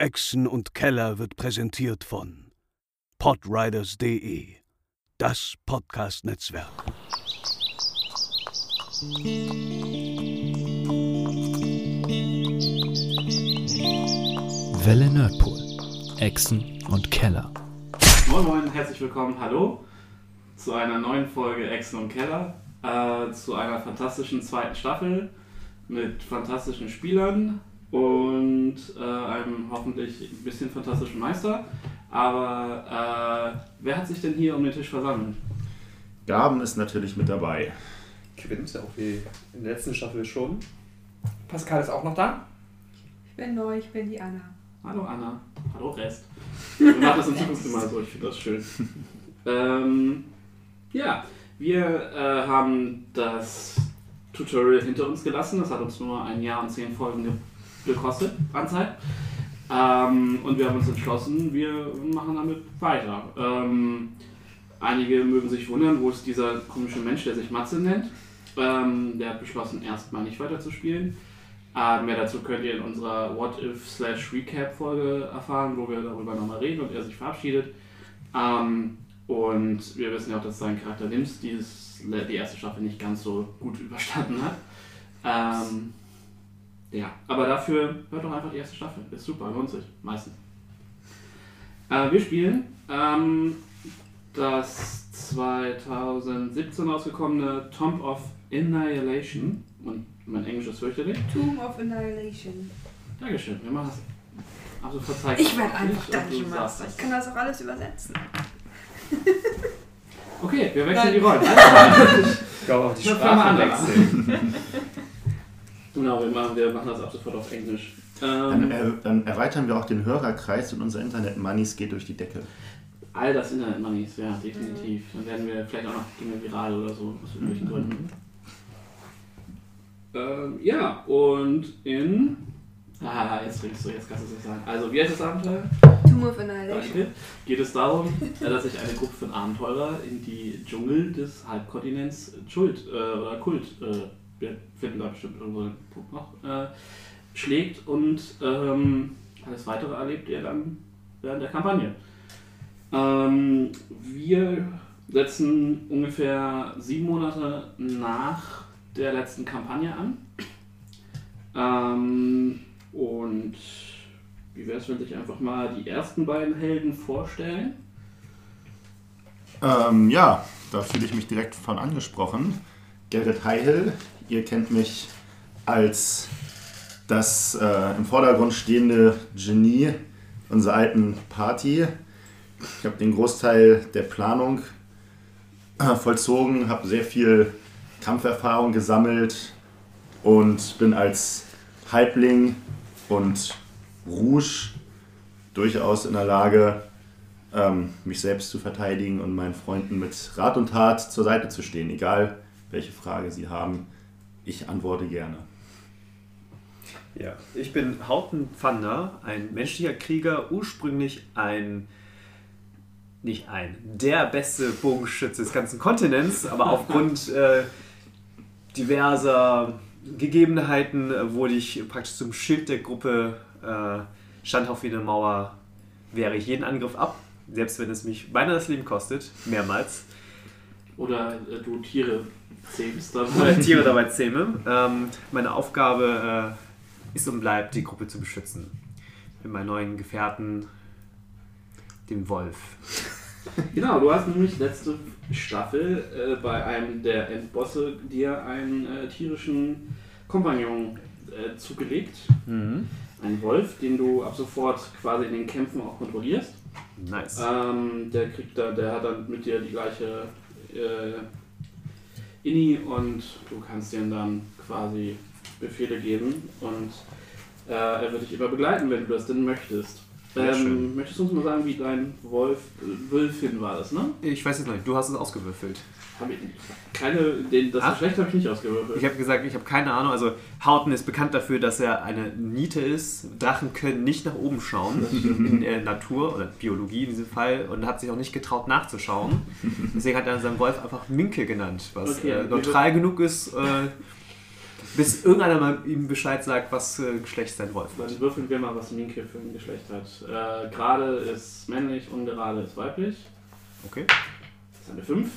Echsen und Keller wird präsentiert von podriders.de, das Podcast-Netzwerk. Welle Nerdpool, Echsen und Keller. Moin Moin, herzlich willkommen, hallo zu einer neuen Folge Echsen und Keller, äh, zu einer fantastischen zweiten Staffel mit fantastischen Spielern und äh, einem hoffentlich ein bisschen fantastischen Meister. Aber äh, wer hat sich denn hier um den Tisch versammelt? Gaben ist natürlich mit dabei. Quint, auch wie in der letzten Staffel schon. Pascal ist auch noch da. Ich bin neu, ich bin die Anna. Hallo Anna, hallo Rest. Wir machen das in Zukunft immer so, ich finde das schön. ähm, ja, wir äh, haben das Tutorial hinter uns gelassen. Das hat uns nur ein Jahr und zehn Folgen ge gekostet an. Ähm, und wir haben uns entschlossen, wir machen damit weiter. Ähm, einige mögen sich wundern, wo ist dieser komische Mensch, der sich Matze nennt. Ähm, der hat beschlossen, erstmal nicht weiterzuspielen. Ähm, mehr dazu könnt ihr in unserer What If slash Recap Folge erfahren, wo wir darüber nochmal reden und er sich verabschiedet. Ähm, und wir wissen ja auch, dass sein Charakter Nims dieses, die erste Staffel nicht ganz so gut überstanden hat. Ähm, ja, aber dafür hört doch einfach die erste Staffel. Ist super, lohnt sich, meistens. Äh, wir spielen ähm, das 2017 rausgekommene Tomb of Annihilation. Und mein Englisch ist fürchterlich. Tomb of Annihilation. Dankeschön, wir machen das. Also verzeiht Ich werde einfach Dungeon Master. Ich kann das auch alles übersetzen. Okay, wir wechseln Nein. die Rollen. Ich glaube auch die Sprache wechseln. genau, wir machen, wir machen das ab sofort auf Englisch. Dann, Ähm, äh, dann erweitern wir auch den Hörerkreis und unser Internet-Moneys geht durch die Decke. all das Internet-Moneys, ja, definitiv. Dann werden wir vielleicht auch noch Dinge viral oder so, aus irgendwelchen Gründen. Ähm, ja, und in. Ah, jetzt trinkst du, jetzt kannst du es nicht sagen. Also, wie heißt das Abenteuer? Tomb of Annihilation. Danke. Geht es darum, äh, dass sich eine Gruppe von Abenteurern in die Dschungel des Halbkontinents Schuld äh, oder Kult, äh, wir finden da bestimmt irgendwo einen Punkt noch, äh, schlägt und ähm, alles weitere erlebt ihr dann während der Kampagne. Ähm, wir setzen ungefähr sieben Monate nach der letzten Kampagne an. Ähm, und wie wäre es, wenn sich einfach mal die ersten beiden Helden vorstellen? Ähm, ja, da fühle ich mich direkt von angesprochen. Gerrit Heihel, ihr kennt mich als das äh, im Vordergrund stehende Genie unserer alten Party. Ich habe den Großteil der Planung äh, vollzogen, habe sehr viel Kampferfahrung gesammelt und bin als Halbling und Rouge durchaus in der Lage, ähm, mich selbst zu verteidigen und meinen Freunden mit Rat und Tat zur Seite zu stehen, egal welche Frage sie haben. Ich antworte gerne. Ja, ich bin Hauten Pfander, ein menschlicher Krieger, ursprünglich ein, nicht ein, der beste Bogenschütze des ganzen Kontinents, aber aufgrund äh, diverser Gegebenheiten äh, wurde ich praktisch zum Schild der Gruppe, äh, stand auf wie eine Mauer, wehre ich jeden Angriff ab, selbst wenn es mich beinahe das Leben kostet, mehrmals. Oder äh, du Tiere Oder dabei? Tiere dabei zähme. Ähm, meine Aufgabe äh, ist und bleibt, die Gruppe zu beschützen. Mit meinen neuen Gefährten, dem Wolf. Genau, du hast nämlich letzte Staffel äh, bei einem der Endbosse dir einen äh, tierischen Kompagnon äh, zugelegt. Einen Wolf, den du ab sofort quasi in den Kämpfen auch kontrollierst. Nice. Ähm, der kriegt da, der hat dann mit dir die gleiche äh, Inni und du kannst ihm dann quasi Befehle geben und äh, er wird dich immer begleiten, wenn du das denn möchtest. Ähm, möchtest du uns mal sagen, wie dein Wolf, äh, Wölfin war das, ne? Ich weiß es noch nicht, du hast es ausgewürfelt. Keine, den, das Ah. Geschlecht habe ich nicht ausgewürfelt. Ich habe gesagt, ich habe keine Ahnung. Also Hauten ist bekannt dafür, dass er eine Niete ist. Drachen können nicht nach oben schauen in der Natur oder Biologie in diesem Fall und hat sich auch nicht getraut nachzuschauen. Deswegen hat er seinen Wolf einfach Minke genannt, was Okay, äh, neutral genug ist, äh, Bis irgendeiner mal ihm Bescheid sagt, was äh, Geschlecht sein Wolf hat. Dann würfeln wir mal, was Minke für ein Geschlecht hat. Äh, gerade ist männlich, ungerade ist weiblich. Okay. Das ist eine 5.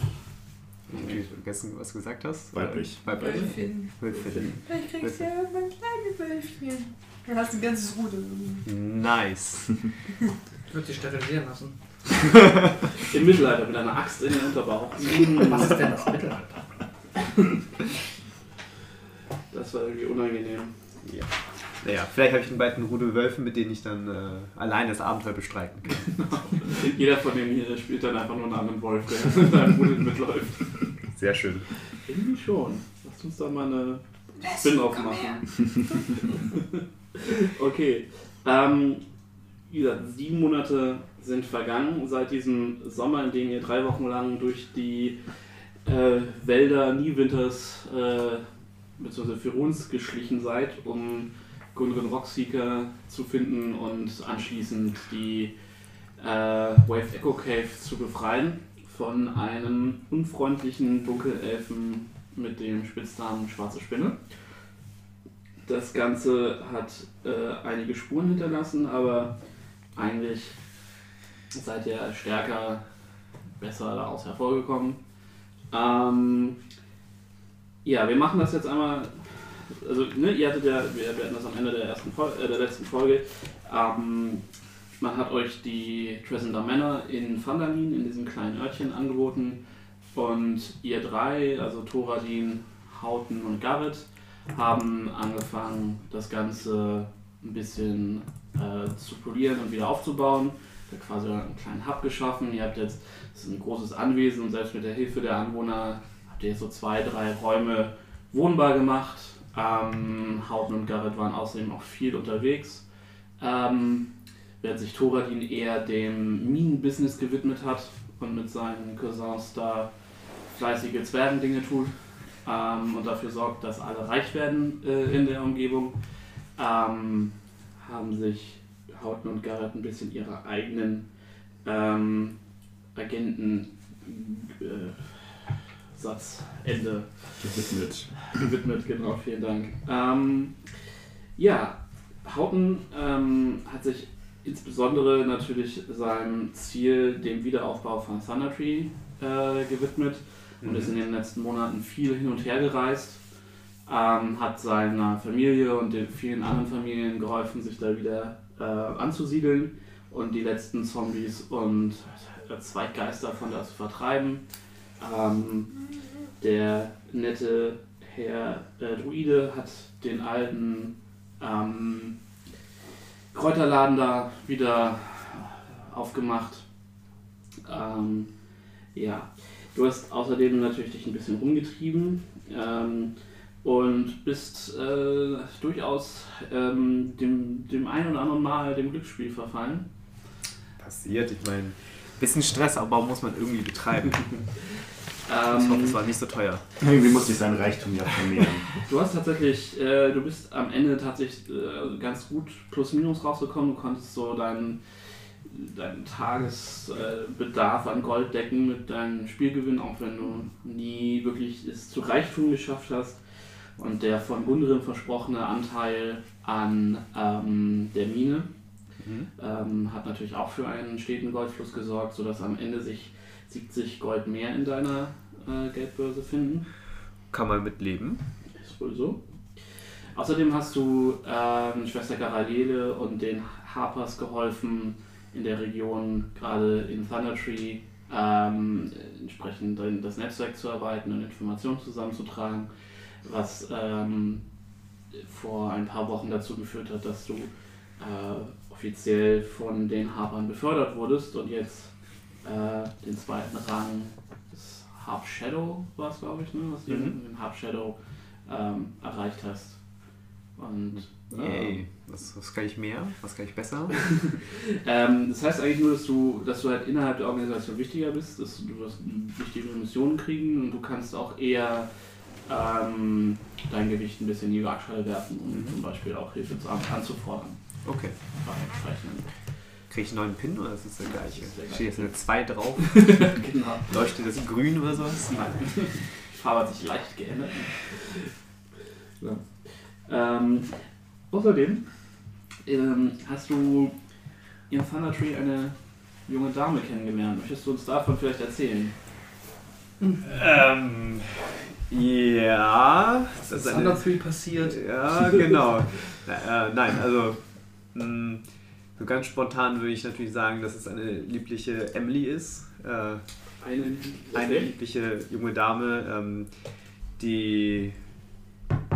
Ich hab vergessen, was du gesagt hast. Weiblich. Weiblich. Wölfin. Wölfin. Vielleicht kriegst du ja irgendwann kleine Wölfchen. Du hast ein ganzes Rudel. Nice. Ich würde dich sterilisieren lassen. Im Mittelalter mit einer Axt in den Unterbauch. Was ist denn das Mittelalter? Das war irgendwie unangenehm. Naja, vielleicht habe ich einen beiden Rudel Wölfen, mit denen ich dann äh, allein das Abenteuer bestreiten kann. Jeder von denen hier spielt dann einfach nur einen anderen Wolf, der in seinem Rudel mitläuft. Sehr schön. Irgendwie schon. Lass uns da mal eine Spin-off machen. okay. Ähm, wie gesagt, sieben Monate sind vergangen seit diesem Sommer, in dem ihr drei Wochen lang durch die äh, Wälder Niewinters äh, bzw. Firuns geschlichen seid, um Gundren Rockseeker zu finden und anschließend die äh, Wave Echo Cave zu befreien von einem unfreundlichen Dunkelelfen mit dem Spitznamen Schwarze Spinne. Das Ganze hat äh, einige Spuren hinterlassen, aber eigentlich seid ihr stärker, besser daraus hervorgekommen. Ähm, ja, wir machen das jetzt einmal. Also, ne, ihr hattet ja, wir, hatten das am Ende der, ersten Fol äh, der letzten Folge. Ähm, man hat euch die Tresender Männer in Vandalin, in diesem kleinen Örtchen, angeboten. Und ihr drei, also Thoradin, Hauten und Garrett, haben angefangen, das Ganze ein bisschen äh, zu polieren und wieder aufzubauen. Habt quasi einen kleinen Hub geschaffen. Ihr habt jetzt das ist ein großes Anwesen und selbst mit der Hilfe der Anwohner habt ihr jetzt so zwei, drei Räume wohnbar gemacht. Ähm, Hauten und Garrett waren außerdem auch viel unterwegs. Ähm, während sich Thoradin eher dem Minenbusiness gewidmet hat und mit seinen Cousins da fleißige Zwergendinge tut ähm, und dafür sorgt, dass alle reich werden äh, in der Umgebung, ähm, haben sich Hauten und Garrett ein bisschen ihre eigenen ähm, Agenten äh, Satz, Ende Gewidmet. gewidmet, genau, vielen Dank. Ähm, ja, Houghton ähm, hat sich insbesondere natürlich seinem Ziel, dem Wiederaufbau von Thunder Tree, äh, gewidmet und ist in den letzten Monaten viel hin und her gereist. Ähm, hat seiner Familie und den vielen anderen Familien geholfen, sich da wieder äh, anzusiedeln und die letzten Zombies und äh, Zweitgeister von da zu vertreiben. Ähm, der nette Herr äh, Druide hat den alten ähm, Kräuterladen da wieder aufgemacht. Ähm, ja, du hast außerdem natürlich dich ein bisschen rumgetrieben ähm, und bist äh, durchaus ähm, dem, dem ein oder anderen Mal dem Glücksspiel verfallen. Passiert, ich meine, bisschen Stressabbau muss man irgendwie betreiben. Ich hoffe, Ähm, es war nicht so teuer. Irgendwie muss ich sein Reichtum ja vermehren. Du hast tatsächlich, äh, du bist am Ende tatsächlich äh, ganz gut plus minus rausgekommen. Du konntest so deinen, deinen Tagesbedarf an Gold decken mit deinem Spielgewinn, auch wenn du nie wirklich es zu Reichtum geschafft hast. Und der von Gundrin versprochene Anteil an ähm, der Mine Mhm. ähm, hat natürlich auch für einen steten Goldfluss gesorgt, sodass am Ende sich 70 Gold mehr in deiner äh, Geldbörse finden. Kann man mitleben. Ist wohl so. Außerdem hast du ähm, Schwester Garalele und den Harpers geholfen, in der Region, gerade in Thunder Tree, ähm, entsprechend das Netzwerk zu erweitern und Informationen zusammenzutragen, was ähm, vor ein paar Wochen dazu geführt hat, dass du äh, offiziell von den Harpern befördert wurdest und jetzt äh, den zweiten Rang des Harp Shadow war es, glaube ich, ne? was du Mhm. den Harp Shadow ähm, erreicht hast. Und Yay. Was, was kann ich mehr? Was kann ich besser? ähm, das heißt eigentlich nur, dass du, dass du halt innerhalb der Organisation wichtiger bist, dass du wirst wichtige Missionen kriegen und du kannst auch eher ähm, dein Gewicht ein bisschen in die Waagschale werfen, um Mhm. zum Beispiel auch Hilfe zu, anzufordern. Okay. Bei Entsprechenden. Kriege ich einen neuen Pin oder ist es der gleiche? Das Steht jetzt eine 2 drauf? genau. Leuchtet das grün oder sowas? Nein. Die Farbe hat sich leicht geändert. Ja. Ähm, außerdem ähm, hast du in Thunder Tree eine junge Dame kennengelernt. Möchtest du uns davon vielleicht erzählen? Ähm, ja. Das ist Thunder 3 passiert. ja, genau. Na, äh, nein, also mh, so ganz spontan würde ich natürlich sagen, dass es eine liebliche Emily ist. Äh, Eine, eine liebliche junge Dame, ähm, die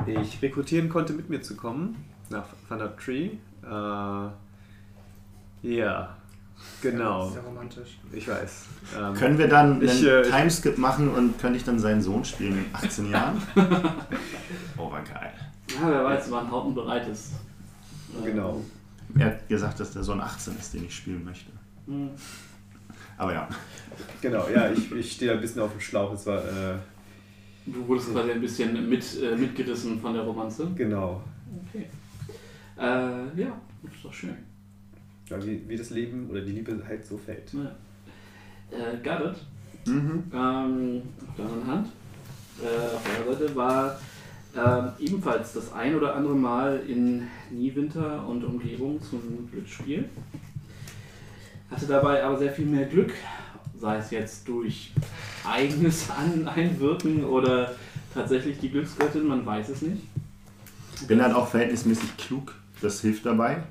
ich rekrutieren konnte, mit mir zu kommen nach Thunder Tree. Äh, ja, genau. Sehr romantisch. Ich weiß. Ähm, Können wir dann einen Ich, äh, ich- Timeskip machen und könnte ich dann seinen Sohn spielen in 18 Jahren? oh, war geil. Ja, wer weiß, wann Hauten bereit ist. Äh, Genau. Er hat gesagt, dass der Sohn 18 ist, den ich spielen möchte. Hm. Aber ja, Genau, ja, ich, ich stehe da ein bisschen auf dem Schlauch. Es war, äh, Du wurdest quasi ein bisschen mit, äh, mitgerissen von der Romanze. genau. Okay. Äh, ja, das ist doch schön. Ja, wie, wie das Leben oder die Liebe halt so fällt. Ja. Äh, Garrett, mhm. ähm, auf der anderen Hand, äh, auf der Seite, war ähm, ebenfalls das ein oder andere Mal in Niewinter und Umgebung zum Glücksspiel. Hatte dabei aber sehr viel mehr Glück, sei es jetzt durch eigenes An Einwirken oder tatsächlich die Glücksgöttin, man weiß es nicht. bin halt auch verhältnismäßig klug. Das hilft dabei.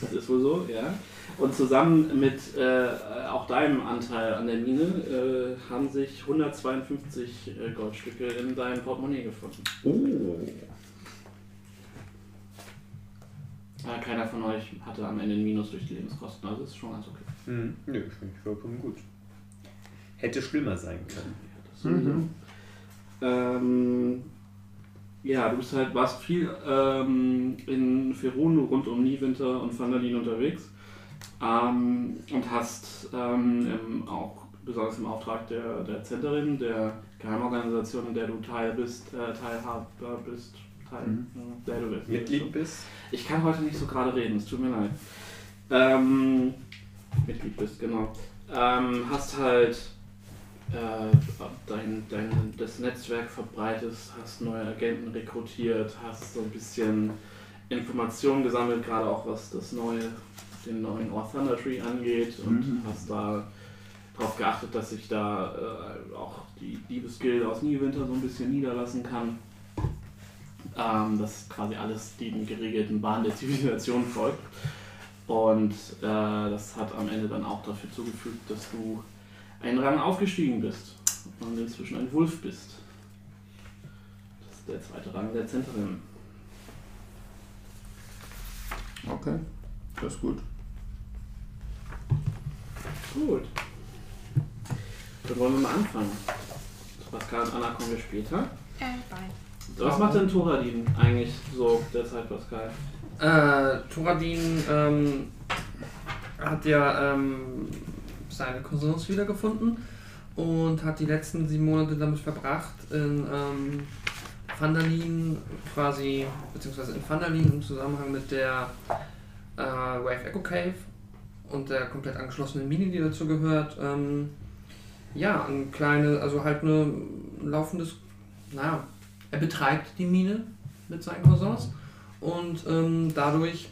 Das ist wohl so, ja. Und zusammen mit äh, auch deinem Anteil an der Mine äh, haben sich 152 äh, Goldstücke in deinem Portemonnaie gefunden. Oh. Äh, keiner von euch hatte am Ende einen Minus durch die Lebenskosten, also ist schon ganz okay. Mhm. Nö, finde ich vollkommen gut. Hätte schlimmer sein können. Das sowieso. Ähm, ja, du bist halt, warst viel ähm, in Ferun rund um Niewinter und Vandalin unterwegs ähm, und hast ähm, auch besonders im Auftrag der, der Zenterin, der Geheimorganisation, in der du Teil bist, äh, Teilhaber bist, Teil, Mhm. äh, der du bist. Mitglied bist? Ich kann heute nicht so gerade reden, es tut mir leid. Ähm, Mitglied bist, genau. Ähm, hast halt äh, dein, dein, das Netzwerk verbreitet, hast neue Agenten rekrutiert, hast so ein bisschen Informationen gesammelt, gerade auch was das neue, den neuen Ort Thunder Tree angeht und Mhm. hast da darauf geachtet, dass sich da äh, auch die Diebesgilde aus Niewinter so ein bisschen niederlassen kann. Ähm, dass quasi alles den geregelten Bahnen der Zivilisation folgt. Und äh, das hat am Ende dann auch dafür zugefügt, dass du einen Rang aufgestiegen bist und inzwischen ein Wolf bist. Das ist der zweite Rang der Zenterin. Okay, das ist gut. Gut. Dann wollen wir mal anfangen. Pascal und Anna kommen wir später. Äh, bye. Was macht denn Thoradin eigentlich so derzeit, Pascal? Äh, Thoradin ähm, hat ja ähm, seine Cousins wiedergefunden und hat die letzten sieben Monate damit verbracht, in ähm, Vandalin quasi, beziehungsweise in Vandalin im Zusammenhang mit der äh, Wave Echo Cave und der komplett angeschlossenen Mine, die dazu gehört, ähm, ja, ein kleine, also halt eine, ein laufendes, naja, er betreibt die Mine mit seinen Cousins und ähm, dadurch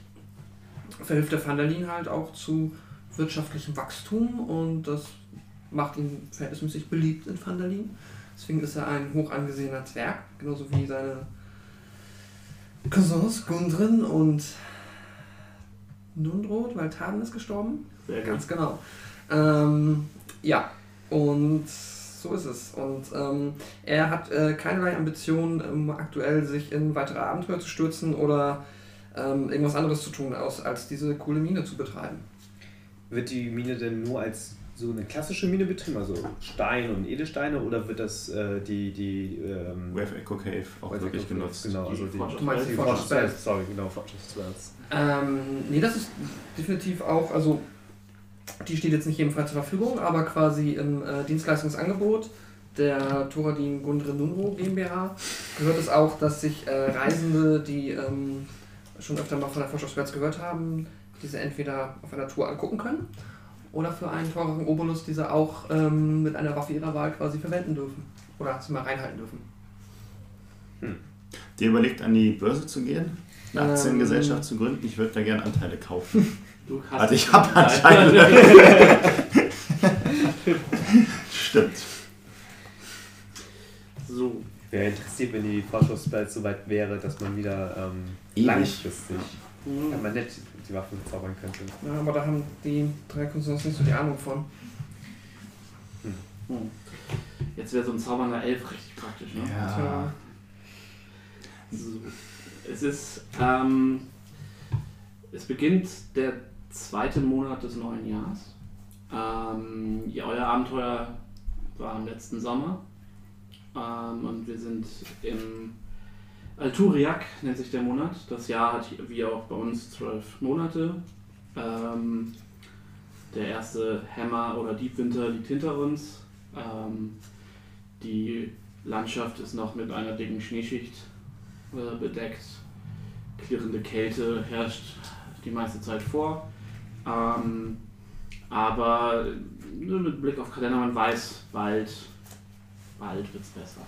verhilft der Vandalin halt auch zu wirtschaftlichem Wachstum und das macht ihn verhältnismäßig beliebt in Vandalin. Deswegen ist er ein hoch angesehener Zwerg, genauso wie seine Cousins Gundrin und Nundrot, weil Taden ist gestorben. Sehr Ganz genau. Ähm, ja, und so ist es. Und ähm, er hat äh, keinerlei Ambitionen, um aktuell sich in weitere Abenteuer zu stürzen oder ähm, irgendwas anderes zu tun, aus, als diese coole Mine zu betreiben. Wird die Mine denn nur als so eine klassische Mine betrieben, also Stein und Edelsteine, oder wird das äh, die, die ähm, Wave Echo Cave auch Wave wirklich Echo- genutzt. Genau, also die, Du meinst die of Spells. Sorry, genau, Forge of Spells. Ähm, nee, das ist definitiv auch, also die steht jetzt nicht jedem frei zur Verfügung, aber quasi im äh, Dienstleistungsangebot der Thoradin Gundre Nunro GmbH gehört es auch, dass sich äh, Reisende, die ähm, schon öfter mal von der Forschungswärts gehört haben, diese entweder auf einer Tour angucken können oder für einen teureren Obolus diese auch ähm, mit einer Waffe ihrer Wahl quasi verwenden dürfen oder sie mal reinhalten dürfen. Habt ihr überlegt, an die Börse zu gehen? Eine Ähm. Aktiengesellschaft zu gründen? Ich würde da gerne Anteile kaufen. Du hast Warte, ich hab Anteile. Stimmt. So, Wäre interessiert, wenn die Forschungszeit so weit wäre, dass man wieder ähm, langfristig, hm, wenn man nett die Waffen zaubern könnte. Ja, aber da haben die drei Konsumenten nicht so die Ahnung von. hm. jetzt wäre so ein zaubernder Elf richtig praktisch, ne? Tja. So. Es ist, ähm, es beginnt der zweite Monat des neuen Jahres. Ähm, ja, euer Abenteuer war im letzten Sommer. Ähm, und wir sind im Alturiak, nennt sich der Monat. Das Jahr hat wie auch bei uns zwölf Monate. Ähm, der erste Hämmer- oder Diebwinter liegt hinter uns. Ähm, die Landschaft ist noch mit einer dicken Schneeschicht äh, bedeckt. Klirrende Kälte herrscht die meiste Zeit vor. Ähm, aber mit Blick auf Kalender, man weiß, bald, bald wird es besser.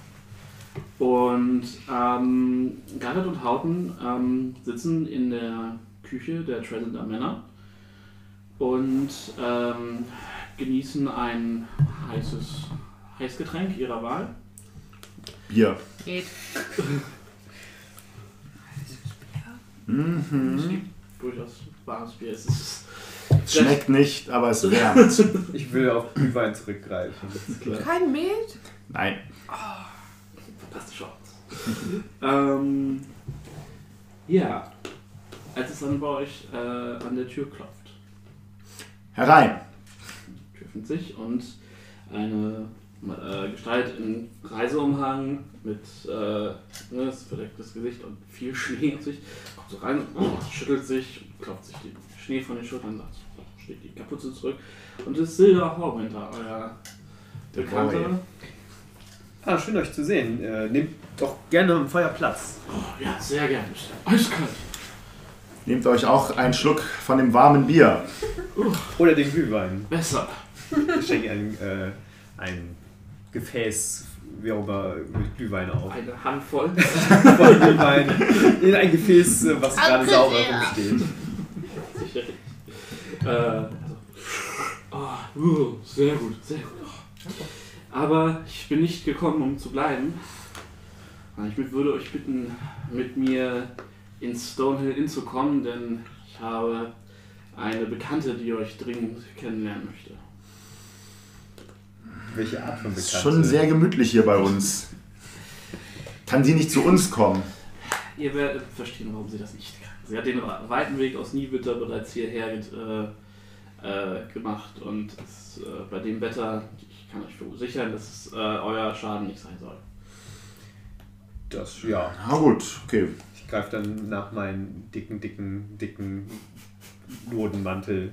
Und ähm, Garrett und Houghton ähm, sitzen in der Küche der Tresender Männer und ähm, genießen ein heißes Heißgetränk ihrer Wahl. Bier. Geht. Mhm. Durchaus warmes Bier. Es ist Es schmeckt nicht, aber es wärmt. Ich will auf Glühwein zurückgreifen. Kein Met? Nein. Fantastischer Ort. ähm, ja, als es dann bei euch äh, an der Tür klopft, Herein. die Tür öffnet sich und eine äh, Gestalt in Reiseumhang mit äh, ne, verdecktes Gesicht und viel Schnee auf sich kommt so rein, oh, schüttelt sich, klopft sich den Schnee von den Schultern, sagt, steht die Kapuze zurück und es ist Silda Horwinter, euer Bekannter. Ah, schön euch zu sehen. Äh, nehmt doch gerne am Feuer Platz. Oh, ja, sehr gerne. Eiskalt. Nehmt euch auch einen Schluck von dem warmen Bier. Oder den Glühwein. Besser. Ich schenke ein, äh, ein Gefäß wie auch immer, mit Glühwein auf. Eine Handvoll. Voll Glühwein in ein Gefäß, äh, was gerade Danke sauber rumsteht. Sicherlich. Äh, also, oh, uh, sehr gut, sehr gut. Aber ich bin nicht gekommen, um zu bleiben. Ich würd- würde euch bitten, mit mir ins Stonehill Inn zu kommen, denn ich habe eine Bekannte, die euch dringend kennenlernen möchte. Welche Art von Ist Bekannte? schon sehr gemütlich hier bei uns. Kann sie nicht zu uns kommen? Ihr werdet verstehen, warum sie das nicht kann. Sie hat den weiten Weg aus Niewitter bereits hierher äh, äh, gemacht und ist, äh, bei dem Wetter, ich kann euch versichern, dass es äh, euer Schaden nicht sein soll. Das, ja. Na gut, okay. Ich greife dann nach meinem dicken, dicken, dicken Nodenmantel.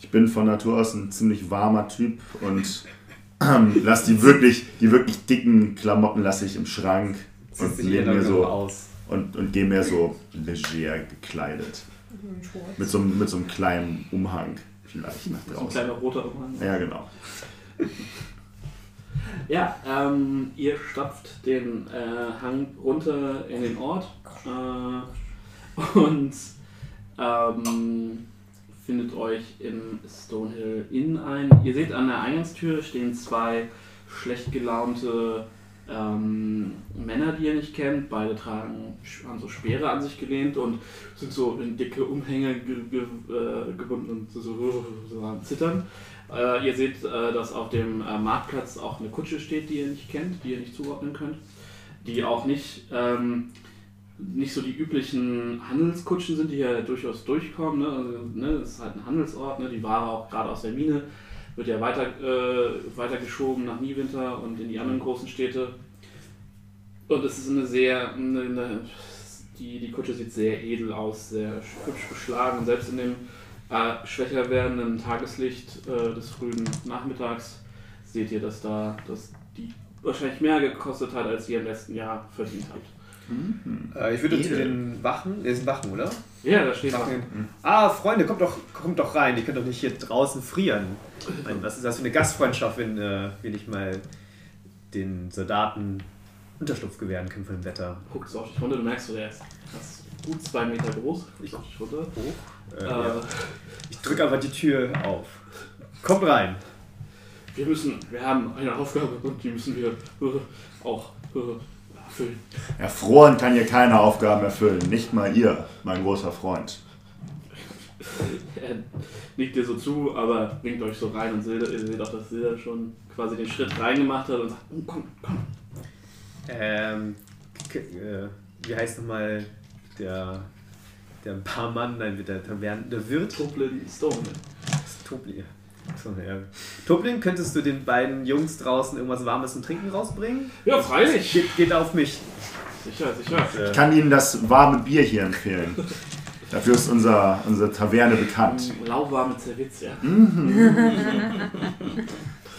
Ich bin von Natur aus ein ziemlich warmer Typ und ähm, lass die wirklich, die wirklich dicken Klamotten lasse ich im Schrank und lehne mir so aus. und, und gehe mir so leger gekleidet. Mit so, mit so einem kleinen Umhang vielleicht nach So ein draußen. kleiner roter Umhang. Ja, genau. Ja, ähm, ihr stapft den äh, Hang runter in den Ort äh, und ähm, findet euch im Stonehill Inn ein. Ihr seht an der Eingangstür stehen zwei schlecht gelaunte ähm, Männer, die ihr nicht kennt. Beide tragen haben so Speere an sich gelehnt und sind so in dicke Umhänge ge ge äh, gebunden und so, so, so am Zittern. Äh, ihr seht, äh, dass auf dem äh, Marktplatz auch eine Kutsche steht, die ihr nicht kennt, die ihr nicht zuordnen könnt. Die auch nicht, ähm, nicht so die üblichen Handelskutschen sind, die ja durchaus durchkommen. Ne? Also, ne? Das ist halt ein Handelsort, ne? die Ware auch gerade aus der Mine wird ja weiter, äh, weitergeschoben nach Niewinter und in die anderen großen Städte. Und es ist eine sehr, eine, eine, die, die Kutsche sieht sehr edel aus, sehr hübsch beschlagen. Und selbst in dem äh, schwächer werdenden Tageslicht äh, des frühen Nachmittags seht ihr, dass da dass die wahrscheinlich mehr gekostet hat, als ihr im letzten Jahr verdient habt. Äh, ich würde zu Edel. den Wachen. Das sind Wachen, oder? Ja, da steht Wachen. Ah, Freunde, kommt doch, kommt doch rein. Ihr könnt doch nicht hier draußen frieren. Ich meine, was ist das für eine Gastfreundschaft, wenn äh, wir nicht mal den Soldaten Unterschlupf gewähren können von dem Wetter. Guckst auf dich runter, du merkst, so, der ist gut zwei Meter groß. Auf dich runter. Hoch. Äh, Äh, ja. Ich drücke einfach die Tür auf. Kommt rein. Wir müssen, wir haben eine Aufgabe und die müssen wir äh, auch äh, erfüllen. Erfroren kann hier keine Aufgaben erfüllen. Nicht mal ihr, mein großer Freund. Er nickt dir so zu, aber winkt euch so rein und seht, ihr seht auch, dass Silda schon quasi den Schritt reingemacht hat und sagt, oh, komm, komm. Ähm, äh, wie heißt nochmal der, der Barmann, nein, der Tavern, der Wirt? Toblin Stone. Das ist Tobli. So, ja. Toblin, könntest du den beiden Jungs draußen irgendwas Warmes zum Trinken rausbringen? Ja, freilich. Geht, geht auf mich. Sicher, sicher. Äh, Ich kann Ihnen das warme Bier hier empfehlen. Dafür ist unser, unsere Taverne bekannt. Lauwarme Zerwitz, ja.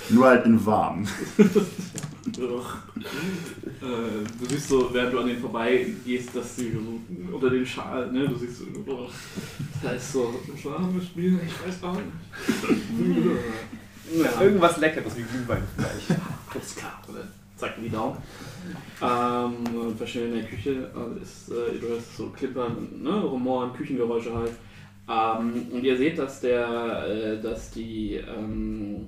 Nur halt in warm. Äh, du siehst so, während du an denen vorbeigehst, dass sie so unter dem Schal, ne, du siehst so, ugh. da ist so ein warmes Bier, ich weiß auch nicht. ja, Irgendwas Leckeres wie Glühwein vielleicht. alles klar, oder? Zeig mir die Daumen. Ähm, in der Küche, ist, äh, du hörst so Klippern, ne, Rumoren, Küchengeräusche halt. Ähm, und ihr seht, dass der, äh, dass die ähm,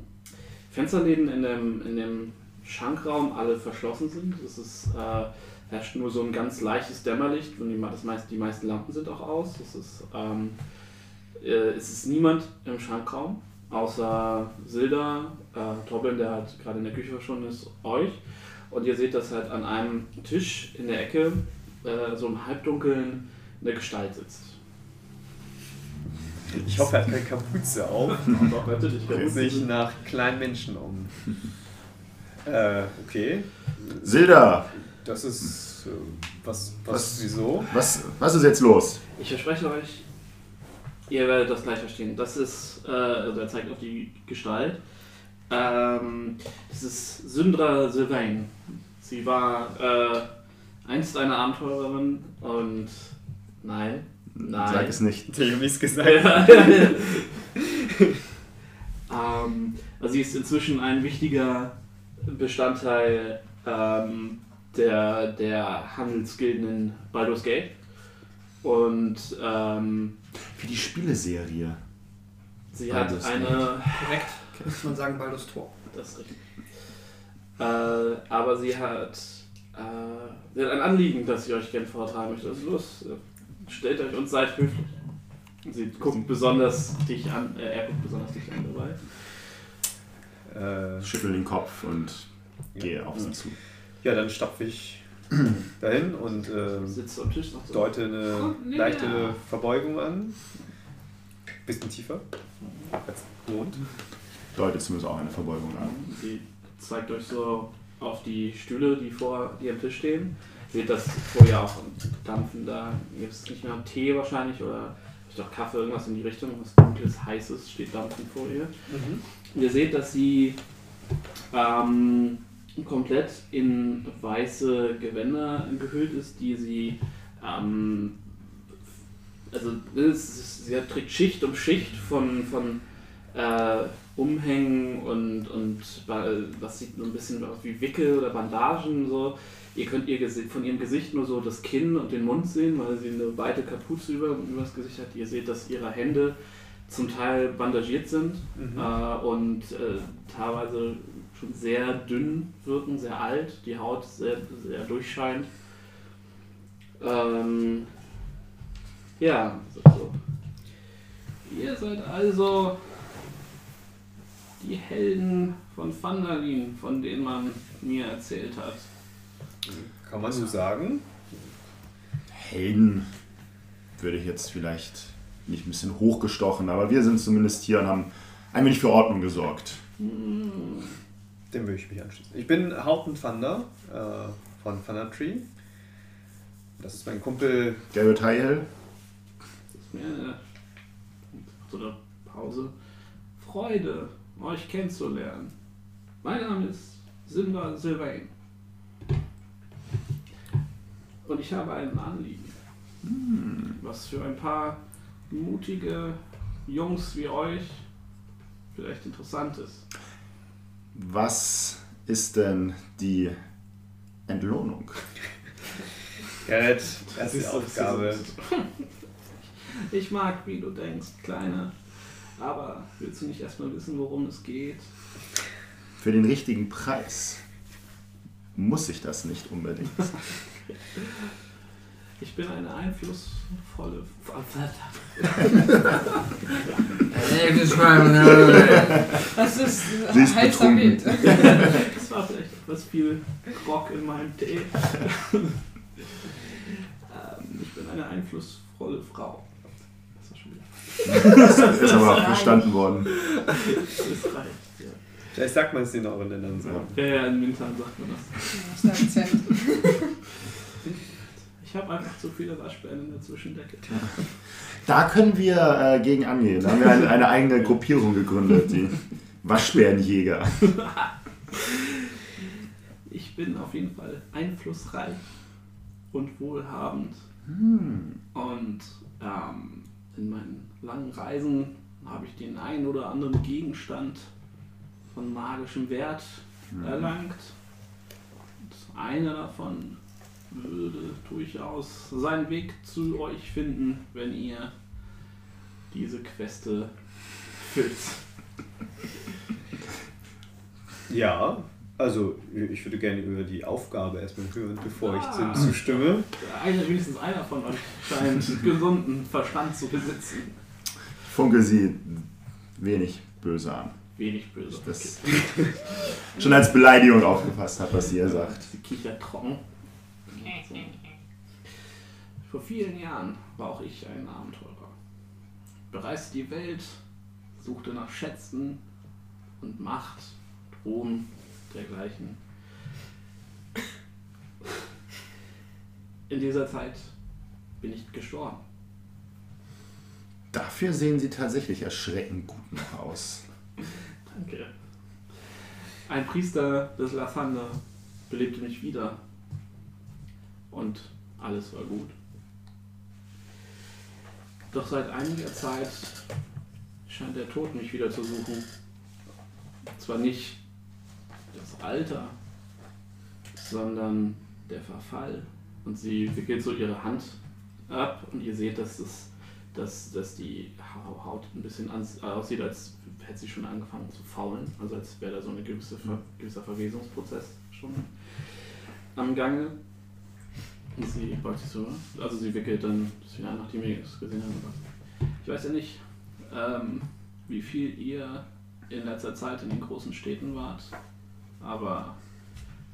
Fensterläden in dem, in dem Schankraum alle verschlossen sind. Es ist, äh, herrscht nur so ein ganz leichtes Dämmerlicht und die, das meist, die meisten Lampen sind auch aus. Es ist, ähm, äh, es ist niemand im Schankraum, außer Silda, äh, Torbin, der halt gerade in der Küche verschwunden ist, euch. Und ihr seht, dass halt an einem Tisch in der Ecke, äh, so im Halbdunkeln, eine Gestalt sitzt. Ich hoffe, er hat keine Kapuze auf. Doch, natürlich. Guckt sich nach kleinen Menschen um. Äh, okay. Silda, Das ist. Äh, was, was, Was? wieso? was, was ist jetzt los? Ich verspreche euch, ihr werdet das gleich verstehen. Das ist, äh, also er zeigt auf die Gestalt. Ähm, das ist Syndra Sylvain. Sie war äh, einst eine Abenteurerin und nein, nein. Sag es nicht. Ich hab nichts gesagt. ähm, also sie ist inzwischen ein wichtiger Bestandteil ähm, der, der Handelsgilden in Baldur's Gate. Und ähm, Wie die Spieleserie. sie hat Baldur's eine. Korrekt, muss man sagen, Baldur's Tor. Das ist richtig. Äh, aber sie hat, äh, sie hat ein Anliegen, das ich euch gerne vortragen möchte. Also los, stellt euch und seid höflich. Sie guckt besonders dich an, äh, er guckt besonders dich an dabei. Äh, Schüttel den Kopf und gehe auf sie zu. ja, dann stapfe ich dahin und äh, Sitzt am Tisch, sagt so, deute eine näher. leichte Verbeugung an. Bisschen tiefer als gewohnt. Deutet zumindest auch eine Verbeugung an. Sie zeigt euch so auf die Stühle, die vor dir am Tisch stehen. Seht das vorher auch dampfen da. Gibt es nicht mehr Tee wahrscheinlich oder vielleicht auch Kaffee, irgendwas in die Richtung. Was dunkles, heißes steht dampfend vor ihr. Und ihr seht, dass sie ähm, komplett in weiße Gewänder gehüllt ist, die sie ähm, also ist, sie trägt Schicht um Schicht von, von äh, Umhängen und, und was sieht so ein bisschen aus wie Wickel oder Bandagen so. Ihr könnt ihr von ihrem Gesicht nur so das Kinn und den Mund sehen, weil sie eine weite Kapuze über, über das Gesicht hat. Ihr seht, dass ihre Hände zum Teil bandagiert sind Mhm. äh, und äh, teilweise schon sehr dünn wirken, sehr alt, die Haut sehr, sehr durchscheint. Ähm, ja, so, so. Ihr seid also die Helden von Vandalin, von denen man mir erzählt hat. Kann man so sagen? Helden würde ich jetzt vielleicht nicht ein bisschen hochgestochen, aber wir sind zumindest hier und haben ein wenig für Ordnung gesorgt. Hm, Dem würde ich mich anschließen. Ich bin Haupten Thunder äh, von Thunder Tree. Das ist mein Kumpel. Garrett Highhill, das ist mir eine, so eine Pause. Freude, euch kennenzulernen. Mein Name ist Simba Sylvain. Und ich habe ein Anliegen, was für ein paar mutige Jungs wie euch vielleicht interessant ist. was ist denn die Entlohnung. Gerrit, das ist die Aufgabe. Ich mag, wie du denkst, Kleine. Aber willst du nicht erstmal wissen, worum es geht? Für den richtigen Preis muss ich das nicht unbedingt. Ich bin eine einflussvolle. Das ist Sie ist heiß betrunken. erwähnt. Es war vielleicht etwas viel Grog in meinem Tee. ähm, ich bin eine einflussvolle Frau. Das war schon wieder. Ist aber auch verstanden worden. Das reicht, ja. Vielleicht sagt man es den auch in Ländern so. Ja, ja, in Wintern sagt man das. Das ist der Akzent. Ich habe einfach zu viele Waschbären in der Zwischendecke. Da können wir äh, gegen angehen. Da haben wir eine, eine eigene Gruppierung gegründet, die Waschbärenjäger. Ich bin auf jeden Fall einflussreich und wohlhabend. Und ähm, in meinen langen Reisen habe ich den einen oder anderen Gegenstand von magischem Wert erlangt. Und einer davon würde durchaus seinen Weg zu euch finden, wenn ihr diese Queste füllt. Ja, also ich würde gerne über die Aufgabe erstmal hören, bevor ich Ah. dem zustimme. Einer, wenigstens einer von euch scheint gesunden Verstand zu besitzen. Funke sie wenig böse an. Wenig böse. Das schon als Beleidigung aufgefasst hat, was sie hier sagt. Sie kichert trocken. So. Vor vielen Jahren war auch ich ein Abenteurer. Bereiste die Welt, suchte nach Schätzen und Macht, Ruhm, dergleichen. In dieser Zeit bin ich gestorben. Dafür sehen sie tatsächlich erschreckend gut noch aus. Danke. Ein Priester des Lathander belebte mich wieder. Und alles war gut. Doch seit einiger Zeit scheint der Tod mich wieder zu suchen. Zwar nicht das Alter, sondern der Verfall. Und sie wickelt so ihre Hand ab und ihr seht, dass, es, dass, dass die Ha- Haut ein bisschen aussieht, als hätte sie schon angefangen zu faulen. Also als wäre da so ein gewisse Ver gewisser Verwesungsprozess schon am Gange. Und sie beugt sich so, also sie wickelt dann das wieder an, nachdem ihr es gesehen sagt, Ich weiß ja nicht, ähm, wie viel ihr in letzter Zeit in den großen Städten wart, aber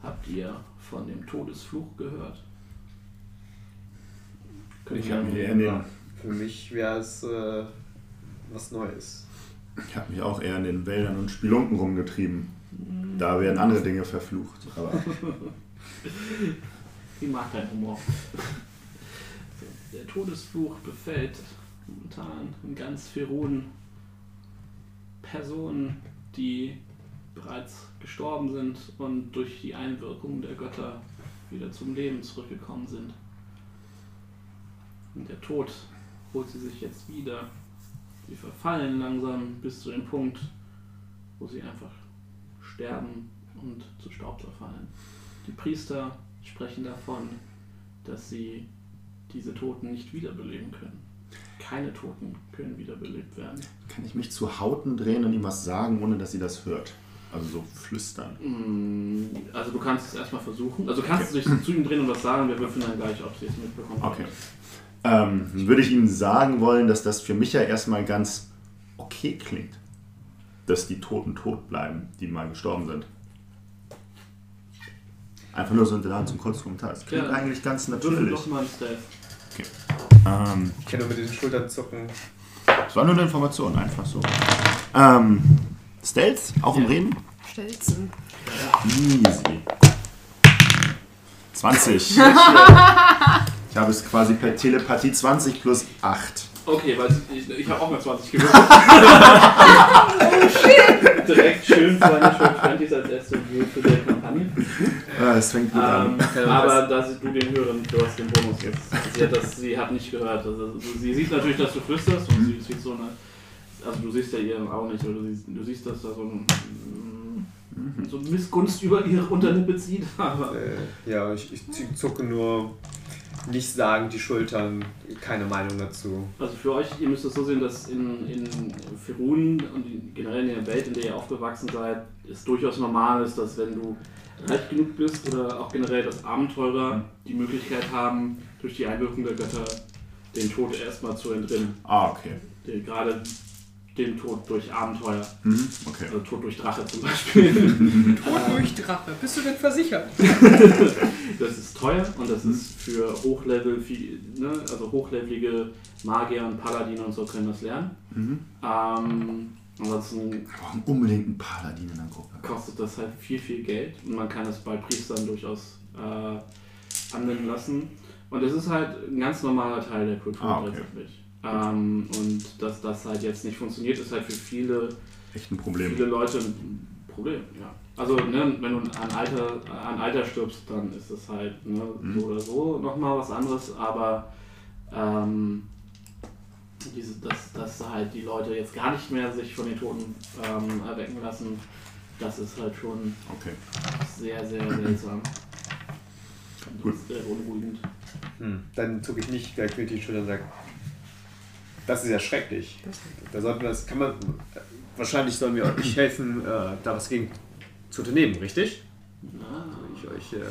habt ihr von dem Todesfluch gehört? Könnt Ich ihr habe mich eher in den, Für mich wäre es äh, was Neues. ich hab mich auch eher in den Wäldern und Spelunken rumgetrieben. Da werden andere Dinge verflucht. Aber Sie mag deinen Humor. Der Todesfluch befällt momentan in ganz Ferun Personen, die bereits gestorben sind und durch die Einwirkung der Götter wieder zum Leben zurückgekommen sind. Und der Tod holt sie sich jetzt wieder. Sie verfallen langsam bis zu dem Punkt, wo sie einfach sterben und zu Staub zerfallen. Die Priester sprechen davon, dass sie diese Toten nicht wiederbeleben können. Keine Toten können wiederbelebt werden. kann ich mich zu Hauten drehen und ihm was sagen, ohne dass sie das hört? Also so flüstern. Mm, Also du kannst es erstmal versuchen. Also du kannst dich zu ihm drehen und was sagen. Wir würfeln dann gleich, ob sie es mitbekommen. Okay. Ähm, würde ich Ihnen sagen wollen, dass das für mich ja erstmal ganz okay klingt. Dass die Toten tot bleiben, die mal gestorben sind. Einfach nur so ein zum kurzen Kommentar. Das klingt Ja. eigentlich ganz natürlich. doch mal Stealth. Ähm, Ich kann nur mit den Schultern zucken. das war nur eine Information, einfach so. Ähm, Stealth, auch im Ja. Reden? Stelzen. Easy. 20. ich habe es quasi per Telepathie 20 plus 8. Okay, weil ich, ich habe auch mal 20 gewürfelt. Direkt schön für eine Schön 20 als erste Würfel der Kampagne. Ah, Es fängt gut Ähm, an. aber da sie, du den hören, du hast den Bonus jetzt. Sie hat, das, sie hat nicht gehört. Also, sie sieht natürlich, dass du flüsterst und sie sieht so eine. Also du siehst ja ihren Augen nicht, aber du siehst, du siehst dass da so ein, so Missgunst über ihre Unterlippe zieht, aber Äh, ja, ich, ich zucke nur nicht sagen die Schultern, keine Meinung dazu. Also für euch, ihr müsst es so sehen, dass in, in Ferun und in- generell in der Welt, in der ihr aufgewachsen seid, es durchaus normal ist, dass wenn du reich genug bist oder auch generell, dass Abenteurer die Möglichkeit haben, durch die Einwirkung der Götter den Tod erstmal zu entrinnen. Ah, okay. Gerade den Tod durch Abenteuer, Mhm. Okay. also Tod durch Drache zum Beispiel. Tod durch Drache. Bist du denn versichert? Das ist teuer und das ist für Hochlevel, ne, also hochlevelige Magier und Paladine und so können das lernen. Mhm. Ähm, ansonsten Wir brauchen unbedingt einen Paladin in der Gruppe. kostet das halt viel, viel Geld und man kann es bei Priestern durchaus äh, anwenden lassen. Und es ist halt ein ganz normaler Teil der Kultur Ah, okay. tatsächlich. Ähm, und dass das halt jetzt nicht funktioniert, ist halt für viele, Echt ein Problem. viele Leute ein Problem. Ja. Also ne, wenn du an Alter, an Alter stirbst, dann ist es halt ne, Mhm. so oder so nochmal was anderes, aber ähm, diese, dass, dass halt die Leute jetzt gar nicht mehr sich von den Toten ähm, erwecken lassen, das ist halt schon Okay. sehr, sehr seltsam. Das Gut. ist sehr beunruhigend. Hm. Dann zucke ich nicht gleich mit die Schultern und sage, das ist ja schrecklich. Da sollten wir das, kann man, wahrscheinlich sollen wir euch helfen, äh, da was gegen zu unternehmen, richtig? Na, Wenn ich euch äh,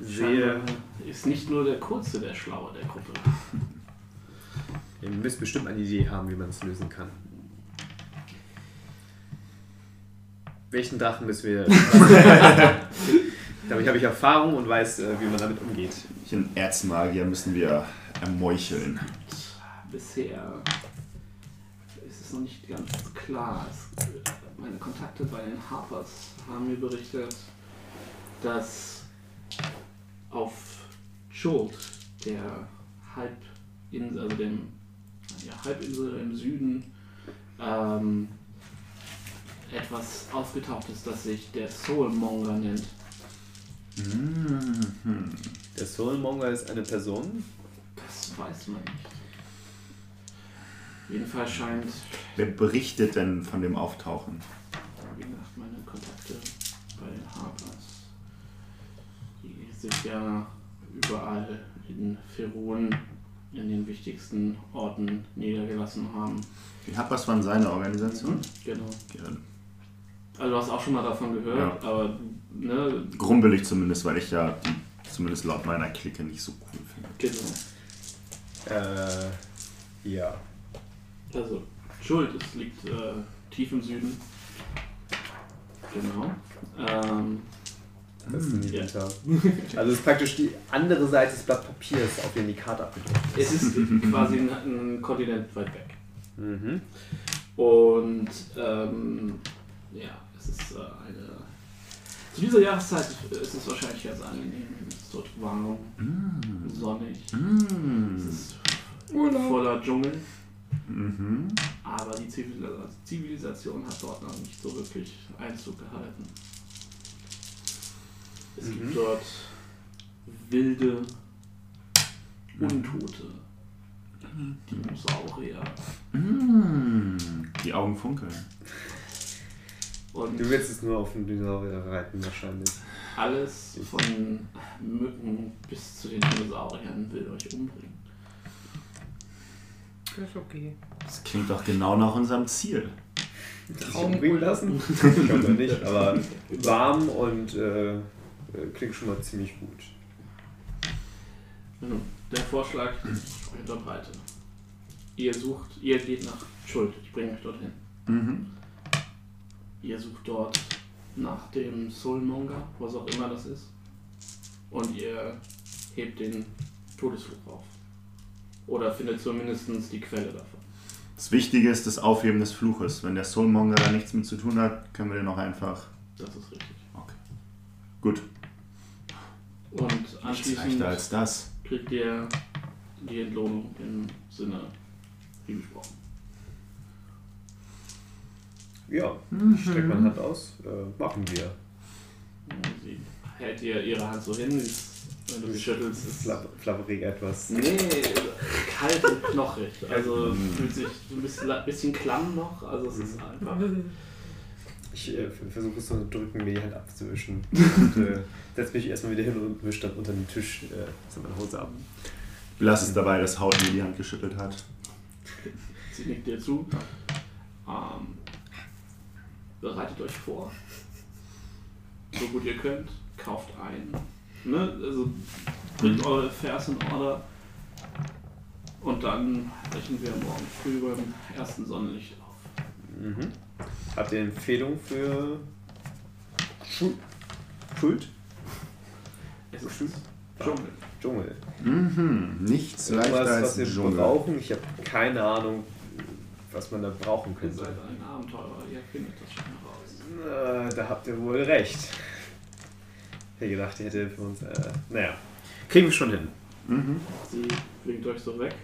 sehe, ist nicht nur der Kurze der Schlaue der Gruppe. ihr müsst bestimmt eine Idee haben, wie man es lösen kann. Welchen Drachen müssen wir... Damit habe ich Erfahrung und weiß, äh, wie man damit umgeht. Den Erzmagier müssen wir ermeucheln. Bisher ist es noch nicht ganz klar. Es, meine Kontakte bei den Harpers haben mir berichtet, dass auf Jolt, der Halbinsel, also dem ja, Halbinsel im Süden, ähm, etwas aufgetaucht ist, das sich der Soulmonger nennt. Mhm. Der Soulmonger ist eine Person. Das weiß man nicht. Jedenfalls scheint Wer berichtet denn von dem Auftauchen? wie gesagt, meine Kontakte bei den Harpers. Die sich ja überall in Ferun in den wichtigsten Orten niedergelassen haben. Die Happers waren seine Organisation? Genau. Ja, Also du hast auch schon mal davon gehört, aber ne, grumpelig zumindest, weil ich ja die, zumindest laut meiner Clique nicht so cool finde. genau. Äh, ja. Also Schuld, es liegt äh, tief im Süden. Genau. Ähm, Das ist ein Ja. Inventar. Also es ist praktisch die andere Seite des Blatt Papiers, auf dem die Karte abgedruckt es ist quasi ein, ein Kontinent weit weg. ist. Mhm. Und ähm, ja, es ist äh, eine. Zu dieser Jahreszeit ist es wahrscheinlich ganz angenehm. Es ist dort warm, sonnig. Es Mhm. ist Urlaub. voller Dschungel. Mhm. Aber die Zivilis- Zivilisation hat dort noch nicht so wirklich Einzug gehalten. Es Mhm. gibt dort wilde Untote. Dinosaurier. Mhm. Die Augen funkeln. Und Du willst es nur auf den Dinosaurier reiten wahrscheinlich. alles von Mücken bis zu den Dinosauriern will euch umbringen. Das ist okay. Das klingt doch genau nach unserem Ziel. Traum bringen lassen? Ich glaube nicht, aber warm und äh, äh, klingt schon mal ziemlich gut. Nun, Der Vorschlag ich unterbreite. Ihr sucht, ihr geht nach Schuld, ich bringe euch dorthin. Mhm. Ihr sucht dort nach dem Soulmonger, was auch immer das ist. Und ihr hebt den Todesfluch auf. Oder findet zumindest die Quelle davon. Das Wichtige ist das Aufheben des Fluches. Wenn der Soulmonger da nichts mit zu tun hat, können wir den auch einfach. Das ist richtig. Okay. Gut. Und anschließend als das. kriegt ihr die Entlohnung im Sinne wie besprochen. Ja, ich strecke meine Hand aus. Äh, machen wir. Sie hält ihr ihre Hand so hin, sie ist- wenn du sie schüttelst, ist Fla flabberig etwas. Nee, kalt und knochig. Also fühlt sich ein bisschen, bisschen klamm noch. Also es ist einfach. Ich äh, versuche es zu drücken, mir die Hand abzuwischen. und äh, setze mich erstmal wieder hin und wische dann unter den Tisch äh, meine Hose ab. Lass es dabei, dass Haut mir die Hand geschüttelt hat. Sie nickt dir zu. Ähm, bereitet euch vor. So gut ihr könnt. Kauft ein. Ne? Also bringt eure Affairs in Order. Und dann brechen wir morgen früh beim ersten Sonnenlicht auf. Mhm. Habt ihr Empfehlung für Schul Schuld? Es ist Dschungel. Dschungel. Mhm, nichts leichter als was wir Dschungel. brauchen? Ich habe keine Ahnung, was man da brauchen Ihr könnte. seid ein Abenteurer, ihr findet das schon raus. Äh, da habt ihr wohl recht. Ich hätte gedacht, ihr hättet für uns. Äh, naja, kriegen wir schon hin. Mhm. Sie blinkt euch so weg.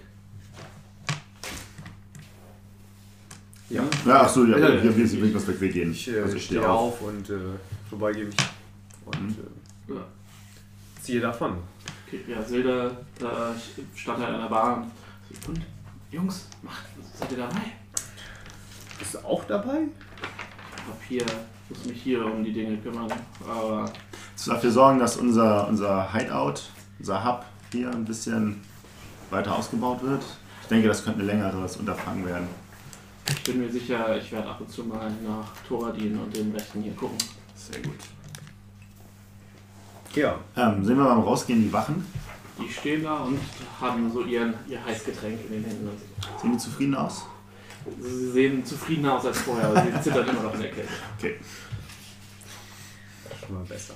Ja. Ja, ach so, ja, Ja, wir, ja. wir, wir, wir, wir, wir gehen. Ich äh, Also ich stehe auf. auf und äh, vorbeigehe mich und Mhm. äh, Ja. ziehe davon. Okay, ja, Silda äh, stand halt an der Bar und und Jungs, macht, seid ihr dabei? Bist du auch dabei? Ich hab hier, muss mich hier um die Dinge kümmern. Aber Dafür sorgen, dass unser, unser Hideout, unser Hub hier ein bisschen weiter ausgebaut wird. Ich denke, das könnte ein längeres Unterfangen werden. ich bin mir sicher, ich werde ab und zu mal nach Thoradin und den Rechten hier gucken. Sehr gut. Ja. Ähm, sehen wir beim Rausgehen die Wachen? Die stehen da und haben so ihren, ihr Heißgetränk in den Händen. Und Sehen die zufrieden aus? Sie sehen zufriedener aus als vorher, aber sie zittern immer noch in der Kälte. Okay. Schon mal besser.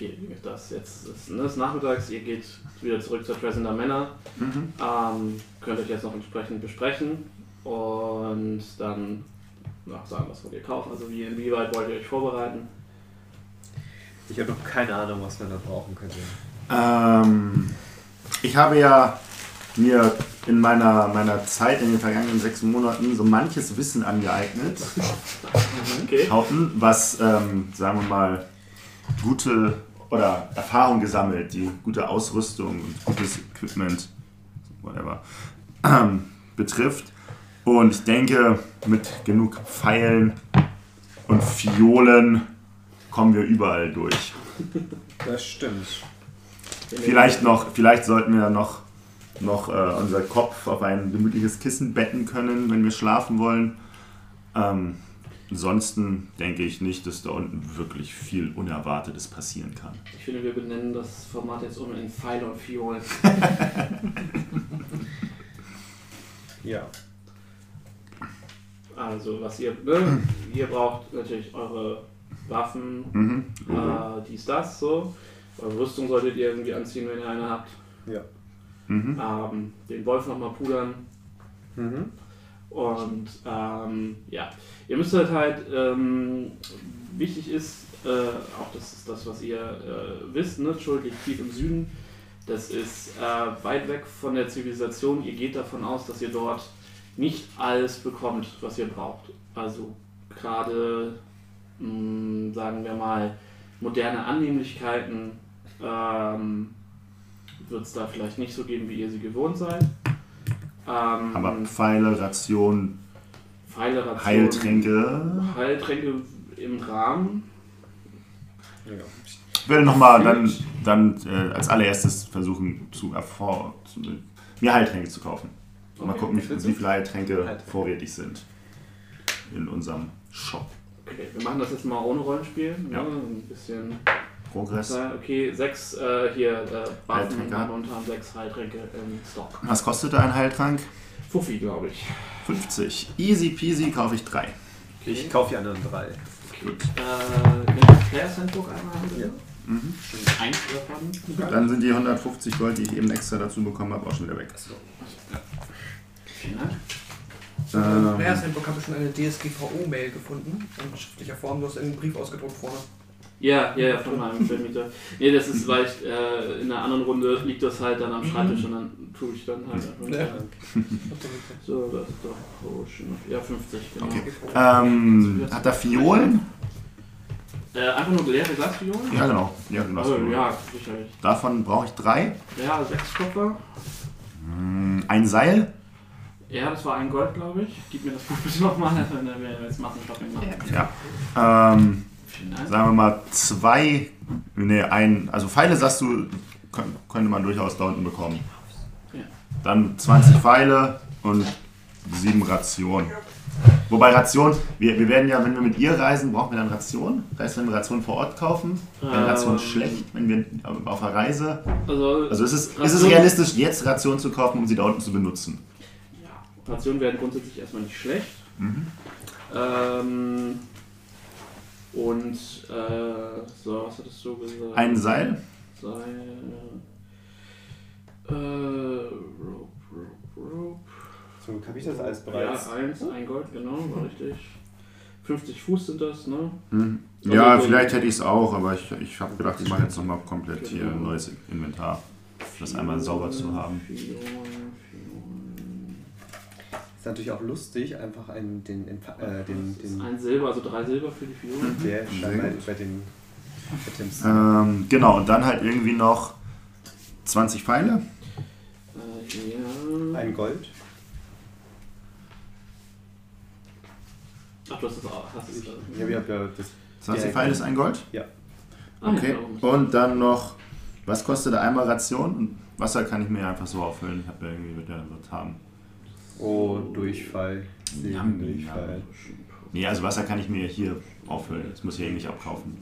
Okay, das jetzt ist, ne, ist nachmittags, ihr geht wieder zurück zur Tresender Männer. Mhm. Ähm, könnt euch jetzt noch entsprechend besprechen und dann ja, sagen, was wollt ihr kaufen. Also wie, inwieweit wollt ihr euch vorbereiten? Ich habe noch keine Ahnung, was man da brauchen könnte. Ähm, ich habe ja mir in meiner, meiner Zeit in den vergangenen sechs Monaten so manches Wissen angeeignet, Okay. Was, ähm, sagen wir mal, gute oder Erfahrung gesammelt, die gute Ausrüstung und gutes Equipment, whatever, ähm, betrifft. Und ich denke, mit genug Pfeilen und Fiolen kommen wir überall durch. Das stimmt. Vielleicht noch, vielleicht sollten wir noch, noch äh, unser Kopf auf ein gemütliches Kissen betten können, wenn wir schlafen wollen. Ähm, ansonsten denke ich nicht, dass da unten wirklich viel Unerwartetes passieren kann. Ich finde, wir benennen das Format jetzt um in Pfeile und Fiolen. Ja. Also was ihr, ne? ihr braucht natürlich eure Waffen, Mhm. äh, dies, das, so. Eure Rüstung solltet ihr irgendwie anziehen, wenn ihr eine habt. Ja. Mhm. Ähm, den Wolf nochmal pudern. Mhm. Und ähm, ja, ihr müsst halt halt, ähm, wichtig ist, äh, auch das ist das, was ihr äh, wisst, ne? Schuld liegt tief im Süden. Das ist äh, weit weg von der Zivilisation. Ihr geht davon aus, dass ihr dort nicht alles bekommt, was ihr braucht. Also gerade, mh, sagen wir mal, moderne Annehmlichkeiten ähm, wird es da vielleicht nicht so geben, wie ihr sie gewohnt seid. Ähm, Aber Pfeile, Ration, Pfeile, Rationen, Heiltränke. Heiltränke im Rahmen. ja. Ich will nochmal dann, dann äh, als allererstes versuchen, zu, erfor zu, mir Heiltränke zu kaufen. Und mal Okay, gucken, wie, wie viele Heiltränke Heiltränke. vorrätig sind in unserem Shop. Okay, wir machen das jetzt mal ohne Rollenspiel. Ne? Ja. Ein bisschen. Progress. Okay, sechs äh, hier äh, Waffen Heiltränke. haben momentan sechs Heiltränke im Stock. Was kostet ein Heiltrank? Fuffi, glaube ich. 50. Easy peasy kaufe ich drei. Ich kaufe die anderen drei. Okay. Äh, Players Handbook einmal haben? Ja. Mhm. Eins davon. Dann sind die 150 Gold, die ich eben extra dazu bekommen habe, auch schon wieder weg. Vielen Dank. Ähm, Ähm, Handbook habe ich schon eine DSGVO-Mail gefunden. In schriftlicher Form, du hast einen Brief ausgedruckt vorne. Ja, ja, ja, von meinem Vermieter. Nee, das ist, weil ich äh, in einer anderen Runde liegt das halt dann am Schreibtisch und dann tue ich dann halt einfach. Ja. So, das ist doch Potion. Ja, 50, genau. Okay. ähm, hat er Fiolen? Äh, einfach nur leere Glasfiolen? Ja, genau. Ja, genau. Also, ja, sicherlich. Davon brauche ich drei. Ja, sechs Koffer. Mm, Ein Seil. Ja, das war ein Gold, glaube ich. Gib mir das Buch bitte nochmal, wenn wir jetzt Massenshopping machen. Ja. Ähm, Vielen Dank. Sagen wir mal zwei, nee, ein, also Pfeile sagst du, kön- könnte man durchaus da unten bekommen. Dann 20 Pfeile und sieben Rationen. Wobei Ration, wir, wir werden ja, wenn wir mit ihr reisen, brauchen wir dann Ration. Das heißt, wenn wir Rationen vor Ort kaufen, wäre Ration Ähm. schlecht, wenn wir auf der Reise. Also, Also ist es, ist es Ration- realistisch, jetzt Ration zu kaufen, um sie da unten zu benutzen? ja, Rationen werden grundsätzlich erstmal nicht schlecht. Mhm. Ähm, und, äh, so, was hattest du gesagt? Ein Seil, Seil. Äh, Rope, Rope, Rope. So, habe ich das alles bereits? Ja, eins, ein Gold, genau, war richtig. 50 Fuß sind das, ne? Hm. Also Ja, so- vielleicht hätte ich es auch, aber ich, ich habe gedacht, ich mache jetzt nochmal komplett hier ein neues Inventar. Das einmal sauber zu haben. Vier, vier. Ist natürlich auch lustig, einfach einen, den, den, äh, den, Das ist den, ein Silber, also drei Silber für die Figuren. der Sehr scheinbar über den Items. Ähm, genau, und dann halt irgendwie noch 20 Pfeile. Äh, ja. Ein Gold. Ach, du hast das auch. Hast du es Ja, wir haben ja das 20 Ja, Pfeile ist ein Gold. Ah, Okay. ja. Und dann noch, was kostet einmal Ration? Und Wasser kann ich mir einfach so auffüllen. Ich habe ja irgendwie mit der wird haben. Oh, Durchfall. Ja, Segen, Durchfall. Nee, also Wasser kann ich mir hier auffüllen. Das muss ich ja nicht abkaufen.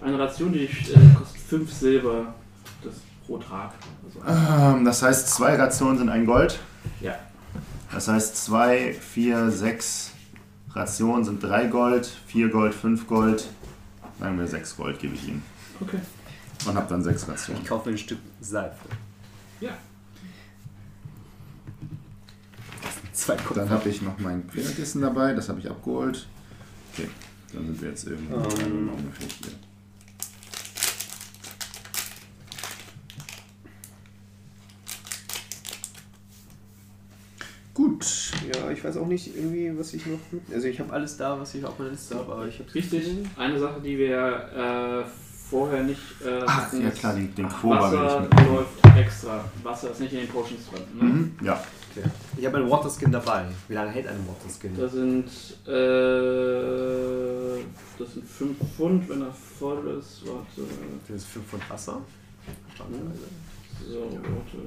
Eine Ration, die äh, kostet 5 Silber das pro Tag. Also, Ähm, das heißt, zwei Rationen sind ein Gold. Ja. Das heißt, zwei, vier, sechs Rationen sind drei Gold, vier Gold, fünf Gold. Sagen wir sechs Gold gebe ich ihm. Okay. Und habe dann sechs Rationen. Ich kaufe mir ein Stück Seife. Ja. Zwei Dann habe ich noch mein Pferdekissen dabei, das habe ich abgeholt. Okay, dann sind wir jetzt irgendwo Ähm. ungefähr hier. Gut. Ja, ich weiß auch nicht irgendwie, was ich noch. Also ich habe alles da, was ich auf meiner Liste habe, aber ich habe Richtig. Eine Sache, die wir äh, vorher nicht äh, Ach, hatten, ja klar, den, den Quoba Wasser läuft extra. Wasser ist nicht in den Potions drin. Ne? Mhm, ja. Ich habe einen Waterskin dabei. Wie lange hält ein Waterskin? Das sind äh, das sind 5 Pfund, wenn er voll ist. Warte. Das ist 5 Pfund Wasser. So, warte.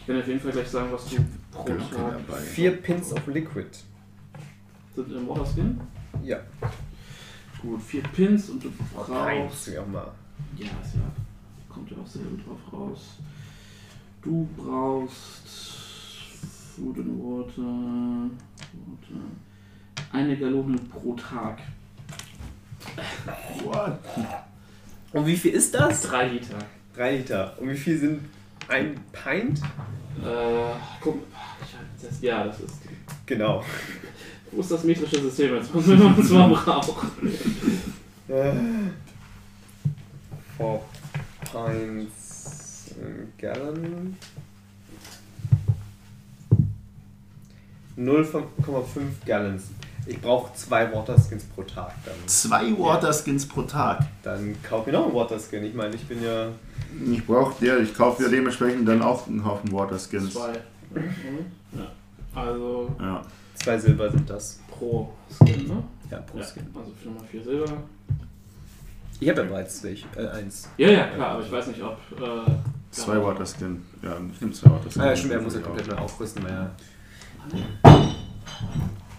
Ich kann auf jeden Fall gleich sagen, was du pro Tag dabei. Vier Pins of Liquid. sind im Waterskin. Ja. Gut, vier Pins und du brauchst. das auch mal. Ja, ist ja. Kommt ja auch selber drauf raus. Du brauchst Food and Water. Water. Eine Gallone pro Tag. What? Und wie viel ist das? Drei Liter. 3 Liter. Und wie viel sind ein Pint? Äh, guck. ja, das ist. Genau. Wo ist das metrische System jetzt? Was wir uns mal brauchen. Äh, Four Pints in Gallon. 0,5 Gallons. Ich brauche zwei Waterskins pro Tag. Dann, Zwei Waterskins pro Tag. dann kauf mir noch einen Waterskin. Ich meine, ich bin ja. Ich brauche ja, ich kaufe ja dementsprechend dann auch einen Haufen Waterskins. Zwei. Ja. Also Ja. Zwei Silber sind das. pro Skin, ne? Ja, pro Ja. Skin. Also 4 mal 4 Silber. Ich habe ja bereits welche. Äh, eins. Ja, ja, klar, aber ich weiß nicht, ob. Äh, Zwei ja. Waterskin. Ja, ich nehme zwei Waterskins. Ah ja, stimmt, er muss ja komplett neu aufrüsten, weil er.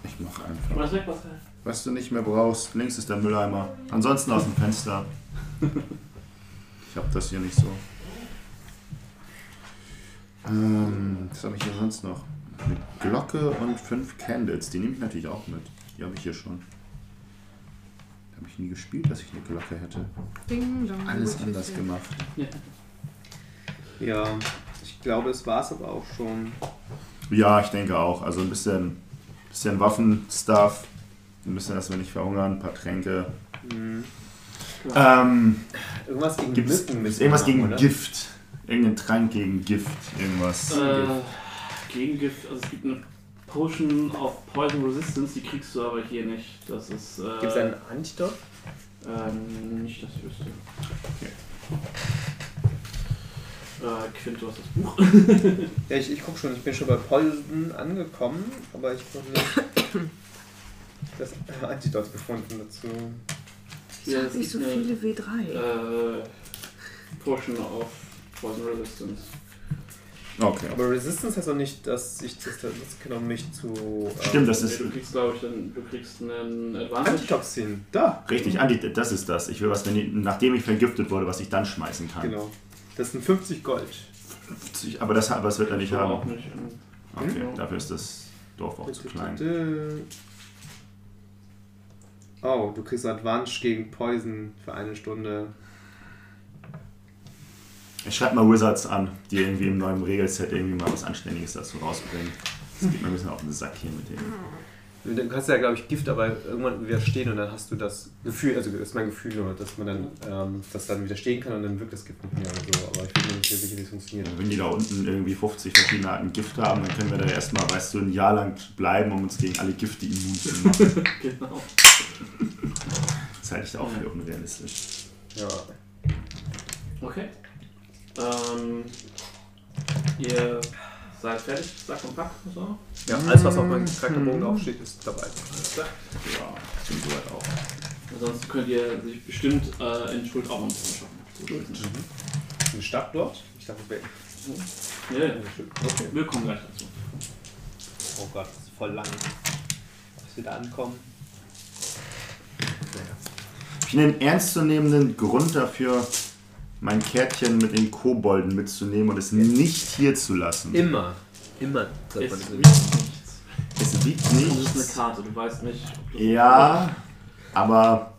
Ich mache einfach. weg, Pascal. Was du nicht mehr brauchst, links ist der Mülleimer. Ansonsten aus dem Fenster. Ich habe das hier nicht so. Ähm, was habe ich hier sonst noch? Eine Glocke und fünf Candles. Die nehme ich natürlich auch mit. Die habe ich hier schon. Habe ich nie gespielt, dass ich eine Glocke hätte. Ding, dong, Alles anders gut. gemacht. Ja, ich glaube, es war es aber auch schon. Ja, ich denke auch. Also ein bisschen, bisschen Waffenstuff. Ein bisschen, dass wir nicht verhungern. Ein paar Tränke. Hm. Ähm, Irgendwas gegen Gibt es Mücken irgendwas wir gegen haben, oder? Gift? Irgendein Trank gegen Gift? Irgendwas? Äh, Gegengift, also es gibt eine Potion of Poison Resistance, die kriegst du aber hier nicht. Das ist. Äh, Gibt es einen Antidot? Ähm, nicht, dass ich wüsste. Äh, Quint, du hast das Buch. Ja, ich, ich guck schon, ich bin schon bei Poison angekommen, aber ich habe nicht das Antidot gefunden dazu. Ich habe nicht so viele W3. Äh, Potion of Poison Resistance. Okay. Aber Resistance heißt doch nicht, dass ich das kann, um mich zu. ähm, Stimmt, das Nee, ist du kriegst, glaube ich, dann, du kriegst einen Advantage. Antitoxin. Da! richtig. Andi, das ist das. Ich will was, wenn ich, nachdem ich vergiftet wurde, was ich dann schmeißen kann. Genau. Das sind 50 Gold. 50, aber das, aber das wird er nicht Ich haben. auch nicht. Okay, dafür ist das Dorf auch zu klein. Oh, du kriegst Advantage gegen Poison für eine Stunde. Ich schreibe mal Wizards an, die irgendwie im neuen Regelset irgendwie mal was Anständiges dazu rausbringen. Das geht mir ein bisschen auf den Sack hier mit dem. Du kannst ja, glaube ich, Gift aber irgendwann widerstehen und dann hast du das Gefühl, also das ist mein Gefühl nur, dass man dann ähm, das dann widerstehen kann und dann wirkt das Gift nicht mehr oder so. Aber ich bin mir nicht sicher, wie es funktioniert. Wenn die da unten irgendwie 50 verschiedene Arten Gift haben, dann können wir da erstmal, weißt du, ein Jahr lang bleiben, um uns gegen alle Gifte immun zu machen. Genau. Das halte ich auch für unrealistisch. Ja. Okay. Ähm, ihr seid fertig, Sack und Pack und so. ja, alles was auf meinem Charakterbogen draufsteht, ist dabei. Zack. Ja, ich bin soweit auch. Ansonsten könnt ihr sich bestimmt äh, in Schuld auch noch ein bisschen schaffen. Eine Stadt dort? Ich dachte, das wäre. Ja, ja. Okay. wir kommen gleich dazu. Oh Gott, das ist voll lang. Bis wir da ankommen. Ich finde einen ernstzunehmenden Grund dafür, mein Kärtchen mit den Kobolden mitzunehmen und es nicht hier zu lassen. Immer. Immer. sagt Es ist das. nichts. Es wiegt Das ist eine nichts. Karte, du weißt nicht, ob du Ja, aber.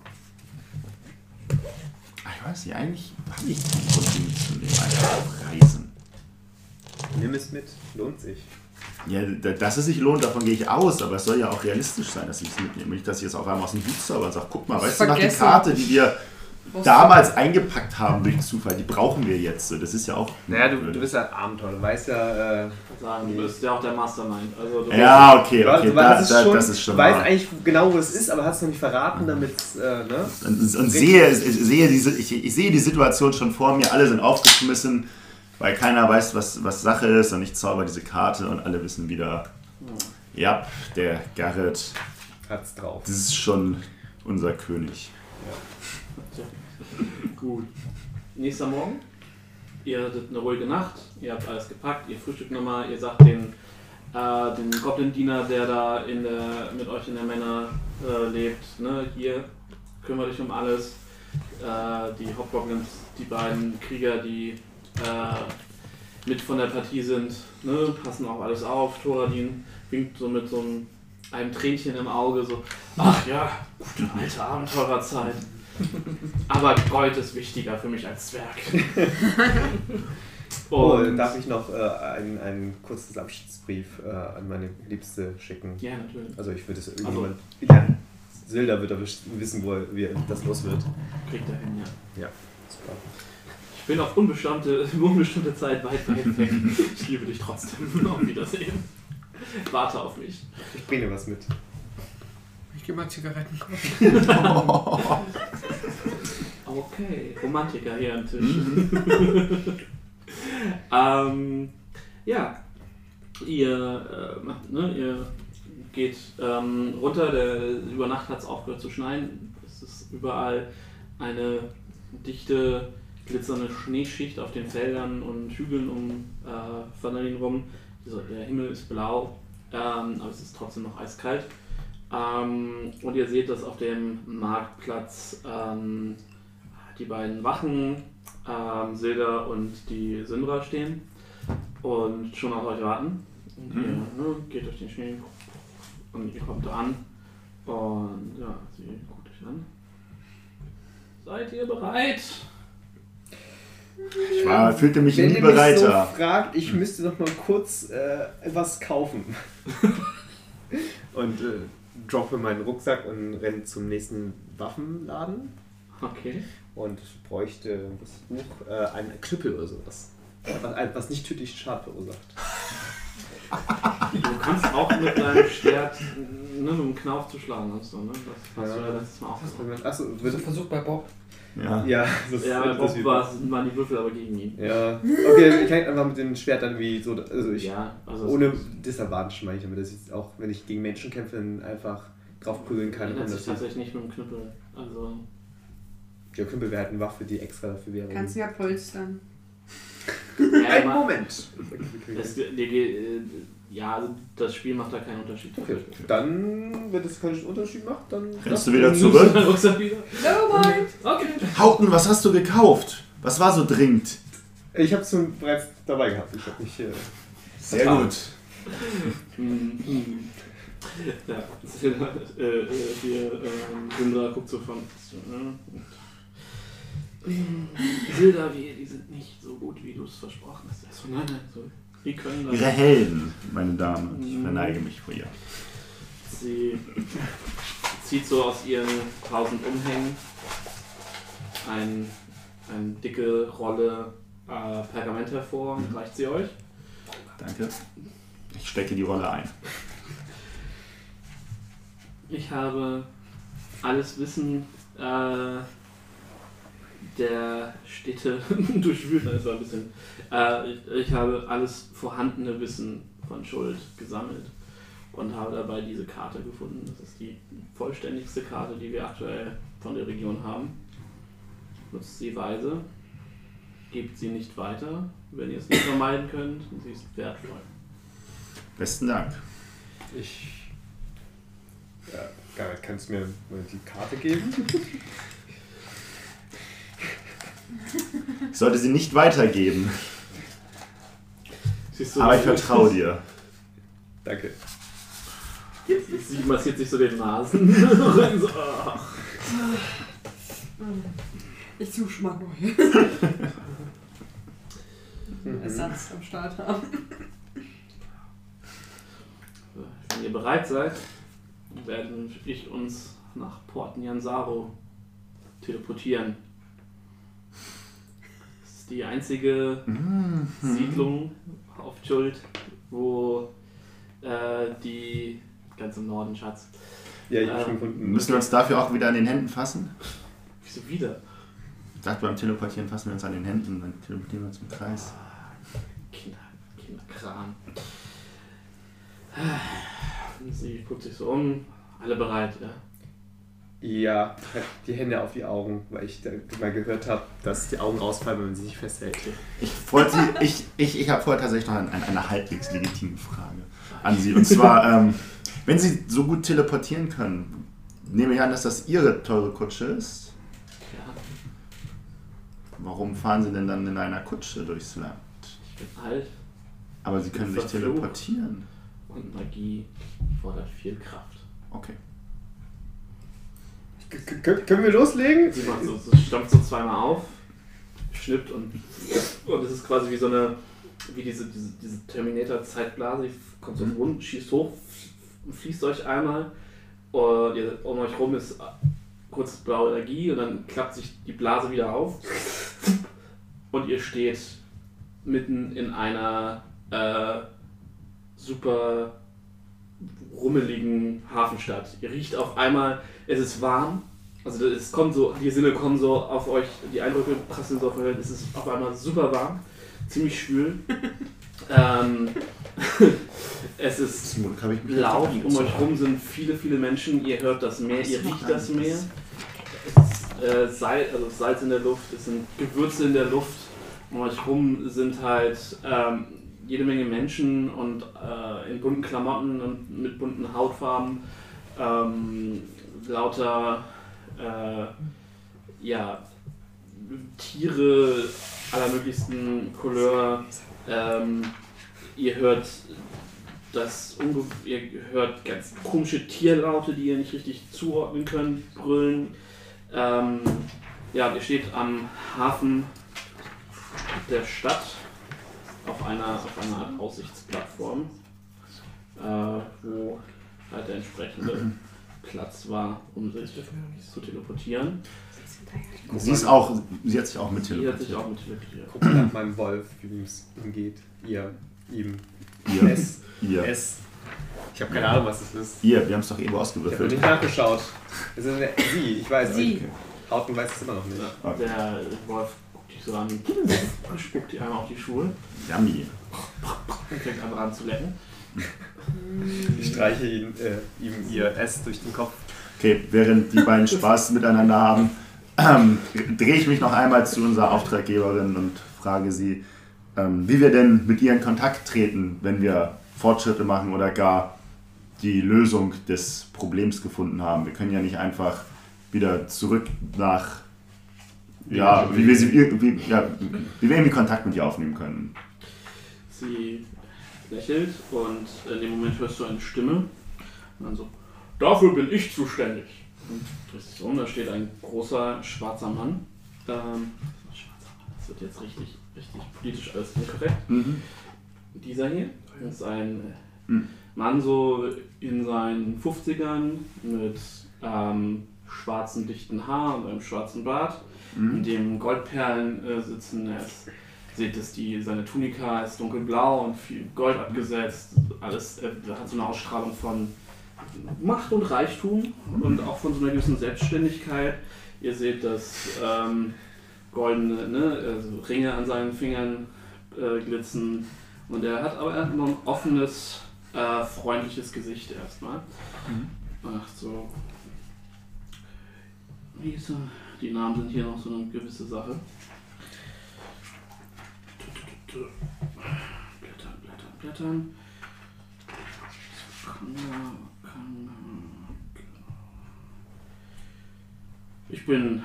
Ah, Ich weiß nicht, eigentlich habe ich keinen Grund, die mitzunehmen. Einfach auf Reisen. Nimm es mit. Lohnt sich. Ja, da- dass es sich lohnt, davon gehe ich aus, aber es soll ja auch realistisch sein, dass ich es mitnehme. Nicht, dass ich jetzt auf einmal aus dem Hut zauber und sage, guck mal, weißt du noch die Vergessen. Karte, die wir damals eingepackt haben durch Zufall, die brauchen wir jetzt. so. Das ist ja auch. Naja, du, du bist ja ein Abenteuer. Du weißt ja. Äh, sagen, du bist ja auch der Mastermind. Also du Ja, okay, du, okay, du da, da, schon, das ist schon du weißt eigentlich genau, wo es ist, aber hast es noch nicht verraten, damit. Äh, ne? Und, und sehe, ich, sehe diese, ich, ich sehe die Situation schon vor mir, alle sind aufgeschmissen, weil keiner weiß, was, was Sache ist und ich zauber diese Karte und alle wissen wieder, ja, der Garrett, Hat's drauf. das ist schon unser König. Gut. Nächster Morgen. Ihr hattet eine ruhige Nacht, ihr habt alles gepackt, ihr frühstückt nochmal, ihr sagt den, äh, den Goblin-Diener, der da in der, mit euch in der Männer äh, lebt, ne, hier, kümmere dich um alles. Äh, die Hobgoblins, die beiden Krieger, die äh, mit von der Partie sind, ne, passen auf alles auf. Thoradin winkt so mit so einem, einem Tränchen im Auge, so, ach ja, gute alte Abenteurerzeit. Aber Gold ist wichtiger für mich als Zwerg. Oh, darf ich noch äh, einen, einen kurzen Abschiedsbrief äh, an meine Liebste schicken? Ja, natürlich. Also ich würde es irgendjemand. Ja, Silda wird aber wissen, wo er- wie das los wird. Kriegt er hin, ja. Ja, super. Ich bin auf unbestimmte, unbestimmte Zeit weit, weit weg. Ich liebe dich trotzdem. Auf Wiedersehen. Warte auf mich. Ich bringe dir was mit. Ich geh mal Zigaretten kaufen. Okay, Romantiker hier am Tisch. ähm, ja, ihr, äh, macht, ne, ihr geht ähm, runter, der, über Nacht hat es aufgehört zu schneien. Es ist überall eine dichte, glitzernde Schneeschicht auf den Feldern und Hügeln um äh, Vanillin rum. Der Himmel ist blau, ähm, aber es ist trotzdem noch eiskalt. Ähm, und ihr seht, dass auf dem Marktplatz ähm, die beiden Wachen, ähm, Silda und die Syndra stehen und schon auf euch warten. Und ihr ne, geht durch den Schnee und ihr kommt an und ja, sie guckt euch an. Seid ihr bereit? Ich war, fühlte mich Wenn nie ihr mich bereiter. so fragt, ich müsste noch mal kurz äh, was kaufen. und äh, droppe meinen Rucksack und renne zum nächsten Waffenladen Okay. und bräuchte das Buch äh, ein Knüppel oder sowas. Was, was nicht tödlichen Schaden verursacht. Du kannst auch mit deinem Schwert ne, mit dem Knauf zuschlagen. Hast du, ne? Das hast du ja letztes Mal auch gemacht. Achso, So wird. versucht bei Bob. Ja. Ja, das Ja, das Bob war, waren die Würfel aber gegen ihn. Ja. Okay, ich kann einfach mit dem Schwert dann wie so. Also ich. Ja, also Ohne Disadvantage meine ich damit, dass ich auch, wenn ich gegen Menschen kämpfe, dann einfach drauf prügeln kann. dass ich, tatsächlich nicht mit dem Knüppel. Also, ja, Knüppel wäre halt eine Waffe, die extra dafür wäre. Kannst du ja polstern. ja, Ein Moment! Es, die, die, äh, ja, also das Spiel macht da keinen Unterschied. Okay, dann, wenn das keinen Unterschied macht, dann. Rennst du wieder zurück? Nevermind! Okay. Hauten, was hast du gekauft? Was war so dringend? Ich habe es schon bereits dabei gehabt. Ich habe mich. Äh, Sehr Vertan. gut. Ja, äh, äh, hier, ähm, Sindra guckt so von. äh, Hilda, wir, die sind nicht so gut, wie du es versprochen hast. Also, nein, nein, so. Ihre Helden, meine Dame. Ich Mhm. verneige mich vor ihr. Sie zieht so aus ihren tausend Umhängen ein, eine dicke Rolle äh, Pergament hervor und reicht sie euch. Danke. Ich stecke die Rolle ein. Ich habe alles Wissen äh, der Städte durchwühlt. Das war ein bisschen. Äh, ich, habe alles vorhandene Wissen von Schuld gesammelt und habe dabei diese Karte gefunden. Das ist die vollständigste Karte, die wir aktuell von der Region haben. Nutzt sie weise. Gebt sie nicht weiter, wenn ihr es nicht vermeiden könnt. Sie ist wertvoll. Besten Dank. ich. Ja, Garrett, kannst du mir mal die Karte geben? Ich sollte sie nicht weitergeben, Siehst du, aber ich vertraue dir. Danke. Sie massiert sich so den Nasen. So, ah. Ich suche schon mal neue. Ersatz am Start haben. Wenn ihr bereit seid, werden ich uns nach Port Nyanzaro teleportieren. Ist die einzige Siedlung auf Schuld, wo äh, die ganz im Norden, Schatz. Ja, ich habe Ähm, schon gefunden. Müssen wir uns dafür auch wieder an den Händen fassen? Wieso wieder? Ich dachte, beim Teleportieren fassen wir uns an den Händen, dann teleportieren wir uns im Kreis. Kinder, Kinderkram. Sie guckt sich so um. Alle bereit, ja? Ja, halt die Hände auf die Augen, weil ich da mal gehört habe, dass die Augen rausfallen, wenn man sie nicht festhält. Ich, wollte sie- ich, ich, ich habe vorher tatsächlich noch eine, eine halbwegs legitime Frage an Sie. Und zwar, ähm, wenn Sie so gut teleportieren können, nehme ich an, dass das Ihre teure Kutsche ist. Ja, Warum fahren Sie denn dann in einer Kutsche durchs Land? ich bin alt Aber Sie können sich teleportieren. und Magie fordert viel Kraft. Okay. Können wir loslegen? Sie macht so, so, stampft so zweimal auf, schnippt und, und es ist quasi wie so eine, wie diese, diese, diese Terminator-Zeitblase, die kommt so rund, schießt hoch, fließt euch einmal und ihr, um euch rum ist kurz blaue Energie und dann klappt sich die Blase wieder auf und ihr steht mitten in einer äh, super rummeligen Hafenstadt. Ihr riecht auf einmal, es ist warm, also es kommt so, die Sinne kommen so auf euch, die Eindrücke prasseln so auf euch, es ist auf einmal super warm, ziemlich schwül. ähm, es ist laut, um euch angezogen. rum sind viele, viele Menschen, ihr hört das Meer, ihr riecht das. Meer. Es ist äh, Salz, also Salz in der Luft, es sind Gewürze in der Luft. Um euch rum sind halt ähm, jede Menge Menschen und äh, in bunten Klamotten und mit bunten Hautfarben. Ähm, lauter äh, ja, Tiere aller möglichsten Couleur. Ähm, ihr hört das ihr hört ganz komische Tierlaute, die ihr nicht richtig zuordnen könnt, brüllen. Ähm, ja, ihr steht am Hafen der Stadt auf einer, auf einer Art Aussichtsplattform, äh, wo halt der entsprechende Platz war, um sich zu teleportieren. Sie ist auch, sie hat sich auch mit Die hat sich teleportiert. auch mit teleportiert. Guck mal nach meinem Wolf, wie es ihm geht. Ihr, ihm. Ihr. S. Ihr. S. Ich habe keine Ahnung, was das ist. Ihr, wir haben es doch eben Ich habe ausgewürfelt. nicht nachgeschaut. Es ist eine Sie, ich weiß. Sie. aber Hauten weiß es immer noch nicht. Der Wolf guckt dich so an, spuckt dir einmal auf die Schuhe Yummy. und fängt an dran zu lecken. Ich streiche ihn, äh, ihm ihr S durch den Kopf. Okay, während die beiden Spaß miteinander haben, ähm, drehe ich mich noch einmal zu unserer Auftraggeberin und frage sie, ähm, wie wir denn mit ihr in Kontakt treten, wenn wir Fortschritte machen oder gar die Lösung des Problems gefunden haben. Wir können ja nicht einfach wieder zurück nach, ja, wie wir, sie, wie, ja, wie wir irgendwie Kontakt mit ihr aufnehmen können. Sie lächelt und in dem Moment hörst du eine Stimme. Und dann so, dafür bin ich zuständig. Und drehst dich um, da steht ein großer schwarzer Mann. Ähm, schwarzer Mann, das wird jetzt richtig, richtig politisch alles inkorrekt. Mhm. Dieser hier ist ein Hm. Mann so in seinen 50ern mit ähm, schwarzen, dichten Haaren und einem schwarzen Bart, in Mhm. dem Goldperlen äh, sitzen. Er ist, seht, dass die, seine Tunika ist dunkelblau und viel Gold abgesetzt. Alles er hat so eine Ausstrahlung von Macht und Reichtum und auch von so einer gewissen Selbstständigkeit. Ihr seht, dass ähm, goldene ne, also Ringe an seinen Fingern äh, glitzen. Und er hat aber er hat noch ein offenes, äh, freundliches Gesicht erstmal. Ach so. Wie ist er? Die Namen sind hier noch so eine gewisse Sache. Blättern, blättern, blättern. Ich bin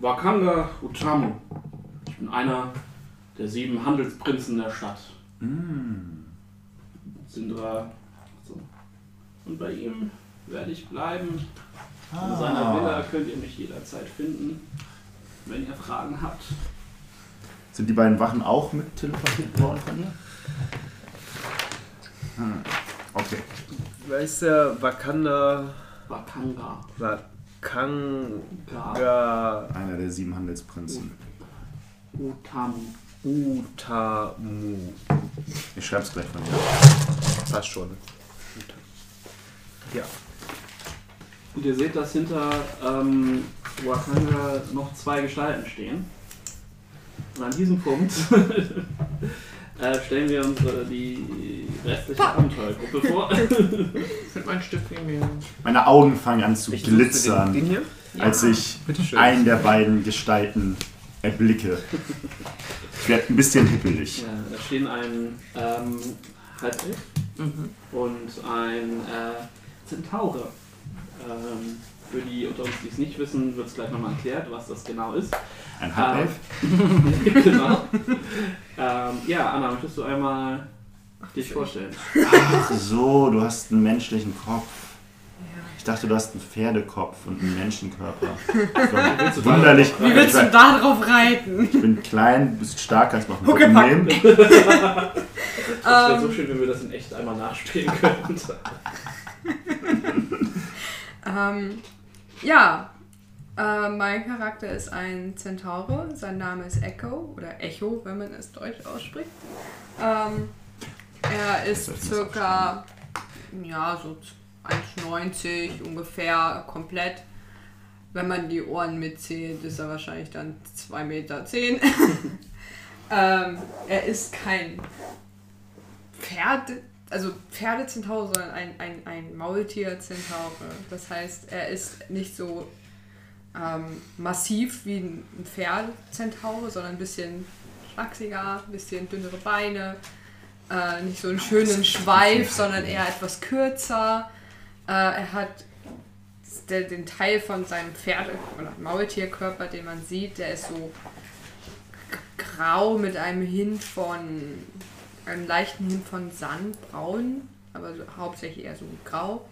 Wakanga Utamu. Ich bin einer der sieben Handelsprinzen der Stadt. Mhm. Sindra. So. Und bei ihm werde ich bleiben. In Ah. seiner Villa könnt ihr mich jederzeit finden, wenn ihr Fragen habt. Sind die beiden Wachen auch mit teleportiert worden von ihr? Hm. Okay. Wer ist der Wakanda? Wakanga. Wakanga Einer der sieben Handelsprinzen. Utamu. Utamu. Ich schreibe es gleich von dir. Passt schon. Ja. Und ihr seht, dass hinter ähm, Wakanga noch zwei Gestalten stehen. Und an diesem Punkt äh, stellen wir unsere die restliche Abenteuergruppe vor. Mit meinem Stift den. Meine Augen fangen an zu Ich suche den glitzern, Ding hier. als ich einen der beiden Gestalten erblicke. Ich werde ein bisschen hippelig. Ja, da stehen ein ähm, Halbelf Mhm. und ein äh, Zentaure. Ähm, für die unter uns, die es nicht wissen, wird es gleich nochmal erklärt, was das genau ist. Ein Halbelf? genau. ähm, ja, Anna, möchtest du einmal dich vorstellen? Ach so, du hast einen menschlichen Kopf. Ich dachte, du hast einen Pferdekopf und einen Menschenkörper. So, wunderlich. Wie willst du da drauf reiten? Ich bin klein, bist stark, kannst noch einen Huckepack. Das wäre Ähm. so schön, wenn wir das in echt einmal nachspielen könnten. Ähm, ja, äh, mein Charakter ist ein Zentaure. Sein Name ist Echo oder Echo, wenn man es deutsch ausspricht. Ähm, er ist circa, ja, so 1,90 ungefähr komplett. Wenn man die Ohren mitzählt, ist er wahrscheinlich dann 2,10 Meter. Zehn. ähm, er ist kein Pferd, also Pferdezentaur, sondern ein, ein, ein Maultier-Zentaure. Das heißt, er ist nicht so ähm, massiv wie ein Pferdezentaure, sondern ein bisschen schlachsiger, ein bisschen dünnere Beine, äh, nicht so einen schönen Schweif, sondern eher etwas kürzer. Äh, er hat der, den Teil von seinem Pferde- oder Maultierkörper, den man sieht, der ist so grau mit einem Hint von einem leichten Hint von Sandbraun, aber so, hauptsächlich eher so grau,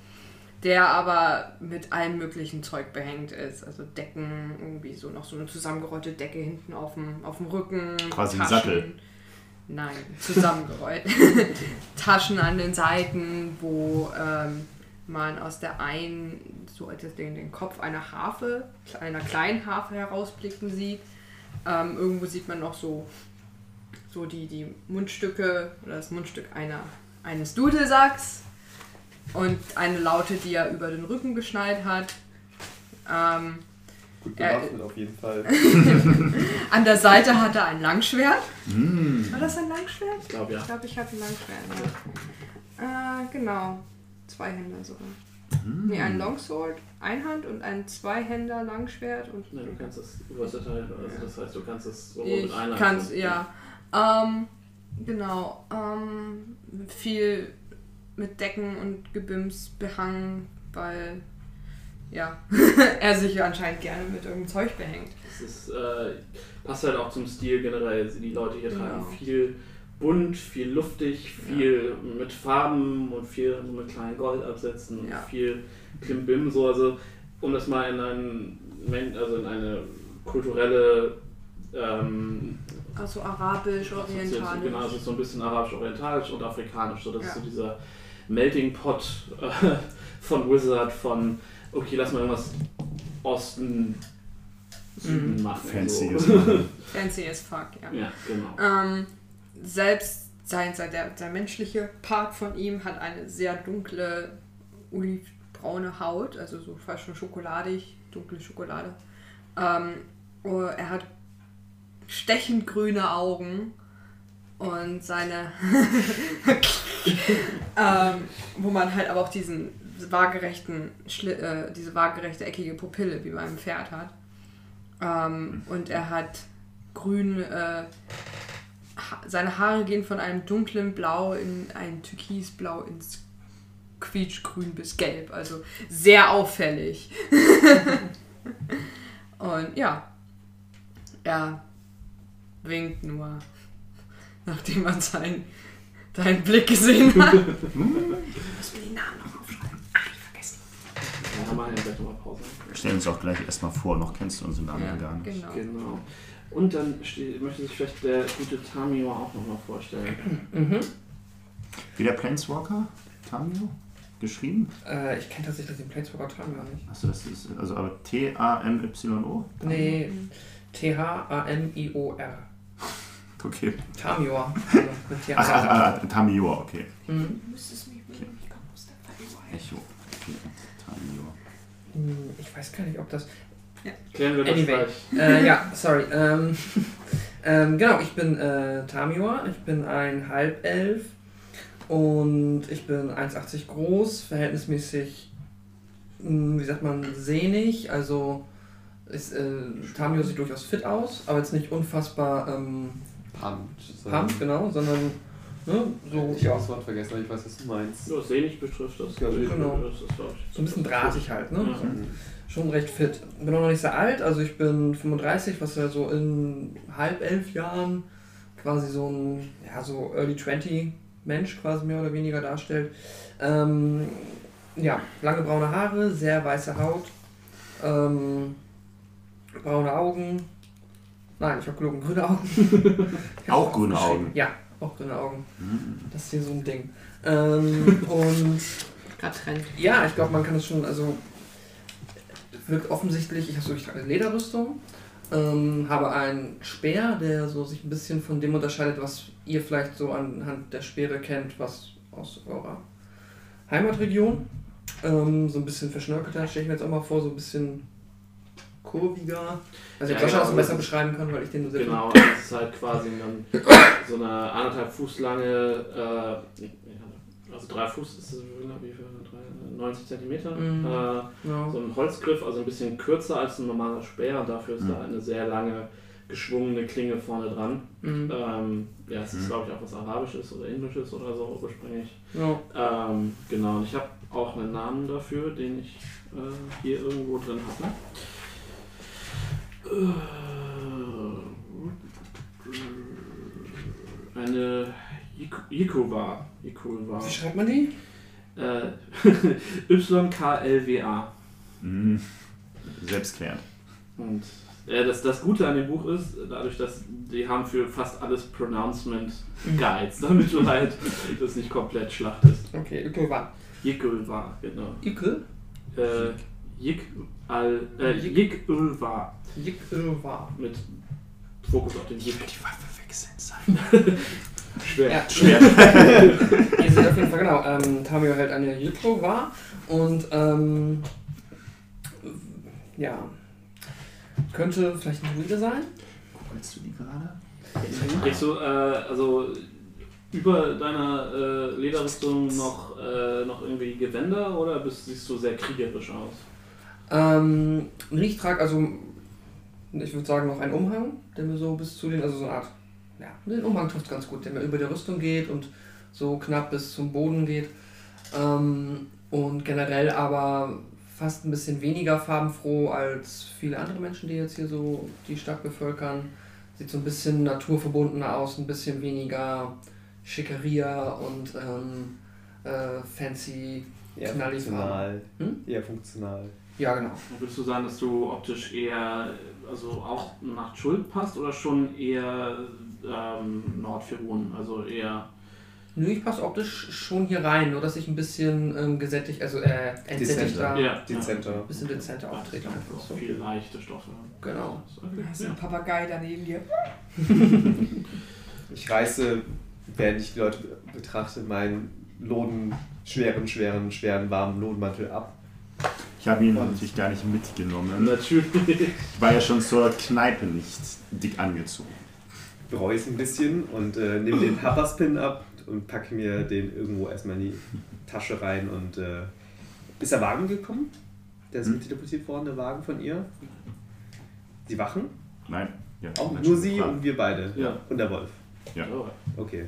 der aber mit allem möglichen Zeug behängt ist. Also Decken, irgendwie so noch so eine zusammengerollte Decke hinten auf dem, auf dem Rücken. Quasi ein Sattel. Nein, zusammengerollt. Taschen an den Seiten, wo ähm, man aus der einen, so etwas den, den Kopf einer Harfe, einer kleinen Harfe herausblicken sieht. Ähm, irgendwo sieht man noch so, so die, die Mundstücke oder das Mundstück einer, eines Dudelsacks und eine Laute, die er über den Rücken geschnallt hat. Ähm, Gut Ja, bewaffnet auf jeden Fall. an der Seite hat er ein Langschwert. Mm. War das ein Langschwert? Ich glaube ja. Ich glaube, ich habe ein Langschwert. Ja. Äh, genau. Zwei Händer sogar. Mm. Nee, ein Longsword, Einhand und ein Zweihänder Langschwert und Ne, du kannst das versatile, also das heißt, du kannst es sowohl ich mit einer kann's, Hand- ja. Ähm, genau. Ähm, viel mit Decken und Gebims behangen, weil ja, er sich anscheinend gerne mit irgendeinem Zeug behängt. Es ist, äh, passt halt auch zum Stil generell. Die Leute hier tragen Genau. viel bunt, viel luftig, viel mit Farben und viel mit kleinen Goldabsätzen und Ja. viel Klimbim. So, also um das mal in, einen, also in eine kulturelle ähm, Also arabisch, Assoziation, orientalisch. Genau, ist so ein bisschen arabisch-orientalisch und afrikanisch. So, das Ja. ist so dieser Melting Pot äh, von Wizard, von okay, lass mal irgendwas Osten, Süden Mhm. machen. Fancyes so. machen. Fancy as fuck, ja. ja, genau. Ähm, selbst sein, sein, der, der menschliche Part von ihm hat eine sehr dunkle, olivbraune Haut, also so fast schon schokoladig, dunkle Schokolade. Ähm, oh, er hat stechend grüne Augen und seine, ähm, wo man halt aber auch diesen waagerechten, äh, diese waagerechte eckige Pupille wie beim Pferd hat. Ähm, und er hat grün, äh, ha seine Haare gehen von einem dunklen Blau in ein Türkisblau ins quietschgrün bis gelb. Also sehr auffällig. und ja, er winkt nur, nachdem man seinen, seinen Blick gesehen hat. Müssen wir die Namen noch aufschreiben? Ah, ich vergesse Dann haben wir ja gleich nochmal Pause. Stell uns auch gleich erstmal vor, noch kennst du unseren die. Namen gar nicht. genau. Genau. Und dann möchte sich vielleicht der gute Tamio auch nochmal vorstellen. Mhm. Wie der Planeswalker? Tamio? Geschrieben? Äh, ich kenne tatsächlich den Planeswalker Tamio nicht. Achso, das ist also aber T-A-M-Y-O? Nee, T-H-A-M-I-O-R. Okay. Tamior. Also. Ach, ach, ach, Tamio, okay. Mhm. Du müsstest mich. Echo. Okay. Tamio. Hm, Ich weiß gar nicht, ob das. Klären wir das Anyway. gleich. Äh, ja, sorry. Ähm, ähm, genau, ich bin äh, Tamior. Ich bin ein Halbelf. Und ich bin 1,80 groß, verhältnismäßig, mh, wie sagt man, sehnig. Also ist, äh, Tamio sieht durchaus fit aus, aber jetzt nicht unfassbar ähm, Pumped. pump, genau, sondern ne, so, Ich habe das Wort vergessen, aber ich weiß, was du meinst. Ja, sehnig betrifft das. Ja, genau. Das ist, so ein bisschen drahtig halt. Ne? Ja. So. schon recht fit. Bin auch noch nicht sehr alt, also ich bin 35, was ja so in halb elf Jahren quasi so ein, ja, so Early 20 Mensch quasi mehr oder weniger darstellt. Ähm, ja, lange braune Haare, sehr weiße Haut, ähm, braune Augen. Nein, ich habe gelogen, grüne Augen. Auch grüne. Augen? Ja, auch grüne Augen. Hm. Das ist hier so ein Ding. Ähm, und Gerade Trend. ja, ich glaube, man kann es schon, also wirkt offensichtlich, ich habe so, ich trage eine Lederrüstung, ähm, habe einen Speer, der so sich ein bisschen von dem unterscheidet, was ihr vielleicht so anhand der Speere kennt, was aus eurer Heimatregion. Ähm, so ein bisschen verschnörkelter, stelle ich mir jetzt auch mal vor, so ein bisschen kurviger. Also ich Ja, ja, genau, das besser beschreiben kann, weil ich den nur sehr Genau, das ist halt quasi dann so eine anderthalb Fuß lange, äh, also drei Fuß ist das wie viel? Drei- 90 Zentimeter. Mhm. Äh, Ja. so ein Holzgriff, also ein bisschen kürzer als ein normaler Speer und dafür ist Mhm. da eine sehr lange geschwungene Klinge vorne dran. Mhm. Ähm, ja, es ist Mhm. glaube ich auch was Arabisches oder Indisches oder so ursprünglich. Ja. Ähm, genau, und ich habe auch einen Namen dafür, den ich äh, hier irgendwo drin hatte. Äh, Eine Yik- Yikuwa. Yikuwa. Wie schreibt man die? Äh, YKLWA. Hm. Selbstklärend. Und äh, das, das Gute an dem Buch ist, dadurch, dass die haben für fast alles Pronouncement Guides, damit du halt das nicht komplett schlachtest. Okay, Ökowan. Yikuwa, genau. Ikel? Äh, Yik al äh, Yikuwa Yikuwa. mit Fokus auf den Yik. Die Waffe wechseln sein. Schwer. Ja. Schwer. Ihr seht auf jeden Fall genau, ähm, Tamio hält eine Hilpro war und ähm, ja, könnte vielleicht ein Druide sein. Googlest du die gerade? Kriegst du, äh, also über deiner äh, Lederrüstung noch, äh, noch irgendwie Gewänder oder bist, siehst du sehr kriegerisch aus? Ähm, ich trage also, ich würde sagen, noch einen Umhang, der mir so bis zu den, also so eine Art, ja, den Umhang trifft ganz gut, der mir über der Rüstung geht und so knapp bis zum Boden geht. Ähm, und generell aber fast ein bisschen weniger farbenfroh als viele andere Menschen, die jetzt hier so die Stadt bevölkern. Sieht so ein bisschen naturverbundener aus, ein bisschen weniger Schickeria und ähm, äh, fancy Eher Knallig funktional. Hm? Eher funktional. Ja, genau. Würdest du sagen, dass du optisch eher, also auch nach Schuld passt oder schon eher ähm, Nordfirun, also eher Nö, ich passe optisch schon hier rein, nur dass ich ein bisschen ähm, gesättigt, also äh, entsättigter, Dezenter. ja, Dezenter. ein bisschen dezenter auftreten. Einfach so. viel leichte Stoffe. Genau. Da ist Ja. ein Papagei daneben dir. Ich reiße, während ich die Leute betrachte, meinen Loden, schweren, schweren, schweren, warmen Lodenmantel ab. Ich habe ihn natürlich gar nicht mitgenommen. Natürlich. Ich war ja schon zur Kneipe nicht dick angezogen. bereue es ein bisschen und äh, nehme den Happerspin ab und packe mir den irgendwo erstmal in die Tasche rein und äh, ist der Wagen gekommen? Der ist Hm. mit teleportiert worden, der Wagen von ihr? Die Wachen? Nein. Ja, Auch nur sie gefragt. und wir beide. Ja. Und der Wolf. Ja. Okay.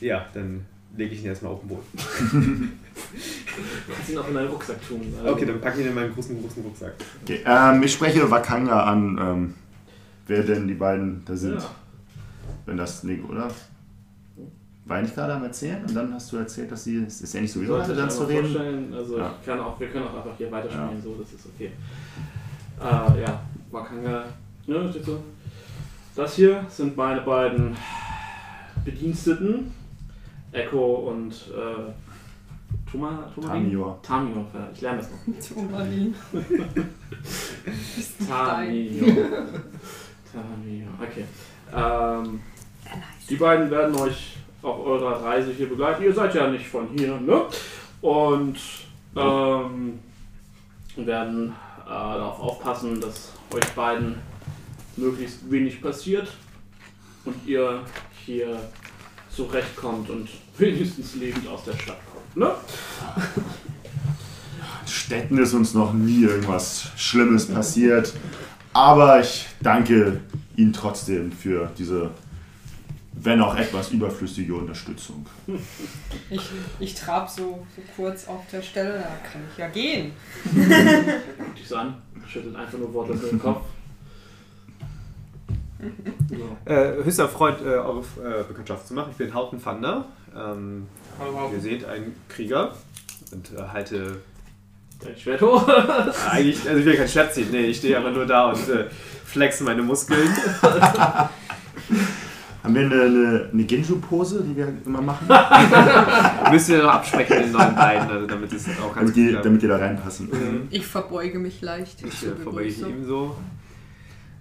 Ja, dann lege ich ihn erstmal auf den Boden. Kannst ihn auch in deinen Rucksack tun. also- Okay, dann packe ich ihn in meinen großen, großen Rucksack. Okay, ähm, ich spreche Wakanga an, ähm, wer denn die beiden da sind. Ja. Wenn das Nick, oder? War ich gerade am Erzählen und dann hast du erzählt, dass sie. Es ist ja nicht so ihre ich dann zu reden. Also Ja. ich kann auch, wir können auch einfach hier weiterspielen, Ja. so, das ist okay. Äh, ja, Wakanga, ne, steht so. Das hier sind meine beiden Bediensteten, Echo und äh, Tuma, Tumarin? Tamior. Tamior, ich lerne das noch. Tumalin. Tamior. Tamior, okay. Ähm, die beiden werden euch auf eurer Reise hier begleiten. Ihr seid ja nicht von hier, ne? Und ähm, werden äh, darauf aufpassen, dass euch beiden möglichst wenig passiert und ihr hier zurechtkommt und wenigstens lebend aus der Stadt kommt, ne? In Städten ist uns noch nie irgendwas Schlimmes passiert. Aber ich danke Ihnen trotzdem für diese, wenn auch etwas überflüssige Unterstützung. Ich, ich trab so, so kurz auf der Stelle, da kann ich ja gehen. Guckt dich so an, schüttelt einfach nur wortlos den Kopf. Äh, höchster Freund, äh, eure äh, Bekanntschaft zu machen. Ich bin Hauten Thunder. Ähm, ihr seht einen Krieger und äh, halte Dein Schwert hoch. eigentlich, also ich will kein Schwert ziehen, nee, ich stehe einfach nur da und äh, flexe meine Muskeln. Haben wir eine, eine, eine Ginju-Pose, die wir immer machen? Müsst ihr noch absprechen in neuen Beinen, also damit es auch ganz damit, die, klappt. damit die da reinpassen. Mhm. Ich verbeuge mich leicht. Ich äh, verbeuge ich ebenso.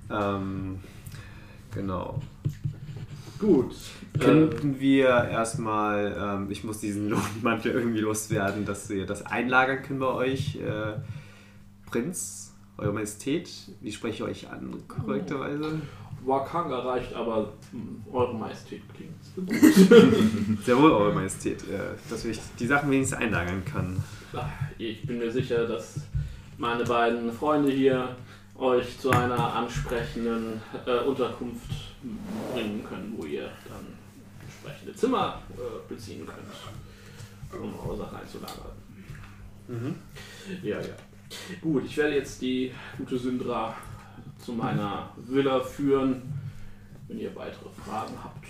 Ähm, genau. Gut. Könnten wir erstmal, ähm, ich muss diesen Lohnmantel irgendwie loswerden, dass wir das einlagern können bei euch. Äh, Prinz, Eure Majestät, wie spreche ich euch an, korrekterweise? Wakanga reicht, aber hm, Eure Majestät klingt. Sehr wohl, Eure Majestät, äh, dass ich die Sachen wenigstens einlagern kann. Ich bin mir sicher, dass meine beiden Freunde hier euch zu einer ansprechenden äh, Unterkunft bringen können, wo ihr dann entsprechende Zimmer äh, beziehen könnt, um eure Sachen einzulagern. Mhm. Ja, ja. Gut, ich werde jetzt die gute Syndra zu meiner Villa führen, wenn ihr weitere Fragen habt.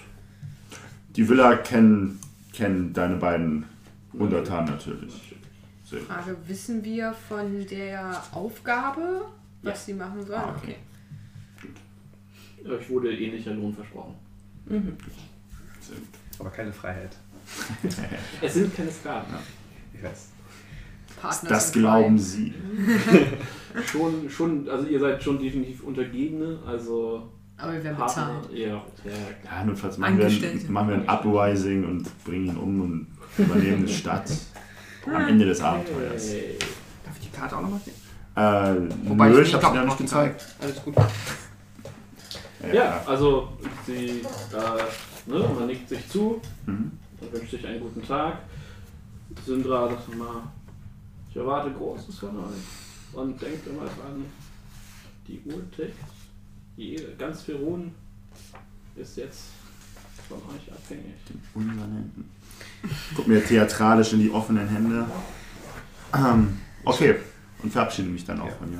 Die Villa kennen, kennen deine beiden Untertanen natürlich. Gut. Frage, wissen wir von der Aufgabe, was Ja. sie machen sollen? Ah, okay. Okay. Euch wurde ähnlicher Lohn versprochen. Gut. Aber keine Freiheit. Es sind keine Sklaven. Ich weiß. Partner Das glauben frei. sie. Schon, schon, also ihr seid schon definitiv Untergebene, also Aber wir werden Partner. bezahlt. Ja, ja, Ja, notfalls machen wir, ein, machen wir ein Uprising und bringen ihn um und übernehmen die Stadt am Ende des Abenteuers. Hey. Darf ich die Karte auch nochmal sehen? Äh, Wobei nö, ich ich hab's dir glaub, noch nicht gezeigt. Alles gut. Ja, also sie, äh, ne, man nickt sich zu Mhm. und wünscht sich einen guten Tag. Syndra sagt mal, ich erwarte Großes von euch und denkt immer dran, die Uhr tickt. Jede, ganz Verun ist jetzt von euch abhängig. Unseren Händen. Guck mir theatralisch in die offenen Hände. Ähm, okay, und verabschiede mich dann auch von dir.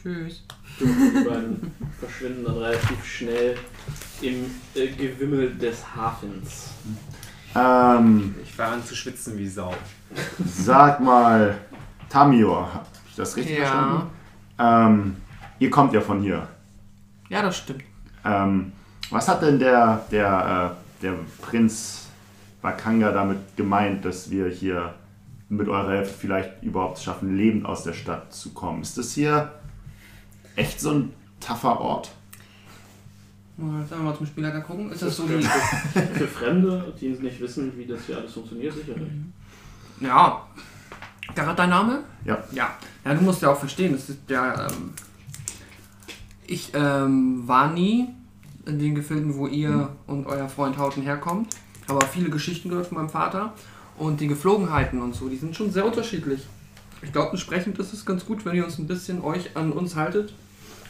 Tschüss. Du, die beiden verschwinden dann relativ schnell im äh, Gewimmel des Hafens. Ähm, Ich war an zu schwitzen wie Sau. sag mal, Tamio, hab ich das richtig Ja. verstanden? Ähm, ihr kommt ja von hier. Ja, das stimmt. Ähm, was hat denn der, der, äh, der Prinz Wakanga damit gemeint, dass wir hier mit eurer Hilfe vielleicht überhaupt schaffen, lebend aus der Stadt zu kommen? Ist das hier echt so ein taffer Ort? Mal, Sagen wir mal zum Spielleiter gucken. Ist das so für, die. für Fremde, die nicht wissen, wie das hier alles funktioniert, sicherlich. Ja. Garrett dein Name? Ja. Ja. Ja, du musst ja auch verstehen, das ist ja. Ähm, ich ähm, war nie in den Gefilden, wo ihr und euer Freund Hauten herkommt. Aber viele Geschichten gehört von meinem Vater. Und die Geflogenheiten und so, die sind schon sehr unterschiedlich. Ich glaube, entsprechend ist es ganz gut, wenn ihr uns ein bisschen euch an uns haltet.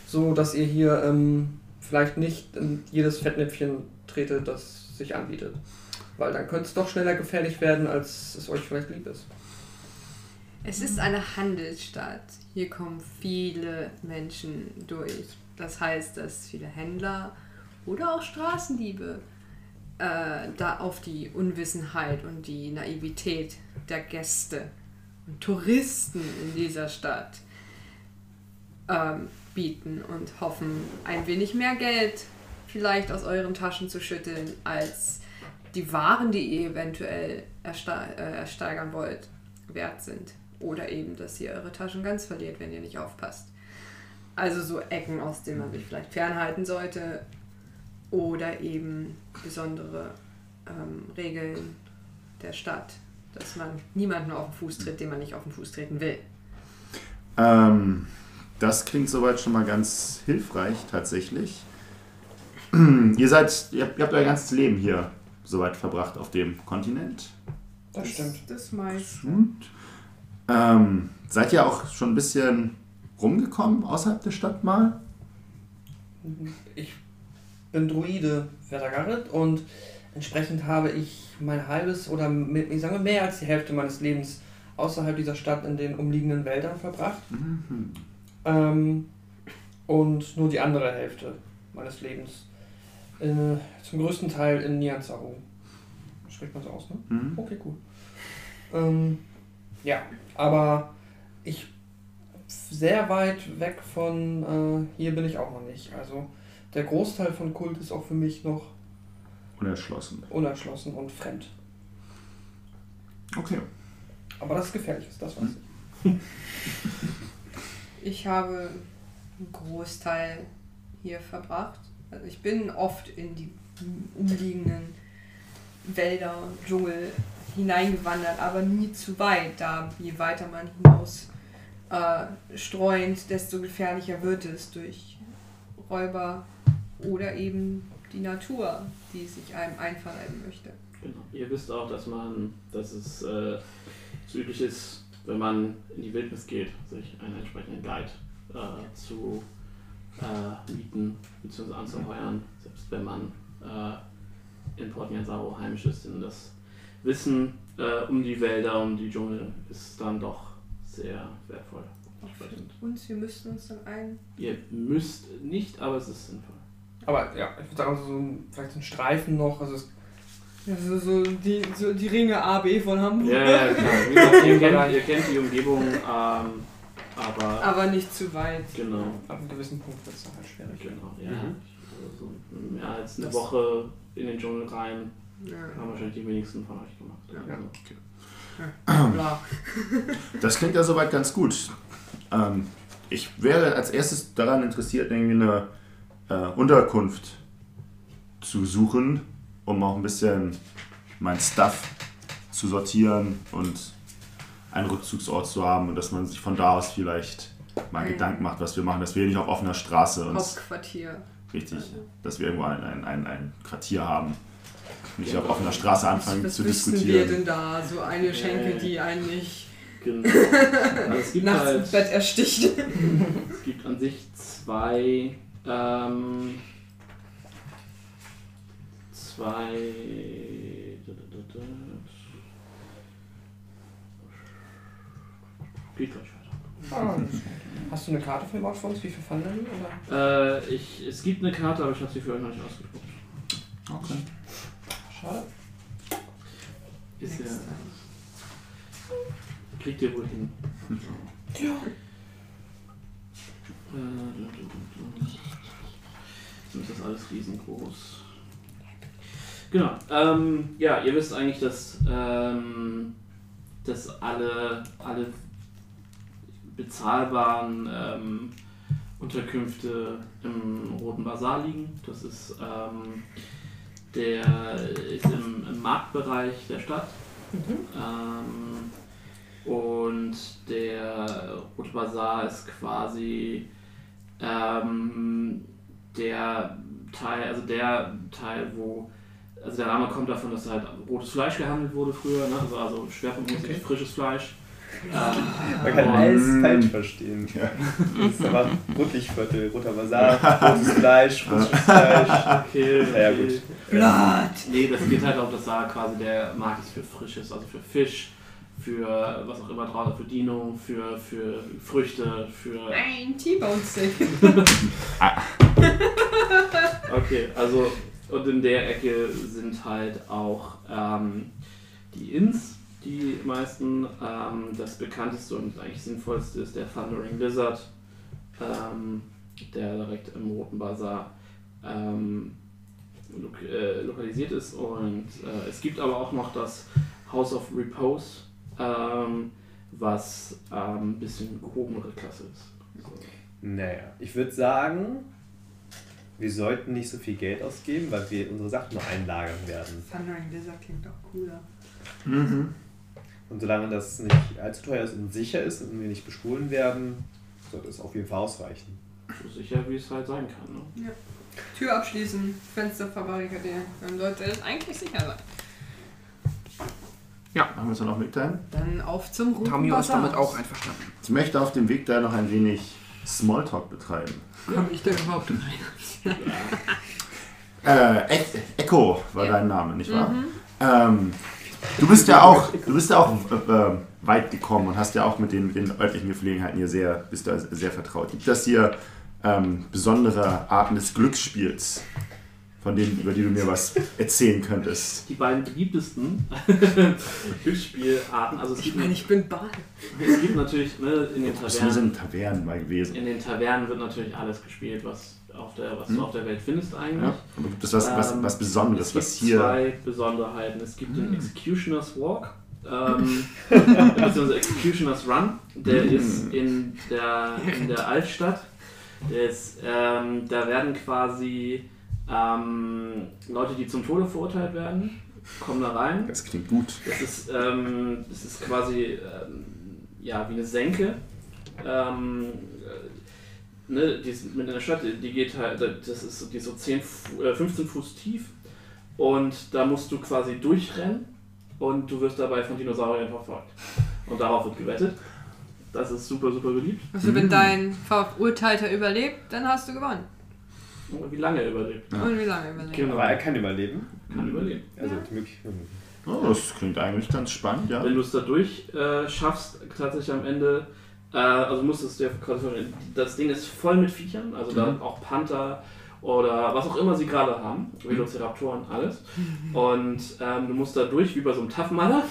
So dass ihr hier ähm, vielleicht nicht in jedes Fettnäpfchen tretet, das sich anbietet. Weil dann könnte es doch schneller gefährlich werden, als es euch vielleicht lieb ist. Es ist eine Handelsstadt. Hier kommen viele Menschen durch. Das heißt, dass viele Händler oder auch Straßendiebe äh, da auf die Unwissenheit und die Naivität der Gäste und Touristen in dieser Stadt ähm, bieten und hoffen, ein wenig mehr Geld vielleicht aus euren Taschen zu schütteln, als die Waren, die ihr eventuell äh, ersteigern wollt, wert sind. Oder eben, dass ihr eure Taschen ganz verliert, wenn ihr nicht aufpasst. Also so Ecken, aus denen man sich vielleicht fernhalten sollte. Oder eben besondere ähm, Regeln der Stadt, dass man niemanden auf den Fuß tritt, den man nicht auf den Fuß treten will. Ähm, das klingt soweit schon mal ganz hilfreich, tatsächlich. ihr seid, ihr habt, ihr habt euer ganzes Leben hier soweit verbracht auf dem Kontinent. Das stimmt. Das meiste. Gut. Ähm, seid ihr auch schon ein bisschen rumgekommen außerhalb der Stadt mal? Ich bin Druide, Werder Garrett, und entsprechend habe ich mein halbes oder ich sage mehr als die Hälfte meines Lebens außerhalb dieser Stadt in den umliegenden Wäldern verbracht. Mhm. Ähm, und nur die andere Hälfte meines Lebens äh, zum größten Teil in Nianzaro. Spricht man so aus, ne? Mhm. Okay, cool. Ähm, ja, aber ich sehr weit weg von äh, hier bin ich auch noch nicht. Also der Großteil von Kult ist auch für mich noch Unerschlossen. unerschlossen und fremd. Okay. Aber das ist gefährlich, ist das weiß ich. Ich habe einen Großteil hier verbracht. Also ich bin oft in die umliegenden Wälder und Dschungel hineingewandert, aber nie zu weit. Da je weiter man hinaus äh, streunt, desto gefährlicher wird es durch Räuber oder eben die Natur, die sich einem einverleiben möchte. Genau. Ihr wisst auch, dass man, dass es äh, so üblich ist, wenn man in die Wildnis geht, sich einen entsprechenden Guide äh, zu äh, mieten bzw. anzuheuern, selbst wenn man äh, in Port Nyanzaro heimisch ist. Denn das Wissen äh, um die Wälder, um die Dschungel ist dann doch sehr wertvoll. Und wir müssten uns dann ein. Ihr müsst nicht, aber es ist sinnvoll. Aber ja, ich würde sagen, so ein, vielleicht so ein Streifen noch. Also es, Ja, so, so, die, so die Ringe AB von Hamburg. Ja, ja, klar. Wie gesagt, ihr, kennt, ihr kennt die Umgebung, ähm, aber Aber nicht zu weit. genau. ab einem gewissen Punkt wird es dann halt schwierig. Genau, ja. Mhm. So mehr als eine Das- Woche in den Dschungel rein, Ja. haben wahrscheinlich die wenigsten von euch gemacht. Ja. Also, Bla. Das klingt ja soweit ganz gut. Ähm, ich wäre als erstes daran interessiert, irgendwie eine äh, Unterkunft zu suchen, um auch ein bisschen mein Stuff zu sortieren und einen Rückzugsort zu haben und dass man sich von da aus vielleicht mal Mhm. Gedanken macht, was wir machen, dass wir nicht auf offener Straße uns Hauptquartier. richtig, dass wir irgendwo ein, ein, ein, ein Quartier haben. Nicht auf offener Straße anfangen Was zu wir diskutieren. denn da? So eine Schenke, die einen nicht Genau. Also es gibt nachts halt, ins Bett ersticht. es gibt an sich zwei, ähm, zwei, geht gleich weiter. Ah, Hast du eine Karte für überhaupt für uns? Wie viel fanden die? Oder? Äh, ich, es gibt eine Karte, aber ich habe sie für euch noch nicht ausgedruckt. Okay. Schade. Ist ja. Kriegt ihr wohl hin. Ja. Äh, Das alles riesengroß. Genau. Ähm, ja, ihr wisst eigentlich, dass, ähm, dass alle, alle bezahlbaren ähm, Unterkünfte im Roten Basar liegen. Das ist, ähm, der ist im, im Marktbereich der Stadt. Ähm, und der Rote Bazar ist quasi ähm, der Teil, also der Teil, wo, also der Name kommt davon, dass halt rotes Fleisch gehandelt wurde früher, ne? also, also schwerpunktmäßig Okay. frisches Fleisch. Man kann alles falsch verstehen. Ja. Das ist aber Rotlichtviertel, roter Basar, rotes Fleisch, frisches Fleisch. Okay, Ja, okay. gut. Blatt! Nee, das geht halt auch, dass da quasi der Markt ist für Frisches, also für Fisch, für was auch immer drauf, für Dino, für, für Früchte, für Ein T-Bone Steak. Okay, also und in der Ecke sind halt auch ähm, die Inns, die meisten. Ähm, das bekannteste und eigentlich sinnvollste ist der Thundering Lizard, ähm, der direkt im Roten Bazar ähm, lok äh, lokalisiert ist. Und äh, es gibt aber auch noch das House of Repose, ähm, was ähm, ein bisschen gehobenere Klasse ist. So. Naja, ich würde sagen, wir sollten nicht so viel Geld ausgeben, weil wir unsere Sachen noch einlagern werden. Thundering Lizard klingt doch cooler. Mhm. Und solange das nicht allzu teuer ist und sicher ist und wir nicht bestohlen werden, sollte es auf jeden Fall ausreichen. So sicher wie es halt sein kann. Ne? Tür abschließen, Fenster verbarrikadieren. Dann sollte es eigentlich sicher sein. Ja, haben wir uns dann auch mitteilen? Dann auf zum Roten Tamio ist damit auch einverstanden. Ich möchte auf dem Weg da noch ein wenig Smalltalk betreiben. Komm ich da überhaupt rein? Äh, e Echo war Ja. dein Name, nicht wahr? Mhm. Ähm, du bist ja auch, du bist ja auch äh, äh, weit gekommen und hast ja auch mit den, mit den örtlichen Gepflegenheiten hier sehr, bist da sehr vertraut. Gibt das hier ähm, besondere Arten des Glücksspiels, von denen, über die du mir was erzählen könntest? Die beiden beliebtesten Glücksspielarten, also es Ich meine, ich bin Ball. es gibt natürlich ne, in den Tavernen, in Tavernen mal gewesen. in den Tavernen wird natürlich alles gespielt, was auf der, was Hm. du auf der Welt findest eigentlich. Ja? Aber gibt es was, was, Ähm, was Besonderes, es gibt was hier. zwei Besonderheiten. Es gibt den Hm. Executioner's Walk, ähm, beziehungsweise Executioner's Run. Der Hm. ist in der, in der Altstadt. Der ist, ähm, da werden quasi ähm, Leute, die zum Tode verurteilt werden, kommen da rein. Das klingt gut. Das ist, ähm, das ist quasi ähm, ja, wie eine Senke. Ähm, äh, ne, die ist mit einer Stadt, die geht halt, das ist so, die ist so 10, Fu- äh, 15 Fuß tief und da musst du quasi durchrennen und du wirst dabei von Dinosauriern verfolgt. Und darauf wird gewettet. Das ist super, super beliebt. Also wenn dein Verurteilter überlebt, dann hast du gewonnen. Und wie lange er überlebt. Ja. Und wie lange überlebt? Genau. Aber er kann überleben. Kann überleben. Also Ja. die Möglichkeit. Oh, das klingt eigentlich ganz spannend, ja. Wenn du es da durch äh, schaffst, tatsächlich am Ende, äh, also musst du es dir quasi vorstellen, das Ding ist voll mit Viechern, also da Mhm. auch Panther oder was auch immer sie gerade haben, Velociraptoren, alles. Und ähm, du musst da durch wie bei so einem Tough-Mudder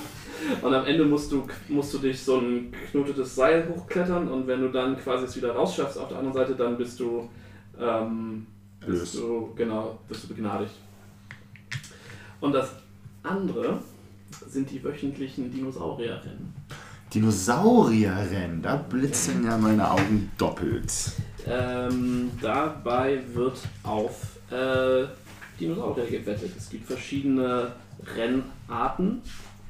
und am Ende musst du, musst du dich so ein geknotetes Seil hochklettern und wenn du dann quasi es wieder rausschaffst auf der anderen Seite, dann bist du, ähm, Erlöst. du, genau, bist du begnadigt. Und das andere sind die wöchentlichen Dinosaurierrennen. Dinosaurierrennen, da blitzen ja meine Augen doppelt. Ähm, dabei wird auf äh, Dinosaurier gewettet. Es gibt verschiedene Rennarten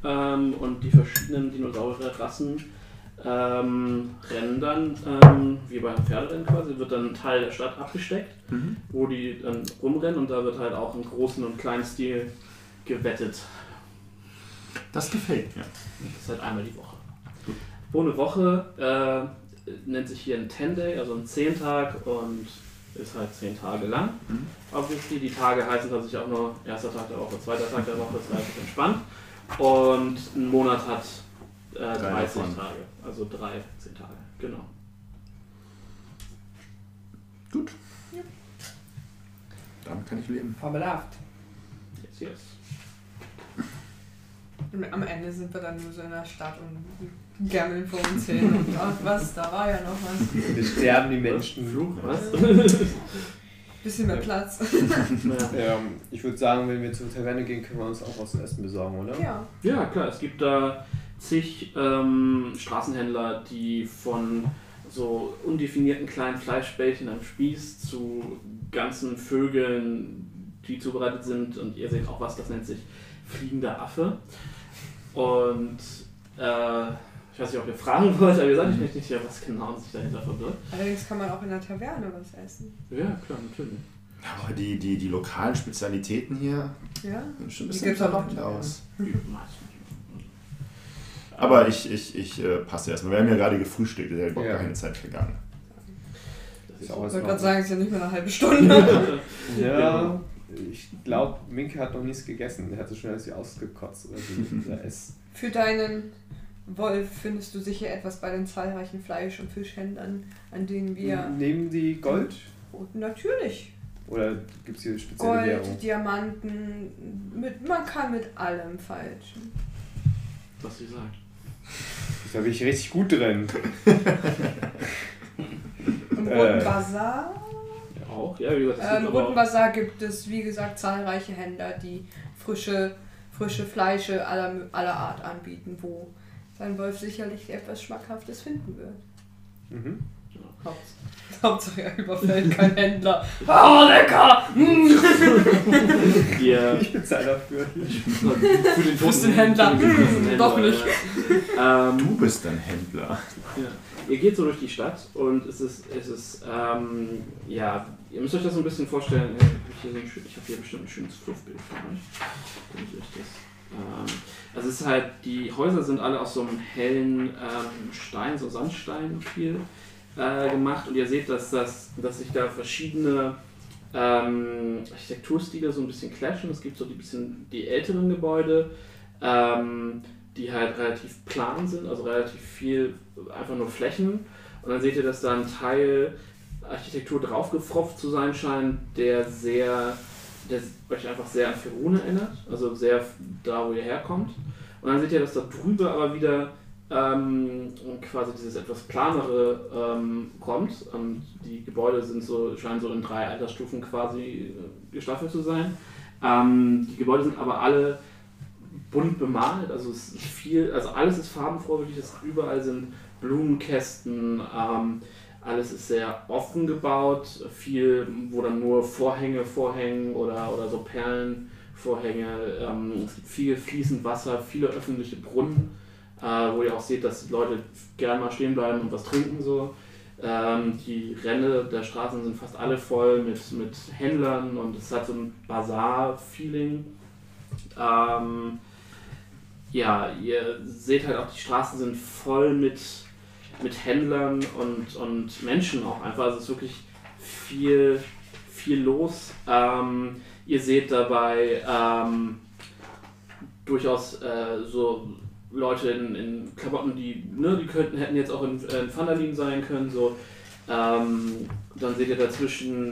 ähm, und die verschiedenen Dinosaurierrassen ähm, rennen dann, ähm, wie beim Pferderennen quasi, wird dann ein Teil der Stadt abgesteckt, Mhm. wo die dann rumrennen und da wird halt auch im großen und kleinen Stil gewettet. Das gefällt mir. Das ist halt einmal die Woche. Pro eine Woche äh, nennt sich hier ein 10-Day, also ein 10-Tag und ist halt 10 Tage lang. Mhm. Obviously, die Tage heißen tatsächlich auch nur erster Tag der Woche, zweiter Tag der Woche, ist relativ entspannt. Und ein Monat hat äh, 30 davon. Tage, also drei 10 Tage, genau. Gut. Damit kann ich leben. Fabelhaft. Yes, yes. Und Am Ende sind wir dann nur so in der Stadt und gammeln vor uns hin. Und ach was, da war ja noch was. Wir sterben die Menschen. Fluch, was? Bisschen mehr Platz. ja. Ähm, ich würde sagen, wenn wir zur Taverne gehen, können wir uns auch was zu essen besorgen, oder? Ja. Ja, klar, es gibt da zig ähm, Straßenhändler, die von so undefinierten kleinen Fleischbällchen am Spieß zu ganzen Vögeln, die zubereitet sind. Und ihr seht auch was, das nennt sich fliegender Affe. Und äh, ich weiß nicht, ob ihr fragen wollt, aber ihr seid euch nicht sicher, was genau sich dahinter verbirgt. Allerdings kann man auch in der Taverne was essen. Ja, klar, natürlich. Aber die, die, die lokalen Spezialitäten hier Ja? sehen schon ein bisschen verrückt aus. Nicht. Aber ich, ich, ich äh, passe erstmal. Wir haben ja gerade gefrühstückt, ist ja überhaupt Ja. keine Zeit vergangen. Ich wollte gerade sagen, es ist ja nicht mehr eine halbe Stunde. Ja, ich glaube, Minke hat noch nichts gegessen. Er hat so schnell sie ausgekotzt. Ist Für deinen Wolf findest du sicher etwas bei den zahlreichen Fleisch- und Fischhändlern, an denen wir. Nehmen die Gold? Und natürlich. Oder gibt es hier spezielle Gold, Währung? Diamanten, mit, man kann mit allem falschen. was sie sagt. Da bin ich richtig gut drin. Im Äh. Roten Bazar. Auch, ja, wie gesagt, es Äh, Im gibt aber Roten Bazar gibt es, wie gesagt, zahlreiche Händler, die frische, frische Fleische aller, aller Art anbieten, wo sein Wolf sicherlich etwas Schmackhaftes finden wird. Mhm. Haupts Hauptsache er überfällt kein Händler. Oh, lecker! ihr, Ich bezahle dafür. für den Bist ein Händler. für den toten doch nicht. Ähm, Du bist ein Händler. Ja. Ihr geht so durch die Stadt und es ist, es ist ähm, ja, ihr müsst euch das so ein bisschen vorstellen. Ich habe hier, ich bestimmt ein schönes Fluffbild von euch. Damit ihr euch das, also es ist halt, die Häuser sind alle aus so einem hellen ähm, Stein, so Sandstein viel äh, gemacht und ihr seht, dass, das, dass sich da verschiedene ähm, Architekturstile so ein bisschen clashen. Es gibt so die bisschen die älteren Gebäude. Ähm, die halt relativ plan sind, also relativ viel einfach nur Flächen. Und dann seht ihr, dass da ein Teil Architektur draufgefropft zu sein scheint, der sehr, der euch einfach sehr an Ferune erinnert, also sehr da, wo ihr herkommt. Und dann seht ihr, dass da drüber aber wieder ähm, quasi dieses etwas planere ähm, kommt. Und die Gebäude sind so, scheinen so in drei Altersstufen quasi äh, gestaffelt zu sein. Ähm, die Gebäude sind aber alle bunt bemalt, also es ist viel, also alles ist farbenfroh, wirklich, es überall sind Blumenkästen, ähm, alles ist sehr offen gebaut, viel, wo dann nur Vorhänge vorhängen oder, oder so Perlenvorhänge, ähm, es gibt viel fließend Wasser, viele öffentliche Brunnen, äh, wo ihr auch seht, dass die Leute gerne mal stehen bleiben und was trinken so. Ähm, die Ränder der Straßen sind fast alle voll mit, mit Händlern und es hat so ein Bazar-Feeling. Ähm, ja, ihr seht halt auch, die Straßen sind voll mit, mit Händlern und, und Menschen auch einfach. Also es ist wirklich viel, viel los. Ähm, ihr seht dabei ähm, durchaus äh, so Leute in, in Klamotten, die, ne, die könnten, hätten jetzt auch in, äh, in Vandalin sein können. So. Ähm, dann seht ihr dazwischen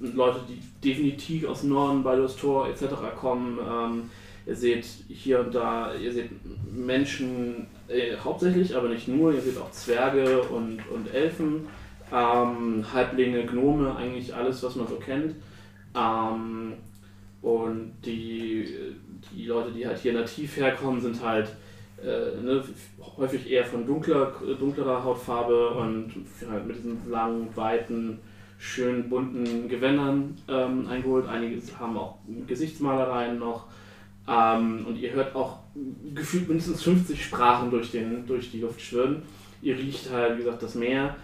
Leute, die definitiv aus Norden, Baldur's Tor etc. kommen. Ähm, ihr seht hier und da, ihr seht Menschen äh, hauptsächlich, aber nicht nur. Ihr seht auch Zwerge und, und Elfen, ähm, Halblinge, Gnome, eigentlich alles, was man so kennt. Ähm, und die, die Leute, die halt hier nativ herkommen, sind halt äh, ne, häufig eher von dunkler, dunklerer Hautfarbe und halt mit diesen langen, weiten, schön bunten Gewändern ähm, eingeholt. Einige haben auch Gesichtsmalereien noch. Ähm, und ihr hört auch gefühlt mindestens 50 Sprachen durch, den, durch die Luft schwirren. Ihr riecht halt, wie gesagt, das Meer,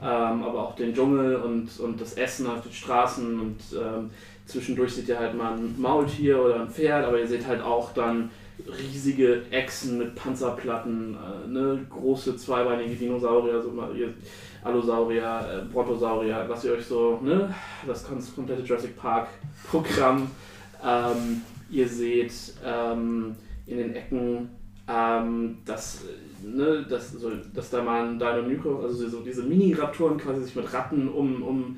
ähm, aber auch den Dschungel und, und das Essen auf den Straßen. Und ähm, zwischendurch seht ihr halt mal ein Maultier oder ein Pferd, aber ihr seht halt auch dann riesige Echsen mit Panzerplatten, äh, ne, große zweibeinige Dinosaurier, so ihr, Allosaurier, äh, Brontosaurier, was ihr euch so, ne, das komplette Jurassic Park Programm. Ähm, ihr seht ähm, in den Ecken, ähm, dass, ne, dass, so, dass da mal ein Deinonychus, also so diese Mini-Raptoren quasi sich mit Ratten um, um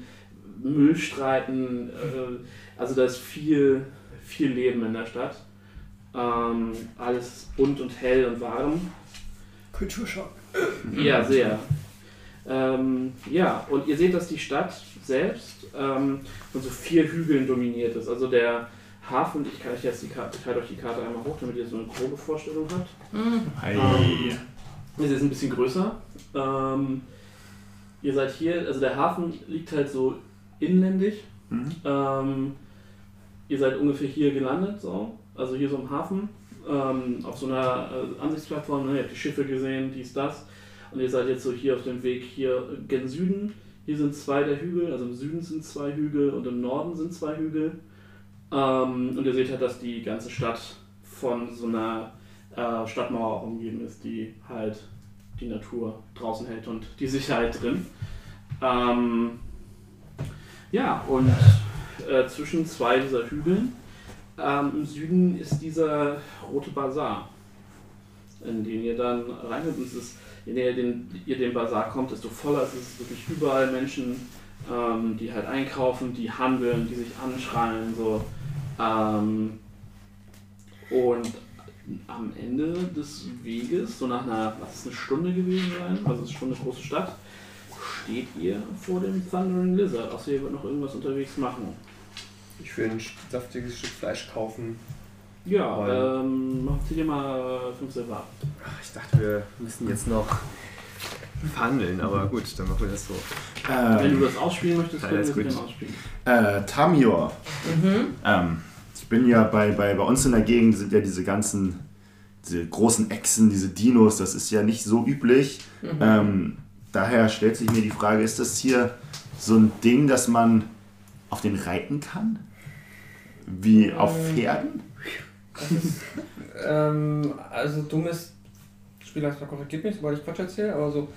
Müll streiten. Äh, also da ist viel, viel Leben in der Stadt. Ähm, alles bunt und hell und warm. Kulturschock. Ja, sehr. Ähm, ja, und ihr seht, dass die Stadt selbst ähm, von so vier Hügeln dominiert ist. Also der Hafen, ich kann euch jetzt die Karte, ich halte euch die Karte einmal hoch, damit ihr so eine grobe Vorstellung habt. Ei. Ähm, es ist ein bisschen größer. Ähm, ihr seid hier, also der Hafen liegt halt so inländig. Mhm. Ähm, ihr seid ungefähr hier gelandet, so. also hier so im Hafen, ähm, auf so einer äh, Ansichtsplattform. Ne? Ihr habt die Schiffe gesehen, dies, das. Und ihr seid jetzt so hier auf dem Weg hier gen Süden. Hier sind zwei der Hügel, also im Süden sind zwei Hügel und im Norden sind zwei Hügel. Ähm, und ihr seht halt, dass die ganze Stadt von so einer äh, Stadtmauer umgeben ist, die halt die Natur draußen hält und die Sicherheit drin. Ähm, ja, und äh, zwischen zwei dieser Hügeln ähm, im Süden ist dieser rote Bazar, in den ihr dann reingeht. Und es ist, je näher den, ihr den Bazar kommt, desto voller ist es. wirklich überall Menschen, ähm, die halt einkaufen, die handeln, die sich anschreien. So. Ähm, und am Ende des Weges, so nach einer, was ist eine Stunde gewesen sein, also ist schon eine große Stadt, steht ihr vor dem Thundering Lizard. Außer ihr wollt noch irgendwas unterwegs machen. Ich will ein saftiges Stück Fleisch kaufen. Ja, Weil- ähm, macht dir mal 5 Silber. Ach, ich dachte, wir müssen jetzt noch verhandeln, aber gut, dann machen wir das so. Wenn du Ähm, das ausspielen möchtest, können wir das ausspielen. äh, Tamior. Ähm, ich bin ja bei, bei, bei uns in der Gegend sind ja diese ganzen, diese großen Echsen, diese Dinos, das ist ja nicht so üblich. Ähm, daher stellt sich mir die Frage, ist das hier so ein Ding, dass man auf den reiten kann? Wie auf Pferden? Ähm, also dummes, Spielleiter korrigiert mich, sobald ich Quatsch erzähle, aber so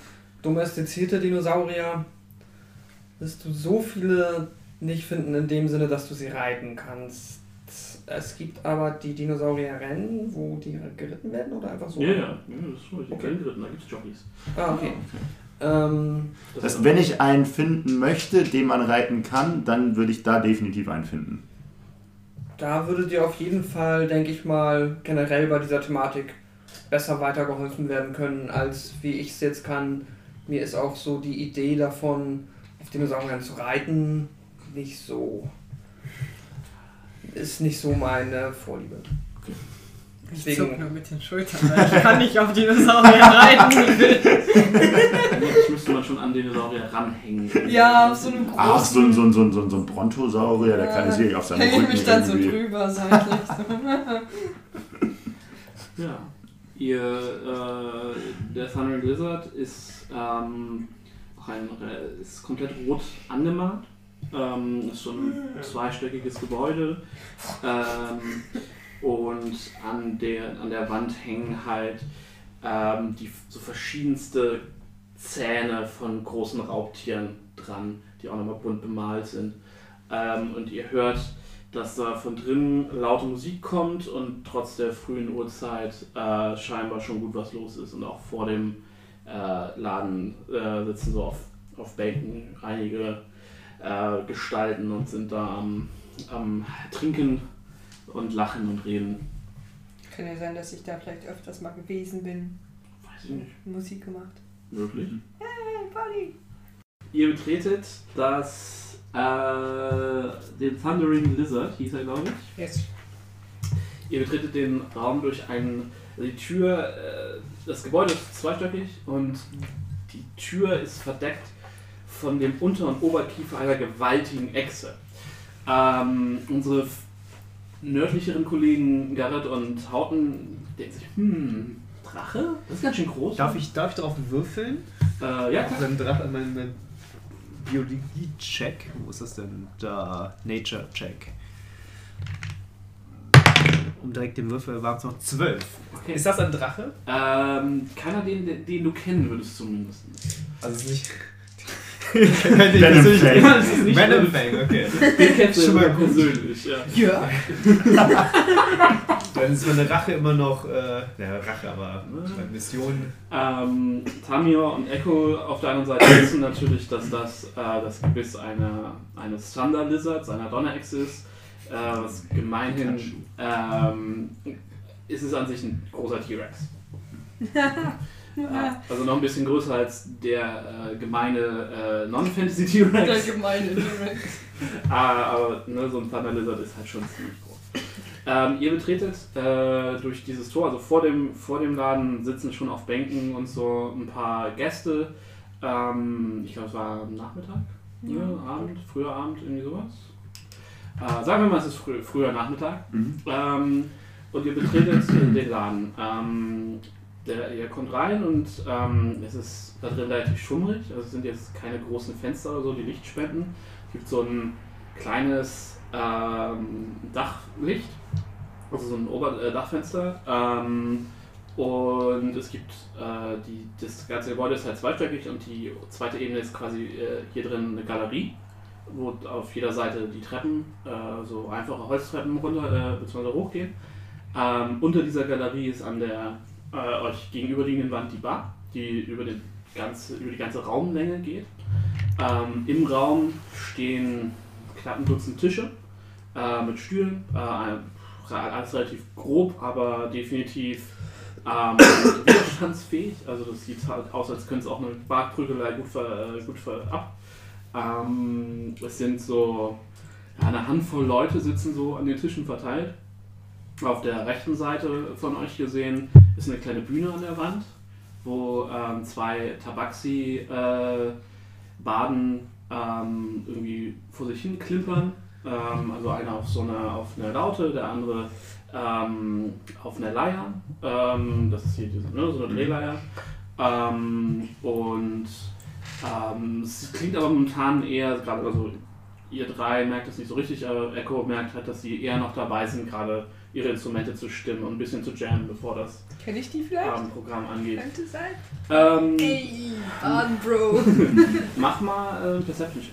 domestizierte Dinosaurier wirst du so viele nicht finden in dem Sinne, dass du sie reiten kannst. Es gibt aber die Dinosaurierrennen, wo die geritten werden oder einfach so? Ja, ja, ja, das ist richtig. Okay. Okay. Geritten, da gibt es Jockeys. Ah, okay. Ähm, Das heißt, wenn ich einen finden möchte, den man reiten kann, dann würde ich da definitiv einen finden. da würde dir auf jeden Fall, denke ich mal, generell bei dieser Thematik besser weitergeholfen werden können, als wie ich es jetzt kann. Mir ist auch so die Idee davon, auf Dinosauriern zu reiten, nicht so. Ist nicht so meine Vorliebe. Ich Deswegen- zuck nur mit den Schultern, weil ich kann nicht auf Dinosaurier reiten. Das müsste man schon an Dinosaurier ranhängen. ja, auf so einem großen... Ach, so ein, so ein, so ein, so ein, so ein Brontosaurier, der kann sich auf seinem Häng ich Rücken mich dann so drüber seitlich. So. Ja. Ihr, äh, der Thundering Lizard ist, ähm, auch ein, ist komplett rot angemalt. Ähm, ist so ein zweistöckiges Gebäude. Ähm, und an der, an der Wand hängen halt ähm, die so verschiedenste Zähne von großen Raubtieren dran, die auch nochmal bunt bemalt sind. Ähm, und ihr hört dass da von drinnen laute Musik kommt und trotz der frühen Uhrzeit äh, scheinbar schon gut was los ist. Und auch vor dem äh, Laden äh, sitzen so auf, auf Bänken einige äh, Gestalten und sind da am, am Trinken und Lachen und Reden. Kann ja sein, dass ich da vielleicht öfters mal gewesen bin. Weiß ich nicht, Musik gemacht. möglich. Hey, Party! Ihr betretet das, äh, den Thundering Lizard, hieß er glaube ich. Yes. Ihr betretet den Raum durch einen Also die Tür, äh, das Gebäude ist zweistöckig und die Tür ist verdeckt von dem Unter- und Oberkiefer einer gewaltigen Echse. Ähm, unsere nördlicheren Kollegen Garrett und Hauten denken sich, hm, Drache? Das ist ganz schön groß. Darf ich, darf ich darauf würfeln? Äh, ja, Auf meinen Drache, mein, mein Biologie-Check. Wo ist das denn? Da, Nature-Check. Um direkt den Würfel waren es noch 12. Okay. Ist das ein Drache? Ähm, keiner, den, den- den du kennen würdest zumindest. Also es ist nicht. Venom Fang. Ja, es ist nicht Venom. Fang, okay. Den kennst du Schon mal persönlich, ja. Ja. Dann ist meine Rache immer noch. Äh, ja, Rache, aber meine Mission. Ähm, Tamio und Echo auf der anderen Seite wissen natürlich, dass das äh, das Gebiss einer, eines Thunder Lizards, einer Donnerechse ist. Äh, was gemeinhin ähm, ist es an sich ein großer T-Rex. Äh, also noch ein bisschen größer als der äh, gemeine äh, Non-Fantasy Der T-Rex. gemeine T-Rex. Ah, aber ne, so ein Thunder Lizard ist halt schon ziemlich groß. Ähm, ihr betretet äh, durch dieses Tor, also vor dem, vor dem Laden sitzen schon auf Bänken und so ein paar Gäste. Ähm, ich glaube, es war Nachmittag, ne, Abend, früher Abend, irgendwie sowas. Äh, sagen wir mal, es ist frü früher Nachmittag. Mhm. Ähm, und ihr betretet den Laden. Der, ihr kommt rein und ähm, es ist da drin relativ schummrig. Also es sind jetzt keine großen Fenster oder so, die Licht spenden. Es gibt so ein kleines ähm, Dachlicht, also so ein Ober äh. Ähm, und es gibt äh, die, das ganze Gebäude ist halt zweistöckig und die zweite Ebene ist quasi äh, hier drin eine Galerie, wo auf jeder Seite die Treppen, äh, so einfache Holztreppen runter äh, bzw. hochgehen. Ähm, unter dieser Galerie ist an der äh, euch gegenüberliegenden Wand die Bar, die über, den ganze, über die ganze Raumlänge geht. Ähm, Im Raum stehen knapp ein Dutzend Tische äh, mit Stühlen, äh, alles relativ grob, aber definitiv ähm, widerstandsfähig. Also das sieht halt aus, als könnte es auch eine Bartprügelei gut, ver, äh, gut ver, ab. Ähm, es sind so ja, eine Handvoll Leute sitzen so an den Tischen verteilt. Auf der rechten Seite von euch gesehen ist eine kleine Bühne an der Wand, wo ähm, zwei Tabaxi äh, baden ähm, irgendwie vor sich hin klimpern. Ähm, also einer auf so einer auf einer Laute, der andere ähm, auf einer Leier. Ähm, das ist hier diese, ne, so eine Drehleier. Ähm, und es klingt aber momentan eher, gerade also ihr drei merkt es nicht so richtig, aber Echo merkt halt, dass sie eher noch dabei sind, gerade ihre Instrumente zu stimmen und ein bisschen zu jammen, bevor das Kenn ich die vielleicht? Abendprogramm angeht. Könnte sein. Ähm, Ey, Baden, Bro. mach mal äh, Perception Check.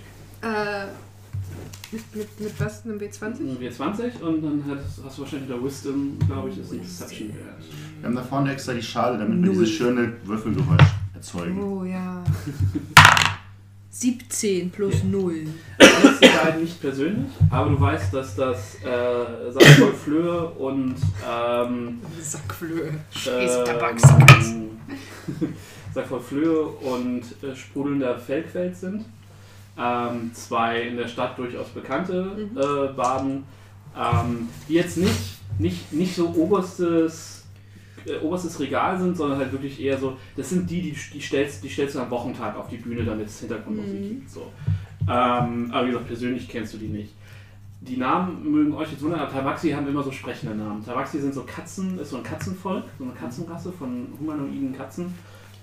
äh, mit, mit, mit was? Einem W20? Ein W20 und dann hast, hast du wahrscheinlich wieder Wisdom, glaube ich, ist ein Perception Wert. Wir haben da vorne extra die Schale, damit wir Null. dieses schöne Würfelgeräusch erzeugen. Oh ja. 17 plus 0. Das ist die beiden nicht persönlich, aber du weißt, dass das äh, Sackvoll Flöhe und ähm, Sackflöhe. ähm, Sackvoll Flöhe und äh, sprudelnder Felgfeld sind. Ähm, zwei in der Stadt durchaus bekannte Mhm. äh, Baden, ähm, die jetzt nicht, nicht, nicht so oberstes, äh, oberstes Regal sind, sondern halt wirklich eher so, das sind die, die, die, stellst, die stellst du am Wochentag auf die Bühne, damit es Hintergrundmusik Mhm. gibt. So. Ähm, aber wie gesagt, persönlich kennst du die nicht. Die Namen mögen euch jetzt wundern, aber Tabaxi haben immer so sprechende Namen. Tabaxi sind so Katzen, ist so ein Katzenvolk, so eine Katzenrasse von humanoiden Katzen,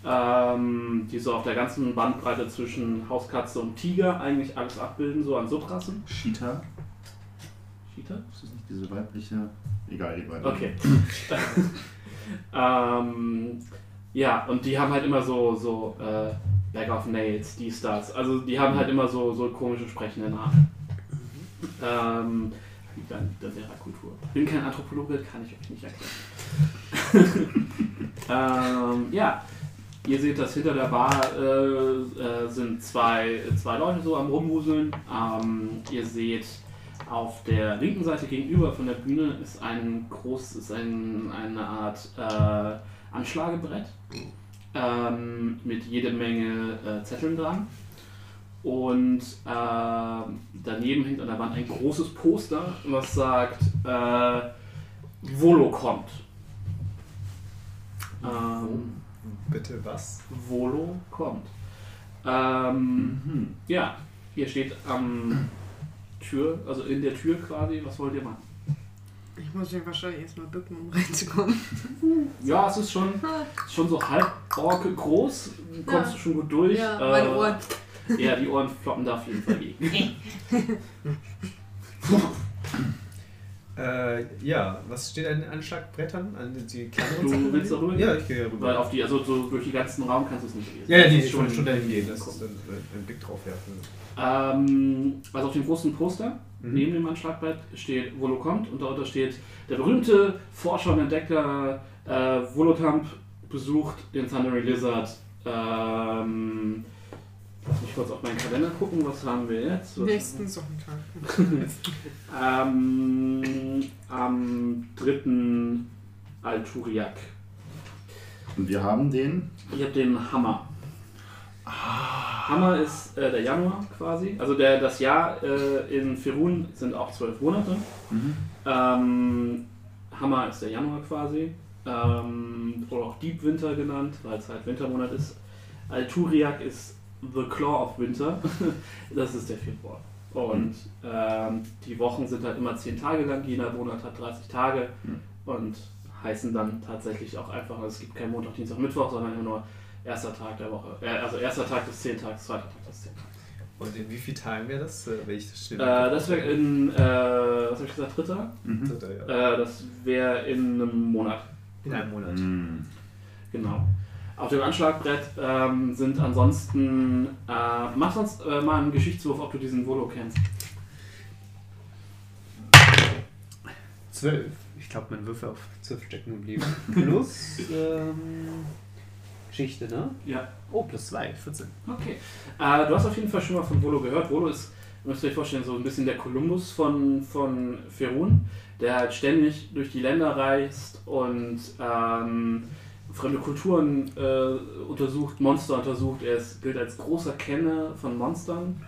ähm, die so auf der ganzen Bandbreite zwischen Hauskatze und Tiger eigentlich alles abbilden, so an Subrassen. Cheetah, Cheetah? ist das nicht diese weibliche? Egal, die beiden. Okay. ähm, ja, und die haben halt immer so, so äh, Bag of Nails, die Stars. Also die haben halt immer so, so komische sprechende Namen. Ähm, an der Lehrer-Kultur. Bin kein Anthropologe, kann ich euch nicht erklären. ähm, ja, ihr seht, dass hinter der Bar äh, äh, sind zwei, zwei Leute so am Rumwuseln. Ähm, ihr seht auf der linken Seite gegenüber von der Bühne ist ein groß, ist ein, eine Art äh, Anschlagebrett ähm, mit jede Menge äh, Zetteln dran. Und äh, daneben hängt an der Wand ein großes Poster, was sagt, äh, Volo kommt. Ähm, Bitte was? Volo kommt. Ähm, Mhm. ja, ihr steht am Tür, also in der Tür quasi. Was wollt ihr machen? Ich muss mich wahrscheinlich erstmal bücken, um reinzukommen. Ja, es ist schon, schon so halb Orke groß. Kommst Ja. du schon gut durch. Ja, meine Äh, Ohren. Ja, die Ohren floppen da auf jeden Fall gegen. Äh, ja, was steht an den Anschlagbrettern? An die kleineren Du willst da rüber? Ja, ich gehe rüber. Weil auf die, also so durch den ganzen Raum kannst du es nicht lesen. ja, ja, nee, Das ist wollte schon dahin gehen, dass ich dann äh, einen Blick drauf werfen. Ähm, also auf dem großen Poster Mhm. neben dem Anschlagbrett steht Volo kommt und darunter steht der berühmte Forscher und Entdecker äh, Volotamp besucht den Thundering Lizard. Ähm, lass mich kurz auf meinen Kalender gucken, was haben wir jetzt? Was Nächsten Sonntag. ähm, am 3. Alturiak. Und wir haben den. Ich habe den Hammer. Hammer ist äh, der Januar quasi. Also der, das Jahr äh, in Ferun sind auch zwölf Monate. Mhm. Ähm, Hammer ist der Januar quasi. Ähm, oder auch Deep Winter genannt, weil es halt Wintermonat ist. Alturiak ist The Claw of Winter. das ist der Februar. Und ähm, die Wochen sind halt immer zehn Tage lang. Jeder Monat hat 30 Tage. Mhm. Und heißen dann tatsächlich auch einfach, also es gibt keinen Montag, Dienstag, Mittwoch, sondern immer nur erster Tag der Woche. Äh, also erster Tag des Zehntags, zweiter Tag des Zehntags. Und in wie viel Teilen wäre das, äh, wenn ich das Äh, steht? das wäre in, äh, was habe ich gesagt, dritter? Mhm. ja. Äh, das wäre in einem Monat. In einem Monat. Mhm. Genau. Auf dem Anschlagbrett ähm, sind ansonsten, äh, mach sonst äh, mal einen Geschichtswurf, ob du diesen Volo kennst. Zwölf. Ich glaube, mein Würfel auf zwölf stecken geblieben. Plus ähm, Geschichte, ne? Ja. Oh, plus zwei, 14. Okay. Äh, du hast auf jeden Fall schon mal von Volo gehört. Volo ist, ihr müsst euch vorstellen, so ein bisschen der Kolumbus von, von Ferun, der halt ständig durch die Länder reist und ähm, fremde Kulturen äh, untersucht, Monster untersucht. Er ist, gilt als großer Kenner von Monstern.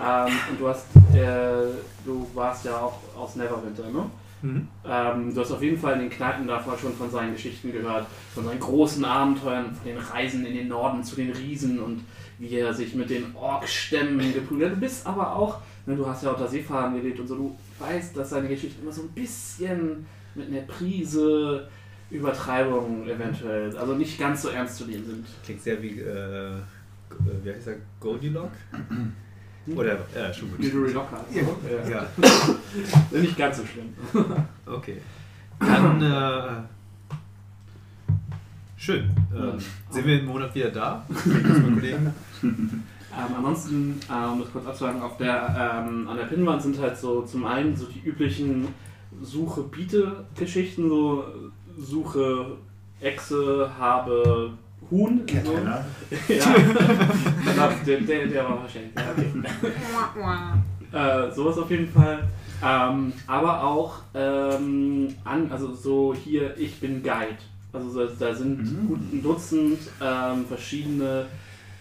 Ähm, und du hast, äh, du warst ja auch aus Neverwinter, ne? Mhm. Ähm, du hast auf jeden Fall in den Kneipen davor schon von seinen Geschichten gehört, von seinen großen Abenteuern, von den Reisen in den Norden zu den Riesen und wie er sich mit den Orkstämmen geprügelt hat. Du bist aber auch, ne, du hast ja unter Seefahren gelebt und so, du weißt, dass seine Geschichten immer so ein bisschen mit einer Prise Übertreibung eventuell, also nicht ganz so ernst zu nehmen sind. Klingt sehr wie, äh, äh, wie heißt er, Goldilock? Oder, ja, schon gut. Gilderoy Lockhart. Ja. Ja. ja, Nicht ganz so schlimm. okay. Dann, äh, schön. Ähm, sind wir im Monat wieder da? Ähm, ansonsten, ähm, um das kurz abzusagen, auf der, ähm, an der Pinnwand sind halt so zum einen so die üblichen Suche-Biete-Geschichten, so Suche Echse, habe Huhn. So. Keller. Ja, genau, der, der, der war wahrscheinlich. Ja, okay. äh, sowas auf jeden Fall. Ähm, aber auch ähm, an, also so hier, ich bin Guide. Also so, da sind Mhm. gut ein Dutzend ähm, verschiedene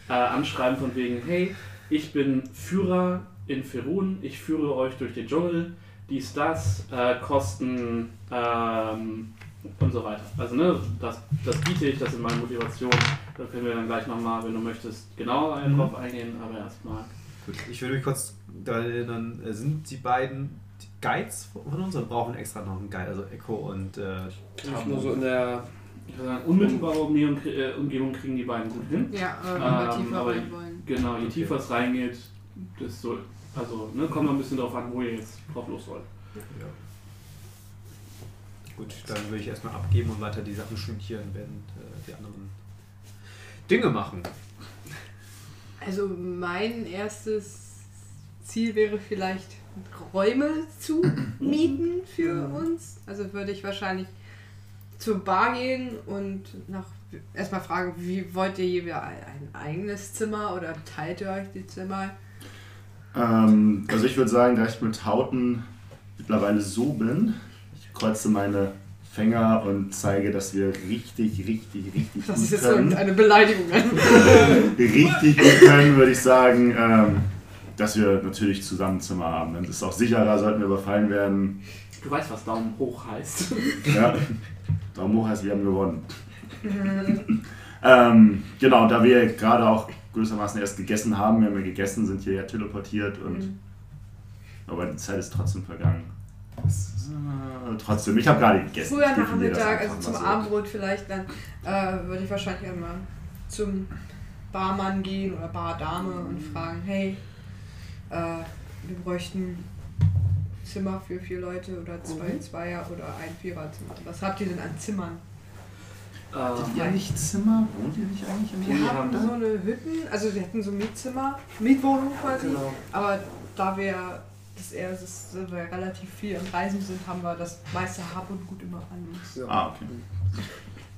äh, Anschreiben von wegen, hey, ich bin Führer in Ferun, ich führe euch durch den Dschungel, dies, das, äh, Kosten ähm, und so weiter. Also ne, das, das biete ich, das sind meine Motivationen. Da können wir dann gleich nochmal, wenn du möchtest, genauer Mhm. drauf eingehen, aber erstmal. Gut, ich würde mich kurz daran erinnern, äh, sind die beiden die Guides von uns oder brauchen extra noch einen Guide? Also Echo und äh, Nicht nur so in der. Ich würde sagen, unmittelbare Umgebung, äh, Umgebung kriegen die beiden gut hin. Ja, äh, wenn wir Ähm, tiefer aber- rein wollen. Genau, je Okay. tiefer es reingeht, desto. Also, ne, kommt noch ein bisschen drauf an, wo ihr jetzt drauf los wollt. Ja. Gut, dann würde ich erstmal abgeben und weiter die Sachen studieren, während äh, die anderen Dinge machen. Also mein erstes Ziel wäre vielleicht Räume zu mieten für uns. Also würde ich wahrscheinlich zur Bar gehen und nach erstmal fragen, wie wollt ihr jeweils ein eigenes Zimmer oder teilt ihr euch die Zimmer? Ähm, also ich würde sagen, da ich mit Hauten mittlerweile so bin, kreuze meine Fänger und zeige, dass wir richtig, richtig, richtig Das gut ist jetzt können. irgendeine Beleidigung. richtig gut können, würde ich sagen, ähm, dass wir natürlich zusammen Zimmer haben. Dann ist es auch sicherer, sollten wir überfallen werden. Du weißt, was Daumen hoch heißt. Ja, Daumen hoch heißt, wir haben gewonnen. ähm, genau, da wir gerade auch gewissermaßen erst gegessen haben, wir haben ja gegessen, sind hierher teleportiert und. Mhm. Aber die Zeit ist trotzdem vergangen. Trotzdem, ich habe gerade gegessen. Früher Nachmittag, also zum so. Abendbrot vielleicht, dann äh, würde ich wahrscheinlich einmal zum Barmann gehen oder Bardame und fragen, hey, äh, wir bräuchten Zimmer für vier Leute oder zwei Zweier oder ein Viererzimmer. Was habt ihr denn an Zimmern? Ähm, Ihr nicht Zimmer? Wohnt ihr nicht eigentlich im Wir haben haben da- so eine Hütten, also wir hätten so Mietzimmer, Mietwohnung quasi, Genau. aber da wir das eher das ist, wir relativ viel am Reisen sind, haben wir das meiste Hab und Gut immer an uns. Ja. Ah, okay.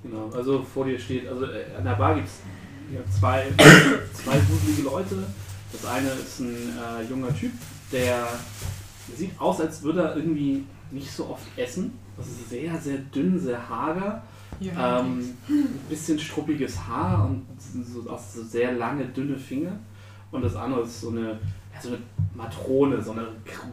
Genau, also vor dir steht, also äh, an der Bar gibt es zwei, zwei wuselige Leute. Das eine ist ein äh, junger Typ, der sieht aus, als würde er irgendwie nicht so oft essen. Das ist sehr, sehr dünn, sehr hager. Ja. Ähm, ein bisschen struppiges Haar und so, auch so sehr lange, dünne Finger. Und das andere ist so eine, ja, so eine Matrone, so eine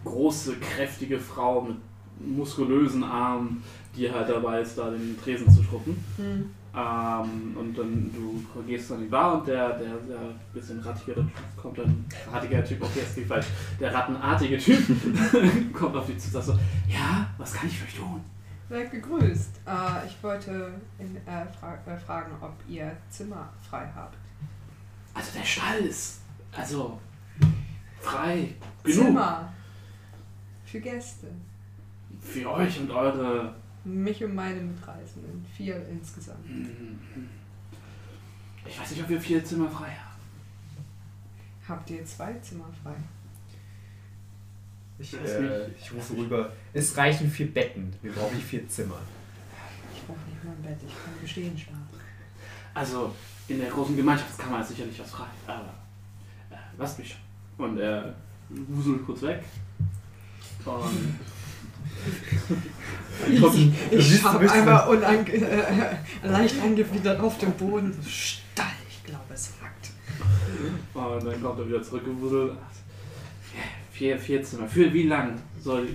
große, kräftige Frau mit muskulösen Armen, die halt dabei ist, da den Tresen zu schruppen. Hm. Ähm, und dann du gehst an die Bar und der, der, der bisschen rattigere Typ kommt dann, rattiger Typ, okay, das klingt falsch, der rattenartige Typ kommt auf dich zu und sagt so, ja, was kann ich für euch tun? Seid gegrüßt. Äh, ich wollte in, äh, fra äh, fragen, ob ihr Zimmer frei habt. Also der Stall ist, also, frei, genug Zimmer für Gäste. für euch und eure Mich und meine Mitreisenden. Vier insgesamt. Ich weiß nicht, ob wir vier Zimmer frei haben. Habt ihr zwei Zimmer frei? Ich, äh, ich rufe rüber. Es reichen vier Betten. Wir brauchen nicht vier Zimmer. Ich brauche nicht mal ein Bett, ich kann bestehen schlafen. Also, in der großen Gemeinschaftskammer ist sicherlich was frei, aber äh, lasst mich schon. Und er wuselt kurz weg. Und. kommt, Ich habe einmal unange äh, leicht angewidert auf dem Boden. Stall, ich glaube, es hackt. und dann kommt er wieder zurückgewuselt. und sagt, Vier, vier Zimmer. Für wie lang soll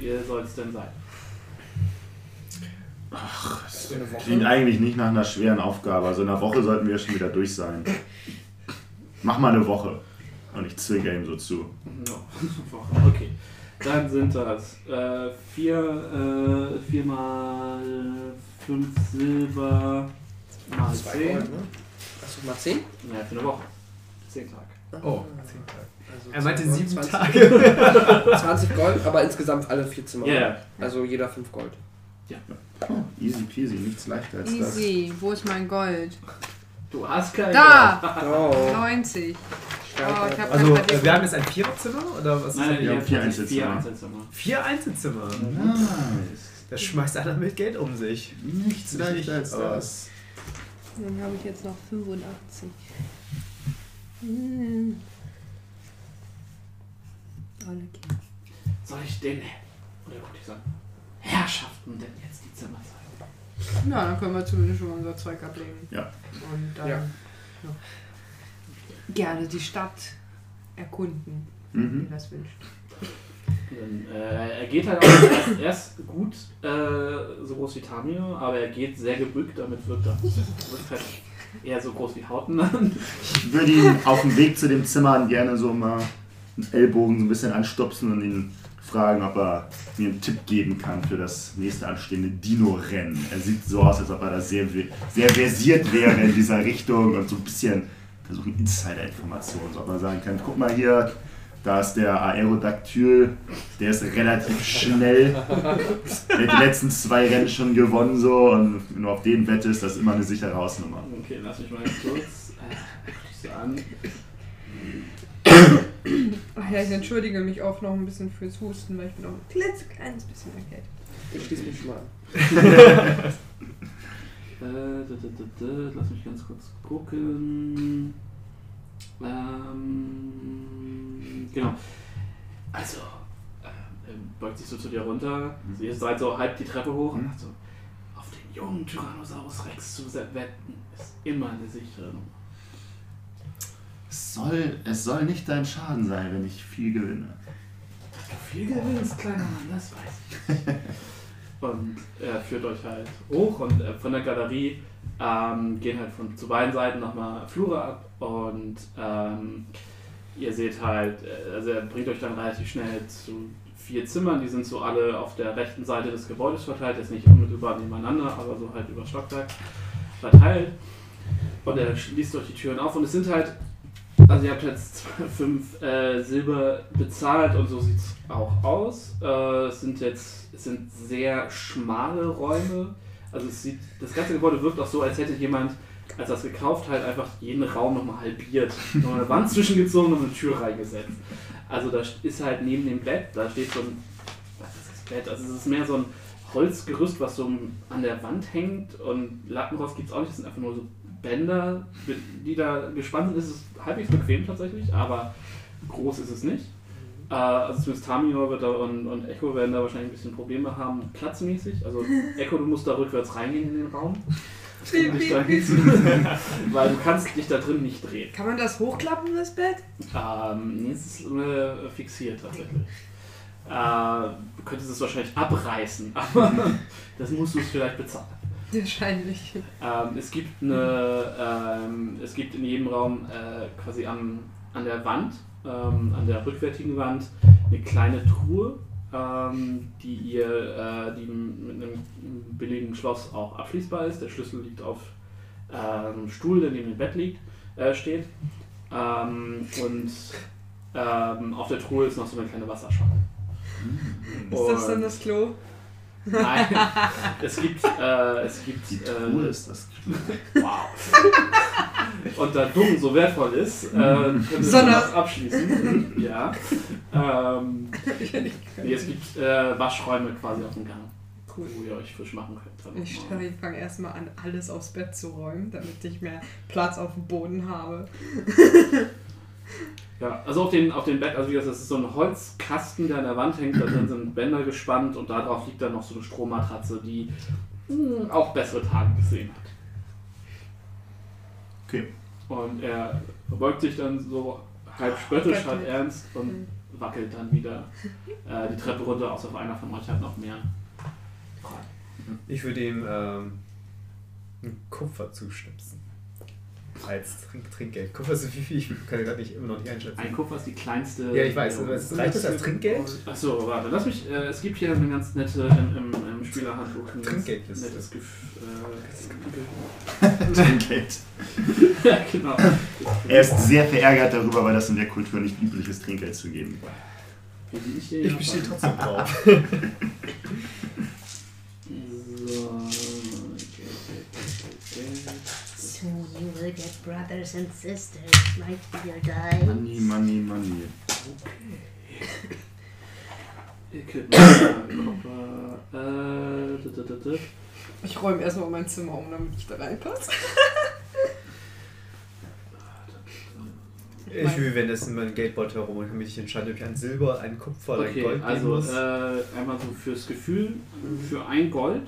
es denn sein? So eine Klingt eigentlich nicht nach einer schweren Aufgabe. Also in einer Woche sollten wir schon wieder durch sein. Mach mal eine Woche. Und ich zwinge ihm so zu. Ja, okay. Dann sind das äh, vier, äh, vier mal fünf Silber mal Zwei zehn. Gold, ne? Achso, mal 10? Ja, für eine Woche. Zehn Tage. Oh, zehn Tage. Also Er meinte 10 Gold, sieben 20 Tage. 20 Gold, aber insgesamt alle vier Zimmer. Ja, ja. Also jeder 5 Gold. Easy peasy, nichts leichter als das. Easy, wo ist mein Gold? Du hast kein Da! Oh, 90. Oh, Also, äh, wir haben jetzt ein Viererzimmer oder was? Nein, ist wir haben vier Einzelzimmer. Einzelzimmer. Vier Einzelzimmer. Nice. Das schmeißt einer mit Geld um sich. Nichts leichter als das. Dann habe ich jetzt noch 85. Hm. Alle Kinder. Soll ich den, oder gut, ich sagen, Herrschaften denn jetzt die Zimmer zeigen? Ja, dann können wir zumindest schon mal unser Zeug ablegen. Ja. Und dann Ja. ja. Gerne die Stadt erkunden, Mhm. wenn ihr das wünscht. Dann, äh, er geht halt auch erst, erst gut, äh, so groß wie Tamio, aber er geht sehr gebückt, damit wirkt er wirkt halt eher so groß wie Hauten an. Ich würde ihn auf dem Weg zu dem Zimmer gerne so mal einen Ellbogen so ein bisschen anstupsen und ihn fragen, ob er mir einen Tipp geben kann für das nächste anstehende Dino-Rennen. Er sieht so aus, als ob er da sehr, sehr versiert wäre in dieser Richtung und so ein bisschen versuchen Insider-Informationen, so ob man sagen kann, guck mal hier, da ist der Aerodactyl, der ist relativ schnell. Der hat die letzten zwei Rennen schon gewonnen so und wenn du auf den wettest, das ist immer eine sichere Hausnummer. Okay, lass mich mal kurz. Äh, an. Ach ja, ich entschuldige mich auch noch ein bisschen fürs Husten, weil ich bin noch ein klitzekleines bisschen erkältet. Ich schließe mich schon mal an. Äh, da, da, da, lass mich ganz kurz gucken. Ähm, genau. Also, äh, er beugt sich so zu dir runter. Ihr seid so halb die Treppe hoch und sagt so: Auf den jungen Tyrannosaurus Rex zu wetten, ist immer eine sichere Nummer. Es soll, es soll nicht dein Schaden sein, wenn ich viel gewinne. Du viel gewinnst, kleiner Mann, das weiß ich. und er führt euch halt hoch und äh, von der Galerie ähm, gehen halt von zu beiden Seiten nochmal Flure ab und ähm, ihr seht halt, äh, also er bringt euch dann relativ schnell zu vier Zimmern, die sind so alle auf der rechten Seite des Gebäudes verteilt, jetzt nicht unmittelbar nebeneinander, aber so halt über Stockwerk verteilt. Und er schließt euch die Türen auf und es sind halt, also ihr habt jetzt fünf äh, Silber bezahlt und so sieht es auch aus. Äh, es sind jetzt, es sind sehr schmale Räume. Also es sieht, das ganze Gebäude wirkt auch so, als hätte jemand, als er es gekauft hat, einfach jeden Raum nochmal halbiert, noch eine Wand zwischengezogen und eine Tür reingesetzt. Also da ist halt neben dem Bett, da steht so ein, was ist das Bett? Also es ist mehr so ein Holzgerüst, was so an der Wand hängt und Lattenrost gibt es auch nicht, das sind einfach nur so Bänder, die da gespannt sind. Es ist halbwegs bequem tatsächlich, aber groß ist es nicht. Äh, also zumindest Tamio wird da und, und Echo werden da wahrscheinlich ein bisschen Probleme haben, platzmäßig. Also Echo, du musst da rückwärts reingehen in den Raum. Um dich da hinzusetzen, weil du kannst dich da drin nicht drehen. Kann man das hochklappen, das Bett? Ähm, nee, es ist äh, fixiert tatsächlich. Äh, du könntest es wahrscheinlich abreißen, aber das musst du es vielleicht bezahlen. Wahrscheinlich. Ähm, es gibt eine, ähm, es gibt in jedem Raum äh, quasi am, an der Wand, ähm, an der rückwärtigen Wand, eine kleine Truhe, ähm, die ihr, äh, die mit einem billigen Schloss auch abschließbar ist. Der Schlüssel liegt auf äh, einem Stuhl, der neben dem Bett liegt, äh, steht. Ähm, und ähm, auf der Truhe ist noch so eine kleine Wasserschale. Ist das dann das Klo? Nein, es gibt, äh, es gibt Die äh, Truhe ist das. Wow. Und da Dung so wertvoll ist, äh, können wir das abschließen. ja. Ähm, nee, es gibt äh, Waschräume quasi auf dem Gang, Cool. wo ihr euch frisch machen könnt. Dann Ich ich fange erstmal an, alles aufs Bett zu räumen, damit ich mehr Platz auf dem Boden habe. Ja, also auf den, auf den Bett, also wie gesagt, das ist so ein Holzkasten, der an der Wand hängt, da drin sind Bänder gespannt und darauf liegt dann noch so eine Strommatratze, die mh, auch bessere Tage gesehen hat. Okay. Und er verbeugt sich dann so halb spöttisch, halb ernst und wackelt dann wieder äh, die Treppe runter, außer einer von euch hat noch mehr. Ich würde ihm ähm, einen Kupfer zustöpsen. Als Trink Trinkgeld. Kupfer ist so viel, ich kann gerade nicht immer noch nicht einschätzen. Ein Kupfer ist die kleinste. Ja, ich weiß, aber es reicht das als Trinkgeld? Achso, warte, lass mich. Äh, es gibt hier eine ganz nette im, im, im Spielerhandbuch ein ganz Trinkgeldliste. nettes Gefühl. Trinkgeld. Äh, ja, genau. Er ist sehr verärgert darüber, weil das in der Kultur nicht üblich ist, Trinkgeld zu geben. Ich Ich ja bestehe trotzdem drauf. you will get brothers and sisters like your guys. Money, money, money. Equipment, Kopper, äh. Ich räume erstmal mein Zimmer um, damit ich da reinpasse. Ich will währenddessen meinen Geldbeutel herum und kann mich entscheiden, ob ich ein Silber, ein Kupfer oder ein Okay, Gold geben also muss. äh, einmal so fürs Gefühl, für ein Gold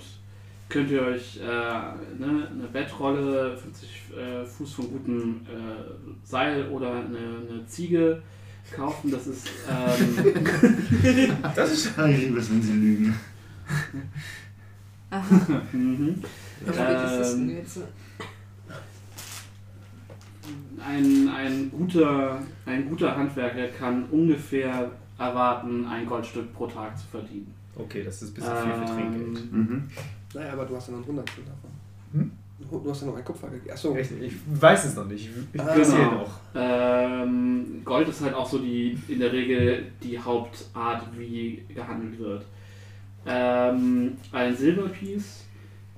könnt ihr euch äh, ne, eine Bettrolle, 50 äh, Fuß von gutem äh, Seil oder eine, eine Ziege kaufen. Das ist ähm, das ist ich liebe es, wenn sie lügen. Aha. mhm. Ähm, ein, ein, guter, ein guter Handwerker kann ungefähr erwarten, ein Goldstück pro Tag zu verdienen. Okay, das ist ein bisschen viel für Trinkgeld. Ähm, Mhm. Naja, aber du hast ja noch ein Hundertstel davon. Hm? Du hast ja noch ein Kupfer gegeben. Achso. Ich, ich weiß es noch nicht. Ich, ich Ah. Genau. noch. Ähm, Gold ist halt auch so die in der Regel die Hauptart, wie gehandelt wird. Ähm, ein Silberpiece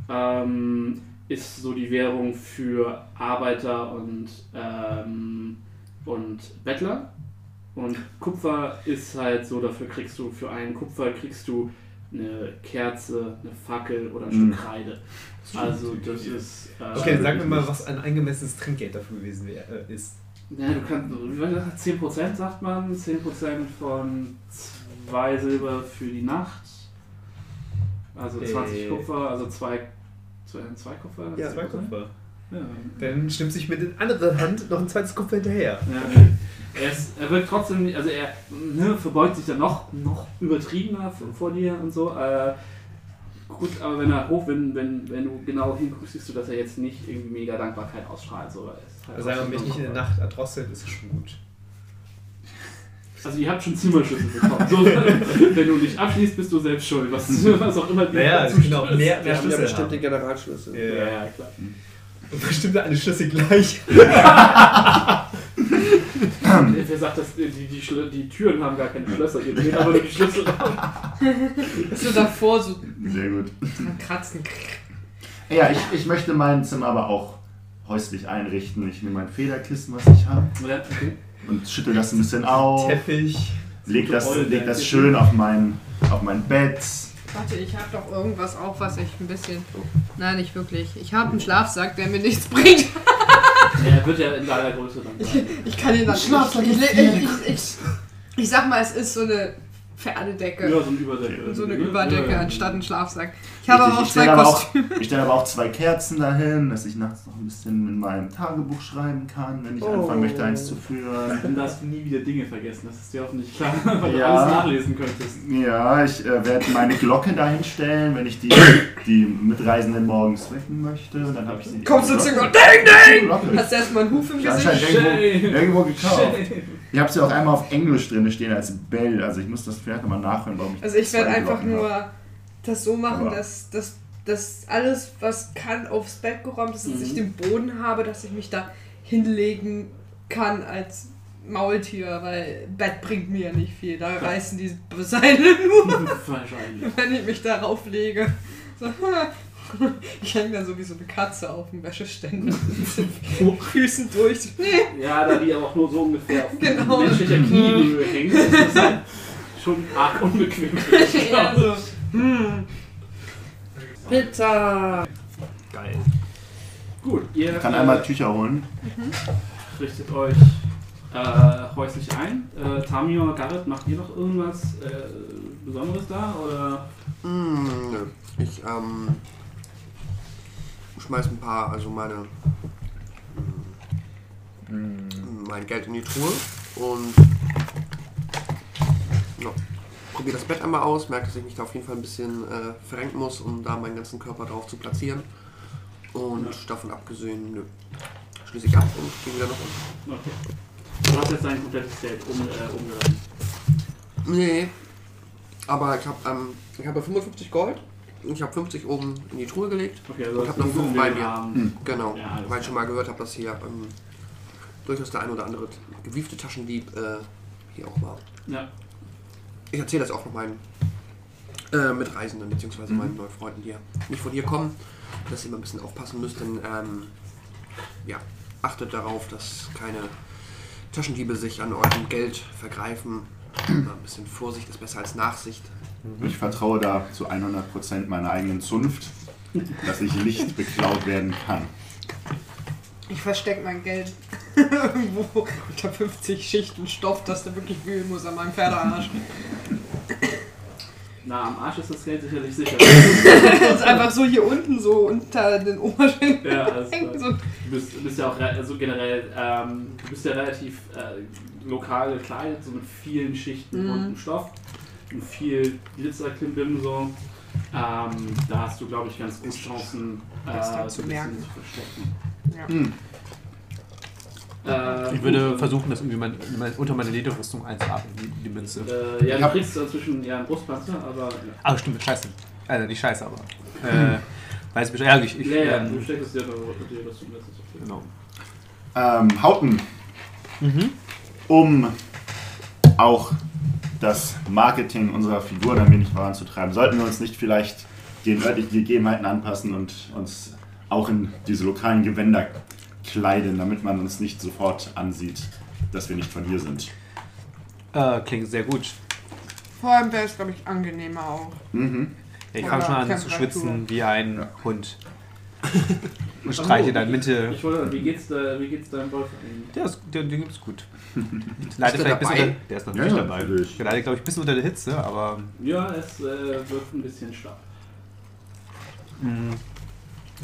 ähm, ist so die Währung für Arbeiter und, ähm, und Bettler. Und Kupfer ist halt so, dafür kriegst du, für einen Kupfer kriegst du eine Kerze, eine Fackel oder ein Stück Mhm. Kreide. Also das ist... äh, Okay, dann sag mir mal, was ein angemessenes Trinkgeld dafür gewesen wär, äh, ist. Ja, du kannst, wie war das? 10% sagt man, 10% von 2 Silber für die Nacht. Also 20 Äh. Kupfer, also 2 zwei, zwei Kupfer. Ja, Zwei Kupfer. Ja. Dann stimmt sich mit der anderen Hand noch ein zweites Kupfer hinterher. ja. Er, ist, er wirkt trotzdem, nicht- also er ne, verbeugt sich dann noch, noch übertriebener vor, dir und so. Äh, Gut, aber wenn er hoch, wenn, wenn, wenn du genau hinguckst, siehst du, dass er jetzt nicht irgendwie mega Dankbarkeit ausstrahlt. So, er ist halt Also wenn man mich nicht in der Nacht erdrosselt, ist es schon gut. Also ihr habt schon Zimmerschlüssel bekommen. So, wenn du nicht abschließt, bist du selbst schuld. Was, was auch immer dir Naja, sind auch stimmt. mehr, Wir mehr haben ja Schlüssel bestimmt haben. den Generalschlüssel. Ja, Ja, klar. Und bestimmt alle Schlüssel gleich. Wer sagt, dass die, die, die, die Türen haben gar keine Schlösser, ihr dreht aber nur die Schlüssel auf. So davor so Sehr gut. kratzen. Ja, ich, ich möchte mein Zimmer aber auch häuslich einrichten. Ich nehme mein Federkissen, was ich habe, Ja, okay. und schüttel das ein bisschen auf. Teppich. Leg das, leg das schön auf mein, auf mein Bett. Warte, ich habe doch irgendwas auch, was ich ein bisschen. Nein, nicht wirklich. Ich habe einen Schlafsack, der mir nichts bringt. Er wird ja in deiner Größe dann sein. Ich kann ihn dann. Schlafsack ich, ich, ich, ich, ich, ich sag mal, es ist so eine Pferdedecke. Ja, so ein Überdecke. So eine Ja, Überdecke ja. anstatt ein Schlafsack. Ich habe aber auch ich zwei stelle aber, auch- Kostüme. ich stelle aber auch zwei Kerzen dahin, dass ich nachts noch ein bisschen in meinem Tagebuch schreiben kann, wenn ich Oh. anfangen möchte, eins zu führen. Dann darfst du nie wieder Dinge vergessen. Das ist dir hoffentlich klar, weil du Ja. alles nachlesen könntest. Ja, ich äh, werde meine Glocke dahin stellen, wenn ich die, die Mitreisenden morgens wecken möchte. Und dann habe ich sie. Kommst du zu. Ding, ding! Hast du erstmal einen Huf im Gesicht? irgendwo, irgendwo gekauft. Shame. Ich habe sie auch einmal auf Englisch drin stehen als Bell. Also ich muss das vielleicht nochmal nachhören, warum ich Also ich werde einfach nur habe. Das so machen, Aber- dass, dass, dass alles, was kann, aufs Bett geräumt ist, dass Mhm. ich den Boden habe, dass ich mich da hinlegen kann als Maultier, weil Bett bringt mir ja nicht viel. Da reißen die Seile nur, Wahrscheinlich. wenn ich mich darauf lege. So, ich hänge dann so wie so eine Katze auf dem Wäscheständer mit den Füßen durch. Ja, da die aber auch nur so ungefähr auf Genau. menschlicher Kniehöhe hängen, ist das halt schon arg unbequem. eher so. Hm. Pizza! Geil. Gut, ihr Ich kann äh, einmal Tücher holen. richtet euch äh, häuslich ein. Äh, Tamio, Garrett, macht ihr noch irgendwas äh, Besonderes da? Oder? Mm, nö. Ich ähm, schmeiß ein paar, also meine mm, mein Geld in die Truhe und ja, probiere das Bett einmal aus, merke, dass ich mich da auf jeden Fall ein bisschen äh, verrenken muss, um da meinen ganzen Körper drauf zu platzieren. Und davon abgesehen, nö. Schließe ich ab und gehe wieder nach unten. Okay. Du hast jetzt dein komplettes Geld um, äh, umgeladen. Nee, aber ich habe ähm, ich habe 55 Gold. Ich habe 50 oben in die Truhe gelegt. Okay, Und also hab noch genug fünf bei im mir. Rahmen. Genau, Ja, weil ich schon mal gehört habe, dass hier ähm, durchaus der ein oder andere gewiefte Taschendieb äh, hier auch war. Ja. Ich erzähle das auch noch meinen äh, Mitreisenden bzw. Mhm. meinen neuen Freunden, die ja nicht von hier kommen, dass ihr immer ein bisschen aufpassen müsst, denn ähm, ja, achtet darauf, dass keine Taschendiebe sich an eurem Geld vergreifen. Ein bisschen Vorsicht ist besser als Nachsicht. Ich vertraue da zu 100% meiner eigenen Zunft, dass ich nicht beklaut werden kann. Ich verstecke mein Geld irgendwo unter 50 Schichten Stoff, dass der wirklich wühlen muss an meinem Pferdearsch. Na, am Arsch ist das Geld sicherlich sicher. Das ist einfach so hier unten, so unter den Oberschenkeln. ja. So. Du bist, du bist ja auch re- also generell, ähm, du bist ja relativ äh, lokal gekleidet, so mit vielen Schichten Mhm. bunten Stoff und viel Glitzerklimbim so. Ähm, da hast du, glaube ich, ganz gute Chancen, äh, Das zu ein bisschen merken. zu verstecken. Ja. Hm. Äh, Ich würde versuchen, das irgendwie mein, mein, unter meine Lederrüstung einzuatmen, die, die Münze. Äh, ja, du kriegst dazwischen ja einen Brustpanzer, aber. Ah, stimmt, scheiße. Also nicht scheiße, aber. Äh, weiß Bescheid. Ja, ich, ich, Ja, ja, ähm, du steckst es dir da dir das zum letztes okay. genau. Ähm, Hauten, Mhm. um auch das Marketing unserer Figur ein wenig voranzutreiben, sollten wir uns nicht vielleicht den örtlichen Gegebenheiten anpassen und uns auch in diese lokalen Gewänder kleiden, damit man uns nicht sofort ansieht, dass wir nicht von hier sind. Äh, klingt sehr gut. Vor allem wäre es, glaube ich, angenehmer auch. Mhm. Ich fange schon an zu schwitzen wie ein Ja. Hund. Und streiche dann Mitte. Ich wollte, wie geht's, da, wie geht's deinem Wolf eigentlich? Der, ist, der, den gibt's gut. Leider der vielleicht dabei? unter, Der ist natürlich Ja, dabei. natürlich. Der leidet, glaube ich, ein bisschen unter der Hitze, aber. Ja, es äh, wird ein bisschen stark. mh,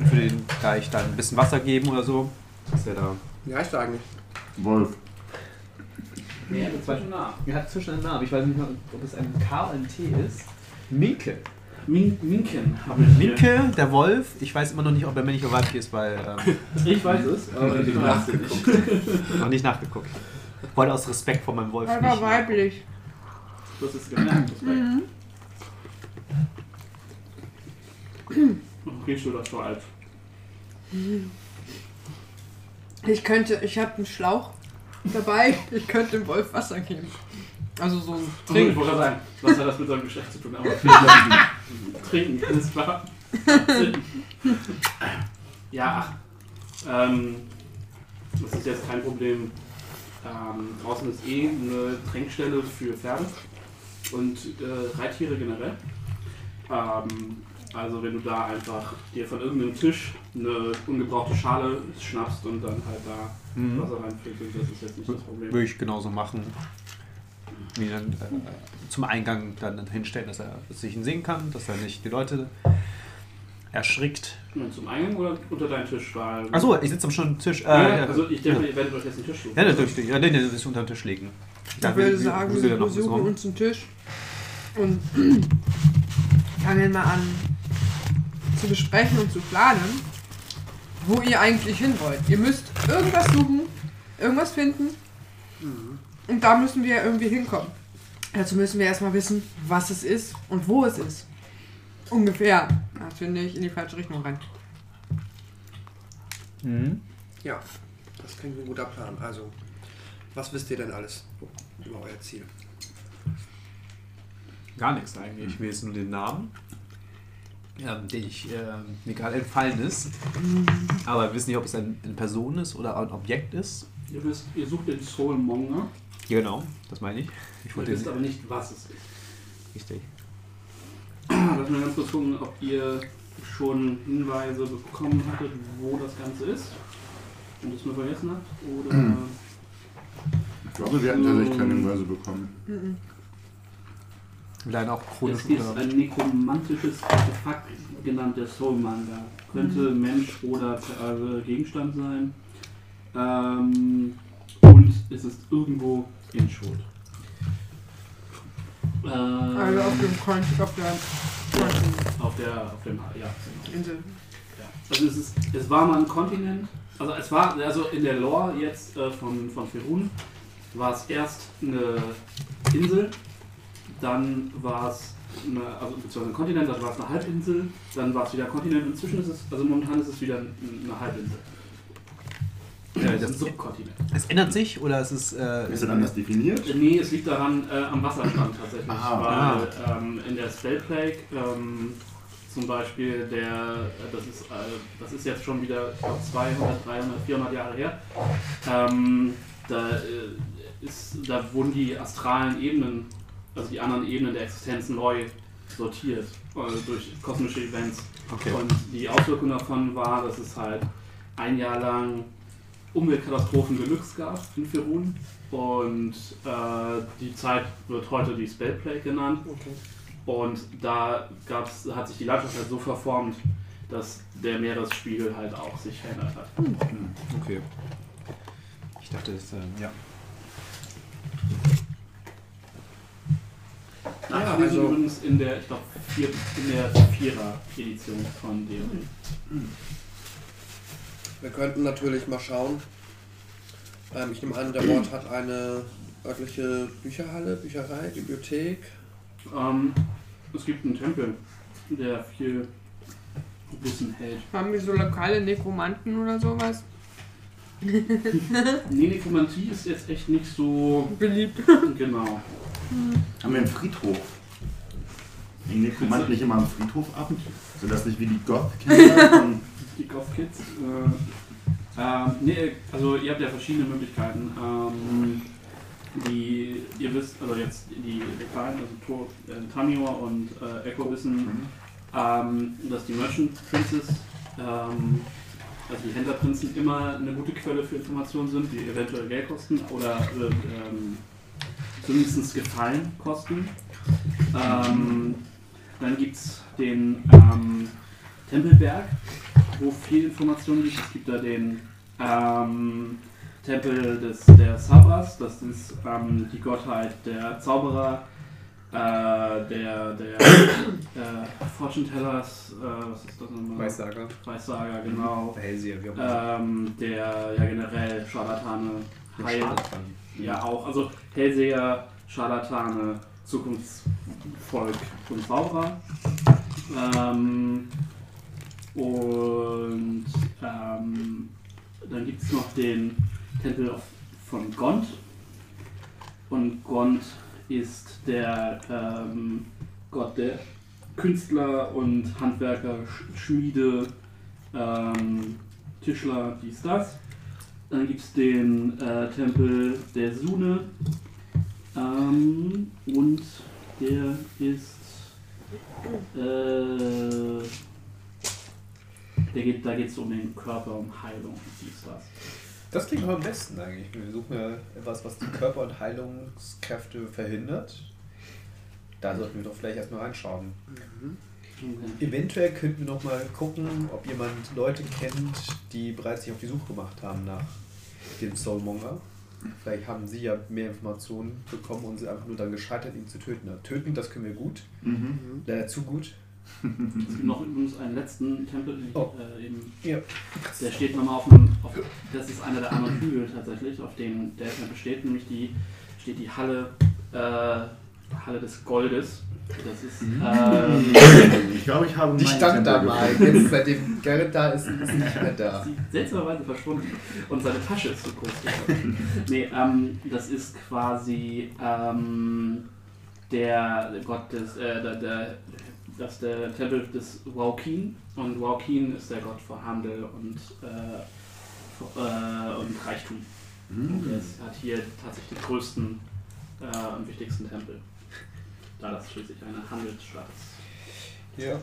Ich würde ihm gleich dann ein bisschen Wasser geben oder so. Ist der da? Wie heißt der eigentlich? Wolf. Nee, mit zwei nah. Er hat zwischen einen Namen. Ich weiß nicht mal, ob es ein K oder ein T ist. Minke. Min Minken habe ich hier. Minke, der Wolf. Ich weiß immer noch nicht, ob er männlich oder weiblich ist, weil ähm, Ich weiß es, aber ich es nicht. noch nicht nachgeguckt. Wollte aus Respekt vor meinem Wolf Er war weiblich. Du hast es gemerkt. Das Mhm. Riechst du das so alt? Ich könnte, ich habe einen Schlauch dabei. Ich könnte dem Wolf Wasser geben. Also so ein Trinken. Ich wollte gerade sagen, was hat das mit seinem Geschlecht zu tun? Aber trinken, alles klar. ja. Ähm, das ist jetzt kein Problem. Ähm, draußen ist eh eine Tränkstelle für Pferde und äh, Reittiere generell. Ähm, also wenn du da einfach dir von irgendeinem Tisch eine ungebrauchte Schale schnappst und dann halt da Mhm. Wasser reinfüllst, das ist jetzt nicht das Problem. Würde ich genauso machen. Wie dann äh, zum Eingang dann hinstellen, dass er sich sehen kann, dass er nicht die Leute erschrickt. Und Zum Eingang oder unter deinen Tisch? Achso, ich sitze am schon Tisch. Äh, ja, ja, also ich denke, ja. ihr werdet euch jetzt einen Tisch suchen. Ja, natürlich. Ja, nee, nee, das ist unter den Tisch legen. Ich Ja, würde sagen, wir suchen uns einen Tisch und fangen mal an zu besprechen und zu planen, wo ihr eigentlich hin wollt. Ihr müsst irgendwas suchen, irgendwas finden und da müssen wir irgendwie hinkommen. Dazu müssen wir erstmal wissen, was es ist und wo es ist. Ungefähr. Das finde ich in die falsche Richtung rein. Mhm. Ja, das klingt ein guter Plan. Also, was wisst ihr denn alles über euer Ziel? Gar nichts eigentlich. Ich will jetzt nur den Namen, ähm, den ich ähm, mir gerade entfallen ist. Aber wir wissen nicht, ob es ein, eine Person ist oder ein Objekt ist. Ihr, wisst, ihr sucht den Soulmonger, Ja, genau, das meine ich. Ich ihr wollte wisst aber nicht, was es ist. richtig. Lass mal ganz kurz gucken, ob ihr schon Hinweise bekommen hattet, wo das Ganze ist. Und es nur vergessen habt. Oder. Ich glaube, wir hatten tatsächlich keine Hinweise bekommen. Mhm. Leider auch chronisch Es ist ein nekromantisches Artefakt, genannt der Soulmonger. Könnte Mensch oder äh, Gegenstand sein. Ähm, und es ist irgendwo in Schuld. Äh, Also auf dem Konto, auf der Kontinent- auf der, auf dem, ja, genau. Insel. Ja. Also es, ist, es war mal ein Kontinent, also es war, also in der Lore jetzt äh, von, von Ferun war es erst eine Insel, dann war es eine, also beziehungsweise ein Kontinent, dann war es eine Halbinsel, dann war es wieder ein Kontinent, inzwischen ist es, also momentan ist es wieder eine Halbinsel. Äh, Das ist ein Subkontinent. es ändert sich oder ist es. Äh, Ist es anders definiert? Nee, es liegt daran äh, am Wasserstand tatsächlich. Aha. weil ähm, in der Spellplague ähm, zum Beispiel der, das ist, äh, das ist jetzt schon wieder, ich glaube 200, 300, 400 Jahre her, ähm, da, äh, ist, da wurden die astralen Ebenen, also die anderen Ebenen der Existenz neu sortiert äh, durch kosmische Events. okay. Und die Auswirkung davon war, dass es halt ein Jahr lang Umweltkatastrophen Deluxe gab in Ferun. Und äh, die Zeit wird heute die Spellplague genannt. Und da gab's, hat sich die Landschaft halt so verformt, dass der Meeresspiegel halt auch sich verändert hat. Okay. Ich dachte, das, ähm, ja. Ach, Ja, also- übrigens in der, ich glaube, vier, in der Vierer-Edition von dem. Wir könnten natürlich mal schauen. Ähm, ich nehme an, der Ort hat eine örtliche Bücherhalle, Bücherei, Bibliothek. Ähm, es gibt einen Tempel, der viel Wissen hält. Haben wir so lokale Nekromanten oder sowas? Nee, Nekromantie ist jetzt echt nicht so Beliebt. genau. Haben wir einen Friedhof? Hängen Nekromanten nicht immer am Friedhof ab? Sind das nicht wie die Goth-Kinder? von- Die Golf Kids. Äh, ähm, nee, also ihr habt ja verschiedene Möglichkeiten. Ähm, die, ihr wisst, also jetzt die Lokalen, also Tor, äh, Tamior und äh, Echo wissen, ähm, dass die Merchant Princes, ähm, also die Händlerprinzen, immer eine gute Quelle für Informationen sind, die eventuell Geld kosten oder äh, ähm, zumindest Gefallen kosten. Ähm, dann gibt es den ähm, Tempelberg, wo viel Information gibt. Es gibt da den ähm, Tempel des, der Sabras, das ist ähm, die Gottheit der Zauberer, äh, der, der äh, Fortune Tellers, äh, was ist das nochmal? Weissager. Weissager, genau. Hellseher. Ähm, der ja generell Scharlatane, Heil, Scharlatan. Ja auch, also Hellseher, Scharlatane, Zukunftsvolk und Zauberer. Ähm, und ähm, dann gibt es noch den Tempel von Gond. Und Gond ist der ähm, Gott der Künstler und Handwerker, Sch- Schmiede, ähm, Tischler, dies, das. Dann gibt es den äh, Tempel der Sune. Ähm, und der ist. Äh, der geht, da geht es um den Körper, um Heilung, dies, das. Das klingt doch am besten eigentlich. Wir suchen ja etwas, was die Körper- und Heilungskräfte verhindert. Da sollten wir doch vielleicht erstmal reinschauen. Okay. Eventuell könnten wir noch mal gucken, ob jemand Leute kennt, die bereits sich auf die Suche gemacht haben nach dem Soulmonger. Vielleicht haben sie ja mehr Informationen bekommen und sind einfach nur dann gescheitert, ihn zu töten. Na, töten, das können wir gut. Mhm. Leider zu gut. Es gibt noch übrigens einen letzten Tempel, den ich, Oh. äh, eben, Ja. der steht nochmal auf dem, auf, das ist einer der anderen Hügel tatsächlich, auf dem der Tempel steht, nämlich die, steht die Halle, äh, Halle des Goldes. Das ist, ähm, Ich glaube, ich habe Die stand da mal. Jetzt, seitdem Garrett da ist, ist sie nicht mehr da. Sie ist seltsamerweise verschwunden und seine Tasche ist zu groß geworden. nee, ähm, das ist quasi ähm, der Gott des, äh, der, der, das ist der Tempel des Waukin und Waukin ist der Gott für Handel und, äh, für, äh, und Reichtum. Und er hat hier tatsächlich den größten äh, und wichtigsten Tempel. Da das schließlich eine Handelsstadt ist. Ja.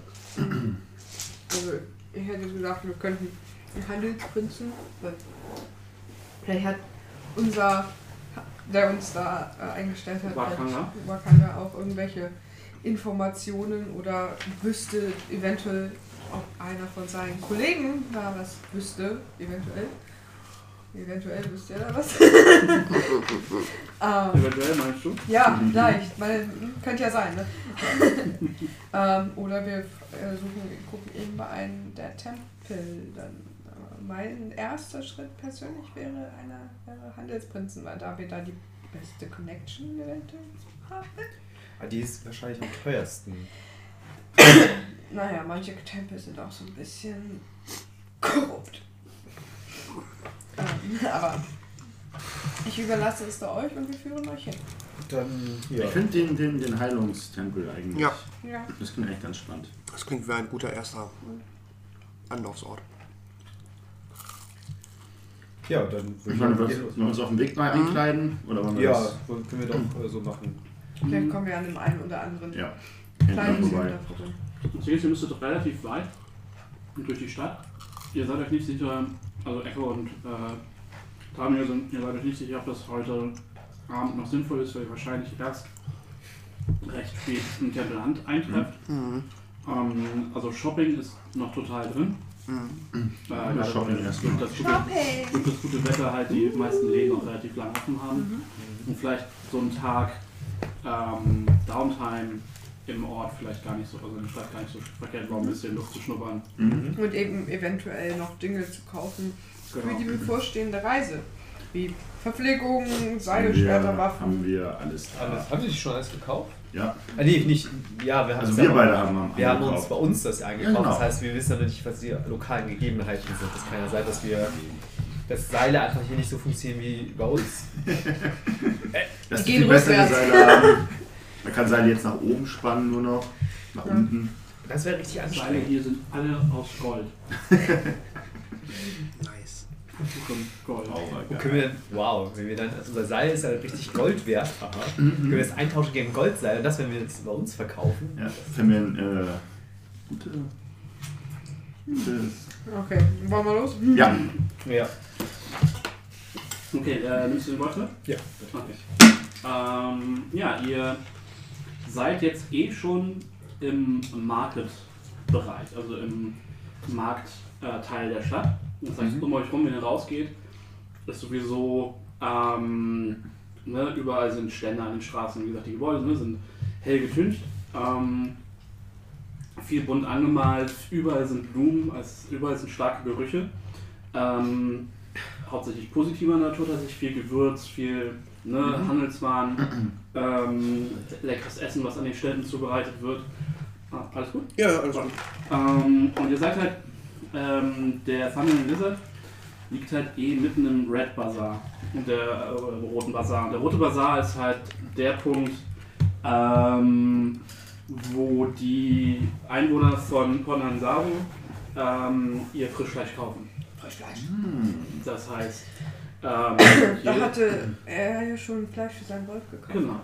Also, ich hätte gesagt, wir könnten einen Handelsprinzen. weil Vielleicht hat unser, der uns da äh, eingestellt hat, Wakanga. vielleicht Wakanga auch irgendwelche Informationen oder wüsste eventuell, ob einer von seinen Kollegen da was wüsste, eventuell. Eventuell wüsste er da was. ähm, Eventuell meinst du? ja, vielleicht. Weil, könnte ja sein, ne? ähm, oder wir äh, suchen, gucken eben bei einem der Tempel. Dann, äh, mein erster Schritt persönlich wäre einer wäre Handelsprinzen, weil da wir da die beste Connection eventuell haben. Ah, die ist wahrscheinlich am teuersten. Naja, manche Tempel sind auch so ein bisschen korrupt. Ähm, aber ich überlasse es da euch und wir führen euch hin. Dann, ja. Ich finde den, den, den Heilungstempel eigentlich. Ja. Ja. Das klingt echt ganz spannend. Das klingt wie ein guter erster Anlaufsort. Ja, dann Ich würde meine, ich wir wollen wir uns auf dem Weg neu einkleiden? Oder wollen wir Ja, das? können wir doch äh, so machen. Vielleicht kommen wir an dem einen oder anderen Ja. kleinen vorbei. Vorbei. Das Ding ist, ihr müsstet doch relativ weit durch die Stadt. Ihr seid euch nicht sicher, also Echo und äh, Tamir sind, seid euch nicht sicher, ob das heute Abend noch sinnvoll ist, weil ihr wahrscheinlich erst recht spät im Tempel Hand eintrefft. Mhm. Ähm, also Shopping ist noch total drin. Mhm. Äh, Shopping erstmal. durch das, gute, durch das gute Wetter halt die meisten Läden auch relativ lang offen haben. Und vielleicht so einen Tag ähm, Downtime im Ort vielleicht gar nicht so, also in der Stadt gar nicht so verkehrt war, ein bisschen Luft zu schnuppern. Mhm. Und eben eventuell noch Dinge zu kaufen für die Genau. bevorstehende Reise. Wie Verpflegung, Seile, Haben Schwerter, wir, Waffen. haben wir alles da. Alles, haben Sie sich schon alles gekauft? Ja. Ah, nee, nicht. Ja, wir haben Also wir beide haben Wir haben uns eingekauft. bei uns das eingekauft. Ja, genau. Das heißt, wir wissen ja nicht, was die lokalen Gegebenheiten sind. Das kann ja sein, dass wir dass Seile einfach hier nicht so funktionieren wie bei uns. Dass Die die gehen bessere rückwärts. Seile haben. Man kann Seile jetzt nach oben spannen nur noch. Nach Ja. unten. Das wäre richtig Seile anstrengend. hier sind alle aus Gold. Nice. Gold. Können wir wow, wenn wir dann, also unser Seil ist ja richtig Gold wert, können wir das eintauschen gegen Goldseil und das, wenn wir jetzt bei uns verkaufen. Ja, wenn wir ein äh, gute. Okay, wollen wir los? Ja, Ja. Okay, äh, nimmst du den Beutel? Ja. Okay. Ähm, ja, ihr seid jetzt eh schon im Market-Bereich, also im Marktteil der Stadt. Das heißt, Mhm. um euch rum, wenn ihr rausgeht, ist sowieso ähm, ne, überall sind Ständer an den Straßen. Wie gesagt, die Gebäude ne, sind hell getüncht. Ähm, viel bunt angemalt, überall sind Blumen, es, überall sind starke Gerüche. Ähm, hauptsächlich positiver Natur, tatsächlich viel Gewürz, viel ne, Handelswaren, ähm, leckeres Essen, was an den Ständen zubereitet wird. Ah, alles gut? Ja, alles gut. Ähm, und ihr seid halt, ähm, der Thundering Lizard liegt halt eh mitten im Red Bazaar, der äh, roten Bazaar. Der rote Bazaar ist halt der Punkt, ähm, wo die Einwohner von Ponanzaru ähm, ihr Frischfleisch kaufen. Frischfleisch. Das heißt, ähm, Da hatte er ja schon Fleisch für seinen Wolf gekauft. Genau.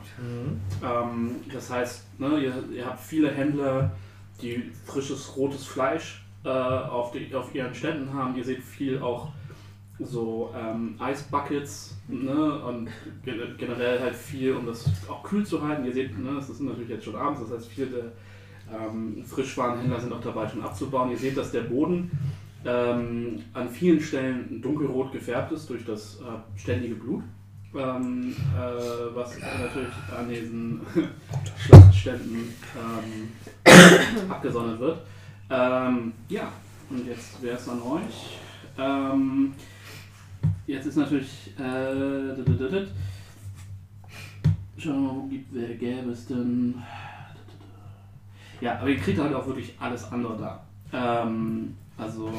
Ähm, das heißt, ne, ihr, ihr habt viele Händler, die frisches rotes Fleisch äh, auf, die, auf ihren Ständen haben. Ihr seht viel auch so ähm, Eisbuckets ne, und ge generell halt viel, um das auch kühl zu halten. Ihr seht, ne, es ist natürlich jetzt schon abends, das heißt, viele der ähm, Frischwarenhändler sind auch dabei, schon abzubauen. Ihr seht, dass der Boden ähm, an vielen Stellen dunkelrot gefärbt ist durch das äh, ständige Blut. Ähm, äh, was natürlich an diesen Schlachtständen ähm, abgesondert wird. Ähm, ja, und jetzt wäre es an euch. Ähm, jetzt ist natürlich. Äh. Schauen wir mal, wo gibt, wer gäbe es denn? Ja, aber ihr kriegt halt auch wirklich alles andere da. Ähm, also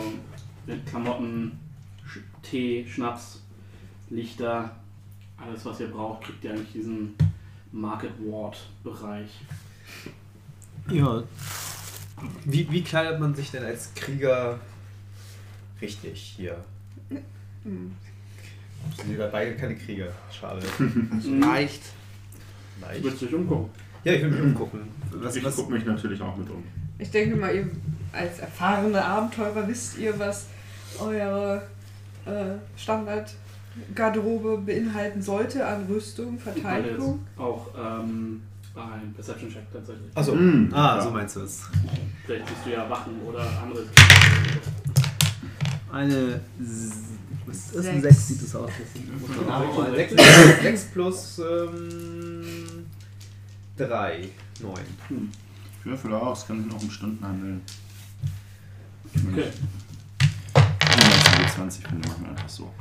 mit Klamotten, Sch Tee, Schnaps, Lichter, alles was ihr braucht, kriegt ihr eigentlich diesen Market Ward Bereich. Ja. Wie, wie kleidet man sich denn als Krieger richtig hier? Sind wir beide keine Krieger? Schade. Leicht. Leicht. Willst du dich umgucken? Ja, ich will mich umgucken. Was, Ich gucke mich natürlich auch mit um. Ich denke mal, ihr als erfahrene Abenteurer wisst ihr, was eure äh, Standardgarderobe beinhalten sollte an Rüstung, Verteidigung. Auch ähm, ein Perception Check tatsächlich. Achso. Mm, ah, ja. so meinst du es. Vielleicht siehst du ja Wachen oder andere. Eine. Was ist ein Sechs. 6? Sieht es aus? Genau, Genau, sechs. 6, 6 plus ähm, 3, 9. Hm. Ich würfel auch, es kann sich noch um Stunden handeln. Okay. 20 finde ich einfach so.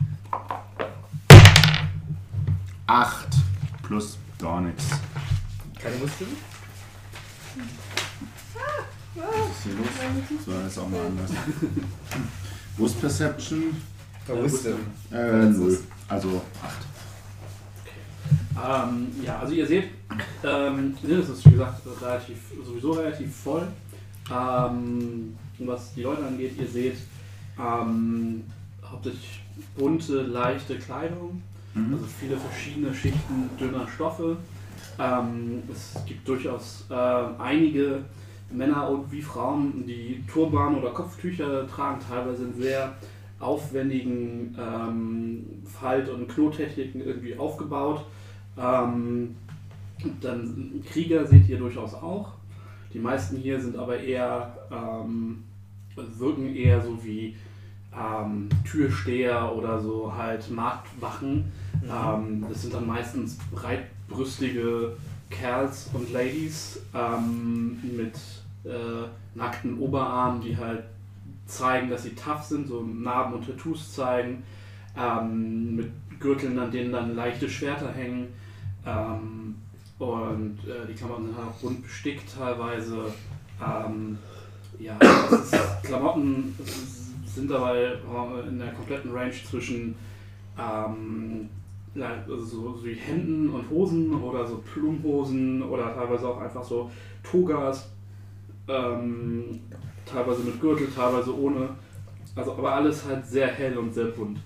8 plus gar nichts. Keine Muskeln? Was ist hier los? So, jetzt auch mal anders. Ist Perception? Wisdom. Äh, 0. Also 8. Ähm, ja, also ihr seht, ähm, das ist wie gesagt relativ, sowieso relativ voll. Ähm, was die Leute angeht, ihr seht ähm, hauptsächlich bunte, leichte Kleidung, Mhm. also viele verschiedene Schichten dünner Stoffe. Ähm, es gibt durchaus äh, einige Männer und wie Frauen, die Turban oder Kopftücher tragen, teilweise in sehr aufwendigen ähm, Falt- und Knottechniken irgendwie aufgebaut. Ähm, dann Krieger seht ihr durchaus auch. Die meisten hier sind aber eher, ähm, wirken eher so wie ähm, Türsteher oder so halt Marktwachen. Ähm, das sind dann meistens breitbrüstige Kerls und Ladies ähm, mit äh, nackten Oberarmen, die halt zeigen, dass sie tough sind, so Narben und Tattoos zeigen, ähm, mit Gürteln, an denen dann leichte Schwerter hängen. Ähm, und äh, die Klamotten sind halt auch bunt bestickt teilweise. Ähm, ja, ist, Klamotten sind dabei äh, in der kompletten Range zwischen ähm, also so, so wie Hemden und Hosen oder so Plumhosen oder teilweise auch einfach so Togas, ähm, teilweise mit Gürtel, teilweise ohne. Also aber alles halt sehr hell und sehr bunt.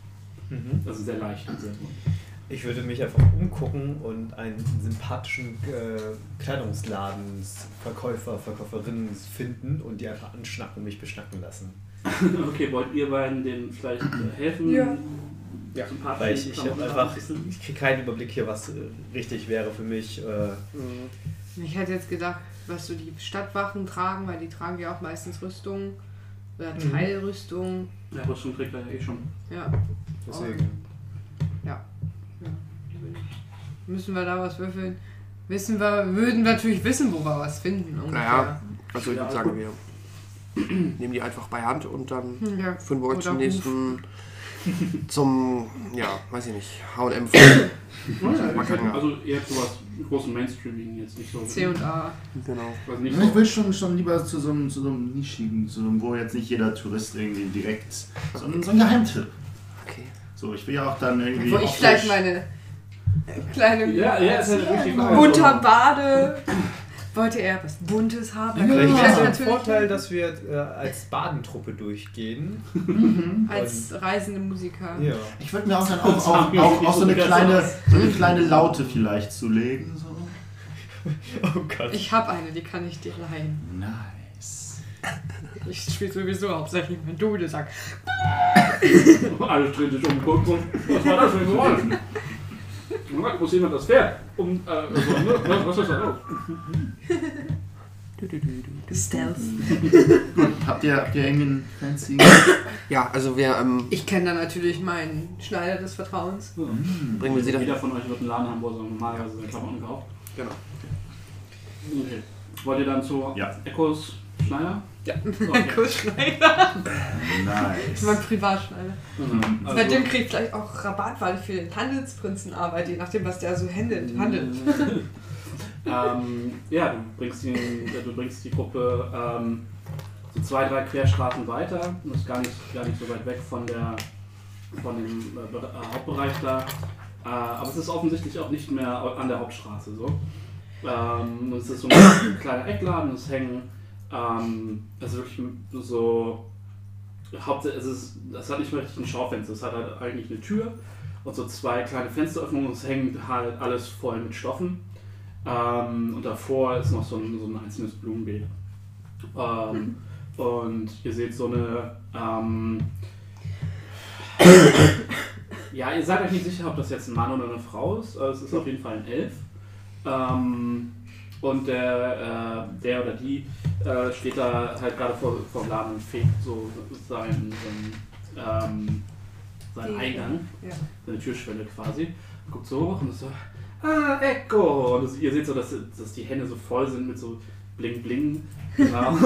Mhm. Also sehr leicht und sehr bunt. Ich würde mich einfach umgucken und einen sympathischen äh, Kleidungsladensverkäufer, Verkäuferinnen finden und die einfach anschnacken und mich beschnacken lassen. okay, wollt ihr beiden denen vielleicht helfen? Ja. Ja, Weil ich, ich habe einfach, ich kriege keinen Überblick hier, was äh, richtig wäre für mich. Äh, Ich hätte jetzt gedacht, was so die Stadtwachen tragen, weil die tragen ja auch meistens Rüstung oder Mhm. Teilrüstung. Ja, Rüstung trägt er ja eh schon. Ja. deswegen. Ja. Müssen wir da was würfeln? Wissen wir, würden wir natürlich wissen, wo wir was finden. Ungefähr. Naja, Also ich würde sagen, wir nehmen die einfach bei Hand und dann Ja. führen wir euch zum Ruf. nächsten, zum, ja, weiß ich nicht, H&M. Ja, also ihr habt sowas großen Mainstreaming jetzt nicht so. C und A. Genau. Also nicht Ich so. will schon, schon lieber zu so einem, zu so einem nischigen, zu einem, wo jetzt nicht jeder Tourist irgendwie direkt, sondern so ein Geheimtipp. Okay. So, ich will ja auch dann irgendwie. Wo ich vielleicht meine kleine Ja, ja, ist ja richtige Frage. bunter Bade. Wollte er was Buntes haben? Wäre ich ein natürlich Vorteil, dass wir äh, als Badentruppe durchgehen. als reisende Musiker. Ja. Ich würde mir auch dann auch, auch, auch, auch so, eine kleine, so eine kleine Laute vielleicht zulegen. So. Oh Gott. Ich habe eine, die kann ich dir leihen. Nice. Ich spiele sowieso hauptsächlich mit du, der sagt. Alle drehen sich um, was war das für ein Geräusch? Moment, muss jemand das Pferd? Um, äh, so, ne? was, was ist da los? Stealth. Habt ihr, habt ihr irgendeinen fancy? Ja, also wir ähm, Ich kenne dann natürlich meinen Schneider des Vertrauens. bringen wir sie. Jeder von euch wird einen Laden haben, wo er so normalerweise seine Klamotten kauft. Genau. Okay. Wollt ihr dann zu Ja. Echos Schneider? Ja, Okay. mein Kursschneider. Nice. mein Privatschneider. Mhm. Bei dem kriege ich vielleicht auch Rabatt, weil ich für den Handelsprinzen arbeite, je nachdem, was der so handelt. handelt. ähm, ja, du bringst die, du bringst die Gruppe ähm, so zwei, drei Querstraßen weiter. Das ist gar nicht, gar nicht so weit weg von, der, von dem äh, äh, Hauptbereich da. Äh, aber es ist offensichtlich auch nicht mehr an der Hauptstraße so. Ähm, es ist so ein kleiner Eckladen, es hängen, ähm, also wirklich so, Hauptsache, es ist, das hat nicht mehr richtig ein Schaufenster, es hat halt eigentlich eine Tür und so zwei kleine Fensteröffnungen, es hängt halt alles voll mit Stoffen. Ähm, und davor ist noch so ein, so ein einzelnes Blumenbeet. Ähm, Und ihr seht so eine. Ähm, ja, ihr seid euch nicht sicher, ob das jetzt ein Mann oder eine Frau ist. aber Es ist auf jeden Fall ein Elf. Und der, äh, der oder die äh, steht da halt gerade vor, vor dem Laden und fegt so seinen, seinen, ähm, seinen Eingang, Ja. seine Türschwelle quasi. Guckt so hoch und ist so, ah, Echo! Und das, ihr seht so, dass, dass die Hände so voll sind mit so Bling Bling. Genau.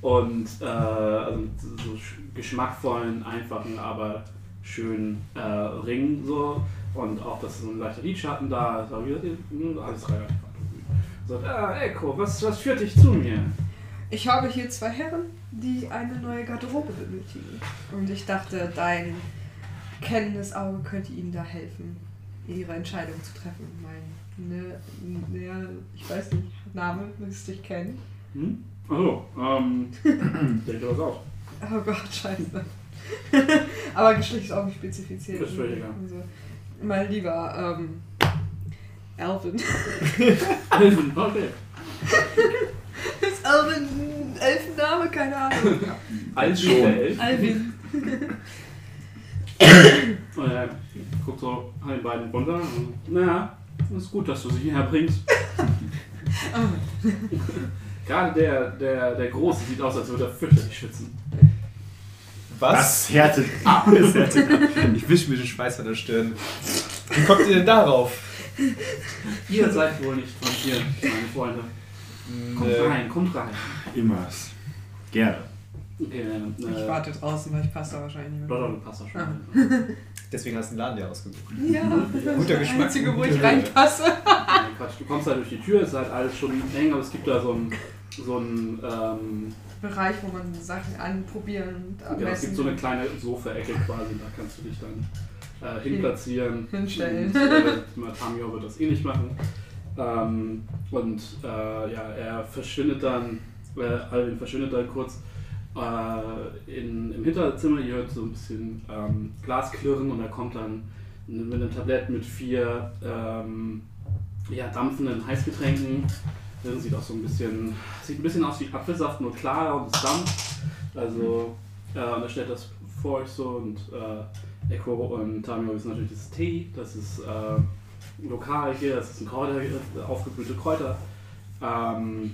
und äh, also so sch- geschmackvollen, einfachen, aber schönen äh, Ringen so. Und auch, dass so ein leichter Lidschatten da ist. Aber wie gesagt, alles relativ so, ah, Echo, was, was führt dich zu mir? Ich habe hier zwei Herren, die eine neue Garderobe benötigen. Und ich dachte, dein kennendes Auge könnte ihnen da helfen, ihre Entscheidung zu treffen. Mein, ne, ne, ich weiß nicht, Name müsste ich kennen. Hm? Achso, ähm, denkt ihr was aus? Oh Gott, scheiße. Aber Geschlecht ist auch nicht spezifiziert. Ist völlig egal. Also, mein lieber ähm, Alvin. Elfen, okay. Ist Alvin ein Elfenname? Keine Ahnung. Als Schon. Alvin. Und er guckt so an den beiden runter. Und, naja, es ist gut, dass du sie hierher bringst. Gerade der, der, der Große sieht aus, als würde er fürchterlich schwitzen. Was? Das härtet ab. Das hätte- ich wisch mir den Schweiß von der Stirn. Wie kommt ihr denn darauf? Ihr seid wohl nicht von hier, meine Freunde. Kommt Äh, rein, kommt rein. Immer. Gerne. Okay, äh, Ich warte draußen, weil ich passe da wahrscheinlich nicht mehr. Doch, doch, du passt da schon. Ah. Deswegen hast du den Laden ja ausgesucht. Ja, das ist Guter das Geschmack, Einzige, wo ich reinpasse. Nein, Quatsch, du kommst halt durch die Tür, ist halt alles schon eng, aber es gibt da so ein, so ein ähm, Bereich, wo man Sachen anprobieren und ja, es gibt so eine kleine Sofa-Ecke quasi, da kannst du dich dann äh, hinplatzieren. Hinstellen. Und, äh, Tamio wird das eh nicht machen. Ähm, und äh, ja, er verschwindet dann, äh, Alvin verschwindet dann kurz äh, in, im Hinterzimmer. Ihr hört so ein bisschen ähm, Glas klirren und er kommt dann mit einem Tablett mit vier ähm, ja, dampfenden Heißgetränken. Das sieht auch so ein bisschen, sieht ein bisschen aus wie Apfelsaft, nur klarer und es dampft. Also, äh, und er stellt das vor euch so und äh, Echo und Tamio wissen natürlich, das ist Tee, das ist äh, lokal hier, das ist ein Kräuter, äh, aufgebrühte Kräuter. Ähm,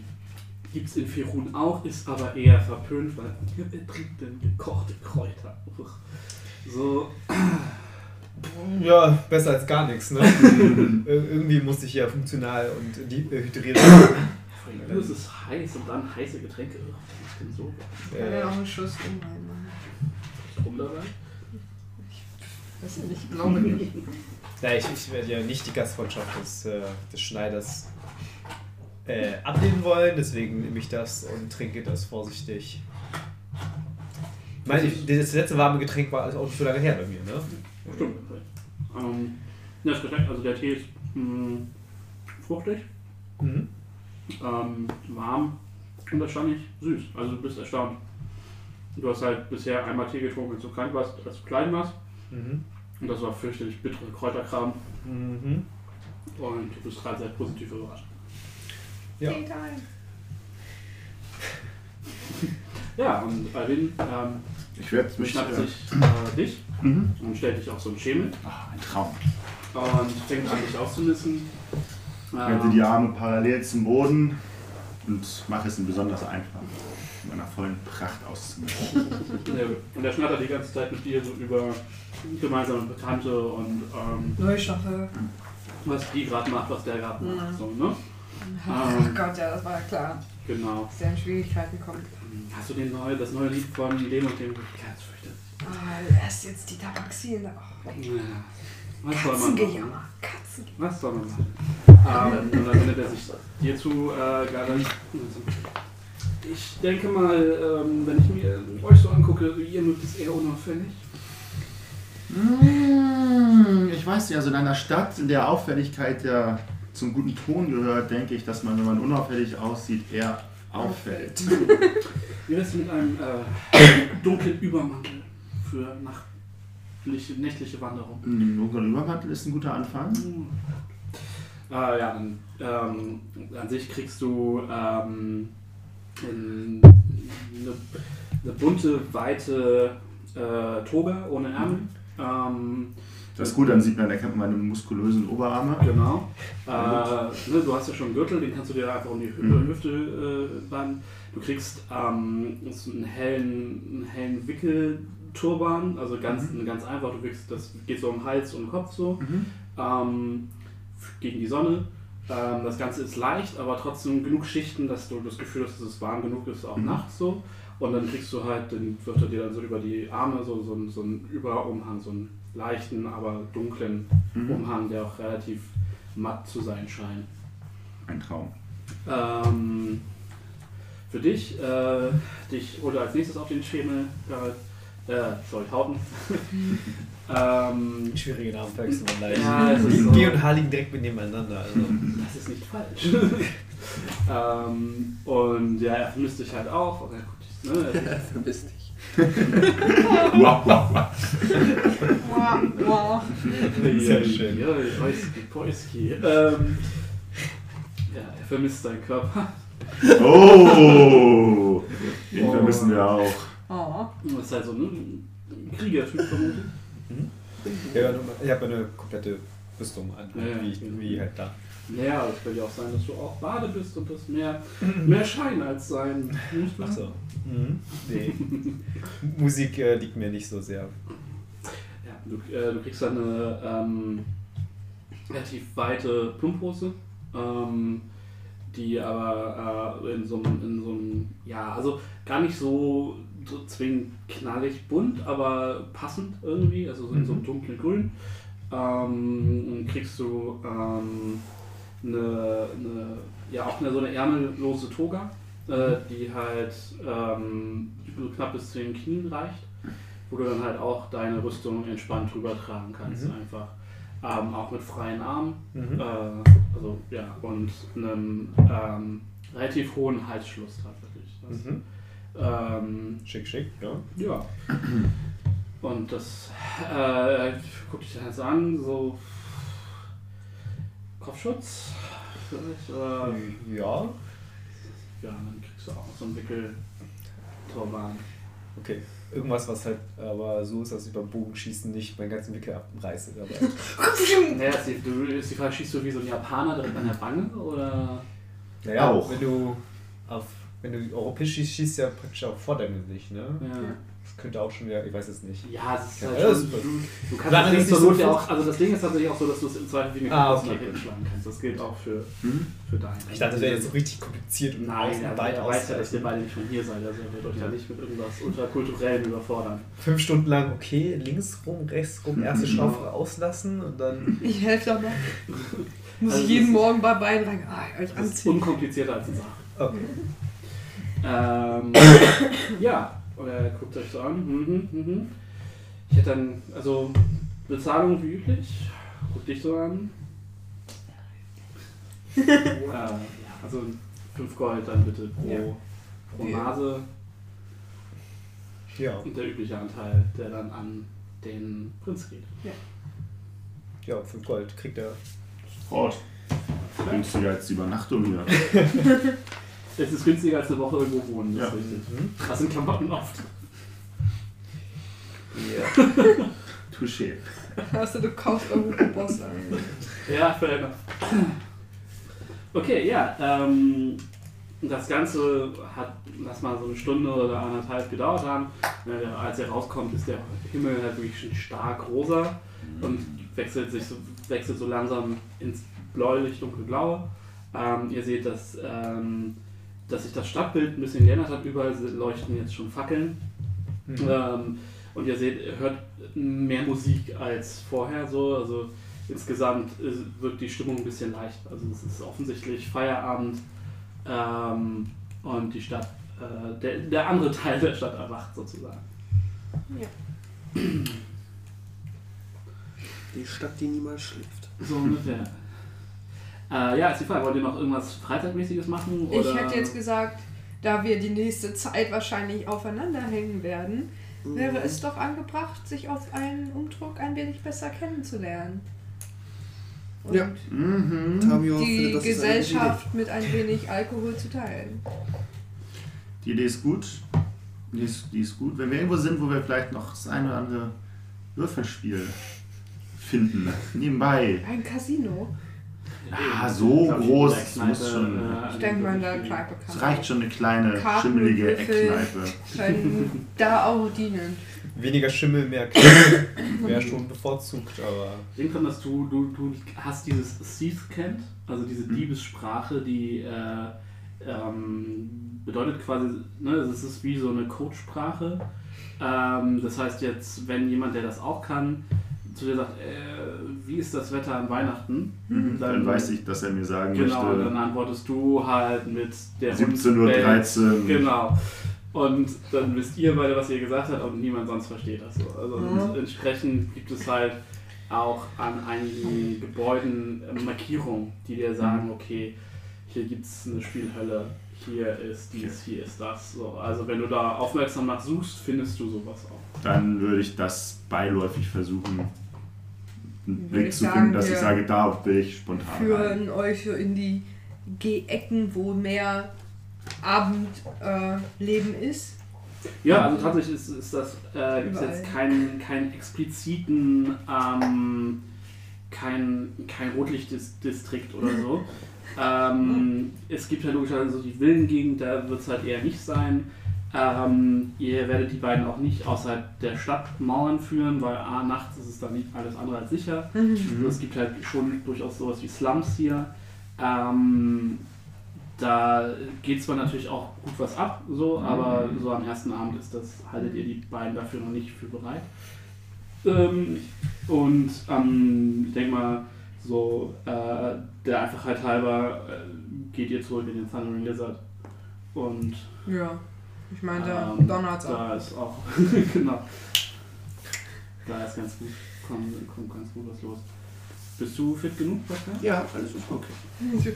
Gibt es in Ferun auch, ist aber eher verpönt, weil wer trinkt denn gekochte Kräuter? Uch. So, Ja, besser als gar nichts, ne? Ir- Irgendwie musste ich ja funktional und äh, hydriert werden. Es ist heiß und dann heiße Getränke. Ist denn so? Ich kann ja auch einen Schuss rum reinmachen. Ist rum dabei? Weiß ich nicht, ich glaube nicht. Ja, ich, ich werde ja nicht die Gastfreundschaft des, äh, des Schneiders äh, ablehnen wollen, deswegen nehme ich das und trinke das vorsichtig. Ich- das letzte warme Getränk war also auch nicht so lange her bei mir, ne? Stimmt. Ähm, das Getränk, also der Tee ist mh, fruchtig, Mhm. ähm, warm und erstaunlich süß. Also du bist erstaunt. Du hast halt bisher einmal Tee getrunken, als du krank warst, als du klein warst. Mhm. Und das war fürchterlich bittere Kräuterkram. Mhm. Und du bist gerade sehr positiv überrascht. Ja. Ja, und Alvin ähm, Ich werde mich. schnappt sich äh, dich mhm. und stellt dich auf so einen Schemel Ah, ein Traum. und fängt an, dich auszunissen. Ich halte die Arme parallel zum Boden und mache es ihm besonders einfach, in meiner vollen Pracht auszumischen. Und er schnattert die ganze Zeit mit dir so über gemeinsame Bekannte und ähm, Neuschaffe. was die gerade macht, was der gerade macht. Mhm. So, ne? Ach Ähm, Gott, ja, das war ja klar, genau. dass der in Schwierigkeiten kommt. Hast du den neue, das neue Lied von dem und dem Herzfrüchte? Ah, erst jetzt die Tabaxien. Oh, Ja. Was soll man machen? Katzengejammer. Katzen. Was soll man machen? Ähm, und dann wendet er sich dir zu, äh, Garland. Ich denke mal, ähm, wenn ich mir euch so angucke, ihr mögt es eher unauffällig. Mm, Ich weiß nicht, also in einer Stadt, in der Auffälligkeit ja zum guten Ton gehört, denke ich, dass man, wenn man unauffällig aussieht, eher auffällt. Wie wär's mit einem äh, dunklen Übermantel für nachtliche, nächtliche Wanderung? Ein dunkler Übermantel ist ein guter Anfang. Äh, ja, dann, ähm, an sich kriegst du ähm, in- eine, eine bunte, weite äh, Toga ohne Ärmel. Ähm, Das ist gut, dann sieht man, erkennt man meine muskulösen Oberarme. Genau. Äh, ne, du hast ja schon einen Gürtel, den kannst du dir einfach um die Hü Mhm. Hüfte äh, bannen. Du kriegst ähm, einen hellen, einen hellen Wickelturban, also ganz, ganz einfach. Du kriegst, das geht so um Hals und Kopf so Mhm. ähm, gegen die Sonne. Ähm, das Ganze ist leicht, aber trotzdem genug Schichten, dass du das Gefühl hast, dass es warm genug ist, auch Mhm. nachts so. Und dann kriegst du halt, den wird er dir dann so über die Arme so, so, einen- so einen Überumhang, so einen leichten, aber dunklen Mhm. Umhang, der auch relativ matt zu sein scheint. Ein Traum. Ähm, für dich, äh, dich oder als nächstes auf den Schemel, äh, äh, sorry, Hauten. ähm, Schwierige Namen verwechseln man leicht. Ja, es ist so. G und H liegen direkt nebeneinander. Also. das ist nicht falsch. ähm, und ja, er vermisst dich halt auch. Und er ne, er- Vermisst dich. Wow, wow, wow. Wow, wow. Sehr schön. Ja, Poiski, Poiski. Ähm, ja, er vermisst deinen Körper. Oh! Den vermissen wir auch. Oh. Das ist halt so ein Kriegertyp vermutlich. Ja, ich habe eine komplette Rüstung an, Ja, ja. wie, wie halt da. Ja, aber es könnte ja auch sein, dass du auch Bade bist und das mehr, mehr Schein als Sein. Wahr? Achso. Mhm. Nee. Musik äh, liegt mir nicht so sehr. Ja, du, äh, du kriegst eine ähm, relativ weite Plumphose, ähm, die aber äh, in so einem, in so einem, ja, also gar nicht so, so zwingend knallig bunt, aber passend irgendwie, also so in so einem dunklen Grün. Ähm, kriegst du ähm, eine, eine, ja auch eine, so eine ärmellose Toga, äh, die halt ähm, knapp bis zu den Knien reicht wo du dann halt auch deine Rüstung entspannt drüber tragen kannst, Mhm. einfach. Ähm, auch mit freien Armen. Mhm. Äh, also ja, und einem ähm, relativ hohen Halsschluss tatsächlich. Mhm. ähm, Schick, schick, ja. ja. Und das äh, guck ich dann jetzt an, so Kopfschutz vielleicht oder Ja. ja, dann kriegst du auch so einen Wickelturban. Okay. Irgendwas, was halt aber so ist, dass ich beim Bogenschießen nicht meinen ganzen Wickel abreiße. Aber Naja, ist die, du, ist die Frage, schießt du wie so ein Japaner direkt an der Wange oder? naja, Auch. wenn du auf Wenn du europäisch schießt, schießt ja praktisch auch vor deinem Gesicht, ne? Ja. Das könnte auch schon wieder, ich weiß es nicht. Ja, es ist halt Ja, das schon, ist- du, du kannst Lange das Ding nicht Not so ja auch, also das Ding ist tatsächlich auch so, dass du es im Zweifel wie eine Ah, okay. schlagen kannst. Das gilt auch für, Hm? für deinen. Ich dachte, das wäre jetzt so richtig kompliziert und Nein, außen er, weit aus. weiß ja, dass ihr beide nicht von hier seid, also er wird euch ja nicht mit irgendwas ultrakulturellem überfordern. Fünf Stunden lang, okay, links rum, rechts rum, erste Schlaufe auslassen und dann. Ich helfe doch noch. Muss Also ich jeden Morgen bei beiden rein. Ah, euch Das ist anziehen. unkomplizierter als eine Sache. Okay. Ähm, ja, und er guckt euch so an. Mhm, mhm. Ich hätte dann, also Bezahlung wie üblich. Guck dich so an. äh, ja, also 5 Gold dann bitte pro, Ja. pro Ja. Nase. Ja, Und der übliche Anteil, der dann an den Prinz geht. ja, 5 Gold kriegt er. Sofort. Günstiger als die Übernachtung hier. Es ist günstiger als eine Woche irgendwo wohnen, das Ja. ist richtig. Mhm. Das sind Klamotten oft. Ja. Touché. Hast du, du kaufst irgendwo Boss an. Ja, fair enough. Okay, ja. Ähm, das Ganze hat, lass mal so eine Stunde oder anderthalb gedauert haben. Äh, als er rauskommt, ist der Himmel halt wirklich schon stark rosa und wechselt sich so, wechselt so langsam ins bläulich dunkelblaue. Ähm, ihr seht, dass, ähm, dass sich das Stadtbild ein bisschen geändert hat. Überall leuchten jetzt schon Fackeln. Mhm. Ähm, und ihr seht, ihr hört mehr Musik als vorher so. Also insgesamt wirkt die Stimmung ein bisschen leicht. Also es ist offensichtlich Feierabend ähm, und die Stadt, äh, der, der andere Teil der Stadt erwacht sozusagen. Die Stadt, die niemals schläft. So ungefähr. Äh, ja, ist die Frage, wollt ihr noch irgendwas Freizeitmäßiges machen? Ich Oder? hätte jetzt gesagt, da wir die nächste Zeit wahrscheinlich aufeinander hängen werden, wäre es doch angebracht, sich auf einen Umdruck ein wenig besser kennenzulernen. Und Ja. Mhm. Die gute Gesellschaft mit ein wenig Alkohol zu teilen. Die Idee ist gut. Die ist, die ist gut. Wenn wir irgendwo sind, wo wir vielleicht noch das eine oder andere Würfelspiel finden, nebenbei. Ein Casino. Ah, so groß, das muss schon- äh, Ich denke mal, in der. Kneipe Es kann reicht schon eine kleine, Karten schimmelige. Eckkneipe. können da auch dienen. Weniger Schimmel, mehr Kneipe. Wäre schon bevorzugt, aber. Denk dran, dass du, du, du hast dieses Thief kennt, also diese Mhm. Diebessprache, die äh, ähm, bedeutet quasi, ne, es ist wie so eine Codesprache. Ähm, das heißt jetzt, wenn jemand, der das auch kann, zu dir sagt, äh, wie ist das Wetter an Weihnachten? Mhm. Dann weiß ich, dass er mir sagen Genau, dann möchte, antwortest du halt mit der 17.13 Uhr. Genau. Und dann wisst ihr beide, was ihr gesagt habt und niemand sonst versteht das so. Also und entsprechend gibt es halt auch an einigen Gebäuden Markierungen, die dir sagen, okay, hier gibt es eine Spielhölle, hier ist dies, hier ist das. So, also wenn du da aufmerksam nach suchst, findest du sowas auch. Dann würde ich das beiläufig versuchen, einen Blick zu sagen, finden, dass ich sage, da will ich spontan rein. Führen euch so in die Ge-Ecken, wo mehr Abendleben äh, ist. Ja, also tatsächlich ist, ist das äh, gibt's Überall. jetzt keinen, keinen expliziten, ähm, kein, kein Rotlichtdistrikt oder so. ähm, es gibt ja logischerweise so die Villengegend, da wird es halt eher nicht sein. Ähm, ihr werdet die beiden auch nicht außerhalb der Stadtmauern führen, weil A, nachts ist es dann nicht alles andere als sicher. Also es gibt halt schon durchaus sowas wie Slums hier. Ähm, da geht zwar natürlich auch gut was ab, so, aber so am ersten Abend ist das, haltet ihr die beiden dafür noch nicht für bereit. Ähm, und ähm, ich denke mal, so äh, der Einfachheit halber äh, geht ihr zurück in den Thundering Lizard. Und Ja, ich meine, da ähm, donnert's auch. da ist auch, genau. Da ist ganz gut, kommt, kommt ganz gut was los. Bist du fit genug, Pascal? Ja, alles super. Okay.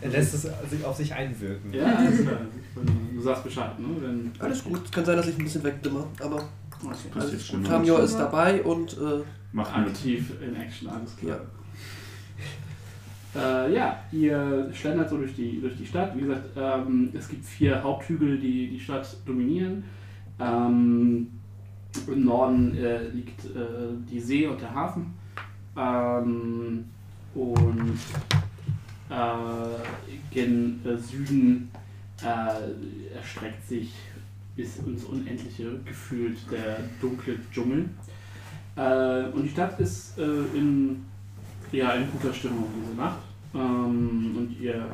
Er lässt es sich auf sich einwirken. Ja, alles klar. Du sagst Bescheid, ne? Wenn, Alles gut. Es kann sein, dass ich ein bisschen wegdimmer, aber alles schon gut. Tamio ist dabei und äh, Macht. Aktiv in Action, alles klar. Äh, ja, ihr schlendert so durch die, durch die Stadt. Wie gesagt, ähm, es gibt vier Haupthügel, die die Stadt dominieren. Ähm, Im Norden äh, liegt äh, die See und der Hafen. Ähm, und äh, gen äh, Süden äh, erstreckt sich bis ins Unendliche gefühlt der dunkle Dschungel. Und die Stadt ist in, ja, in guter Stimmung diese Nacht. Ähm, und ihr,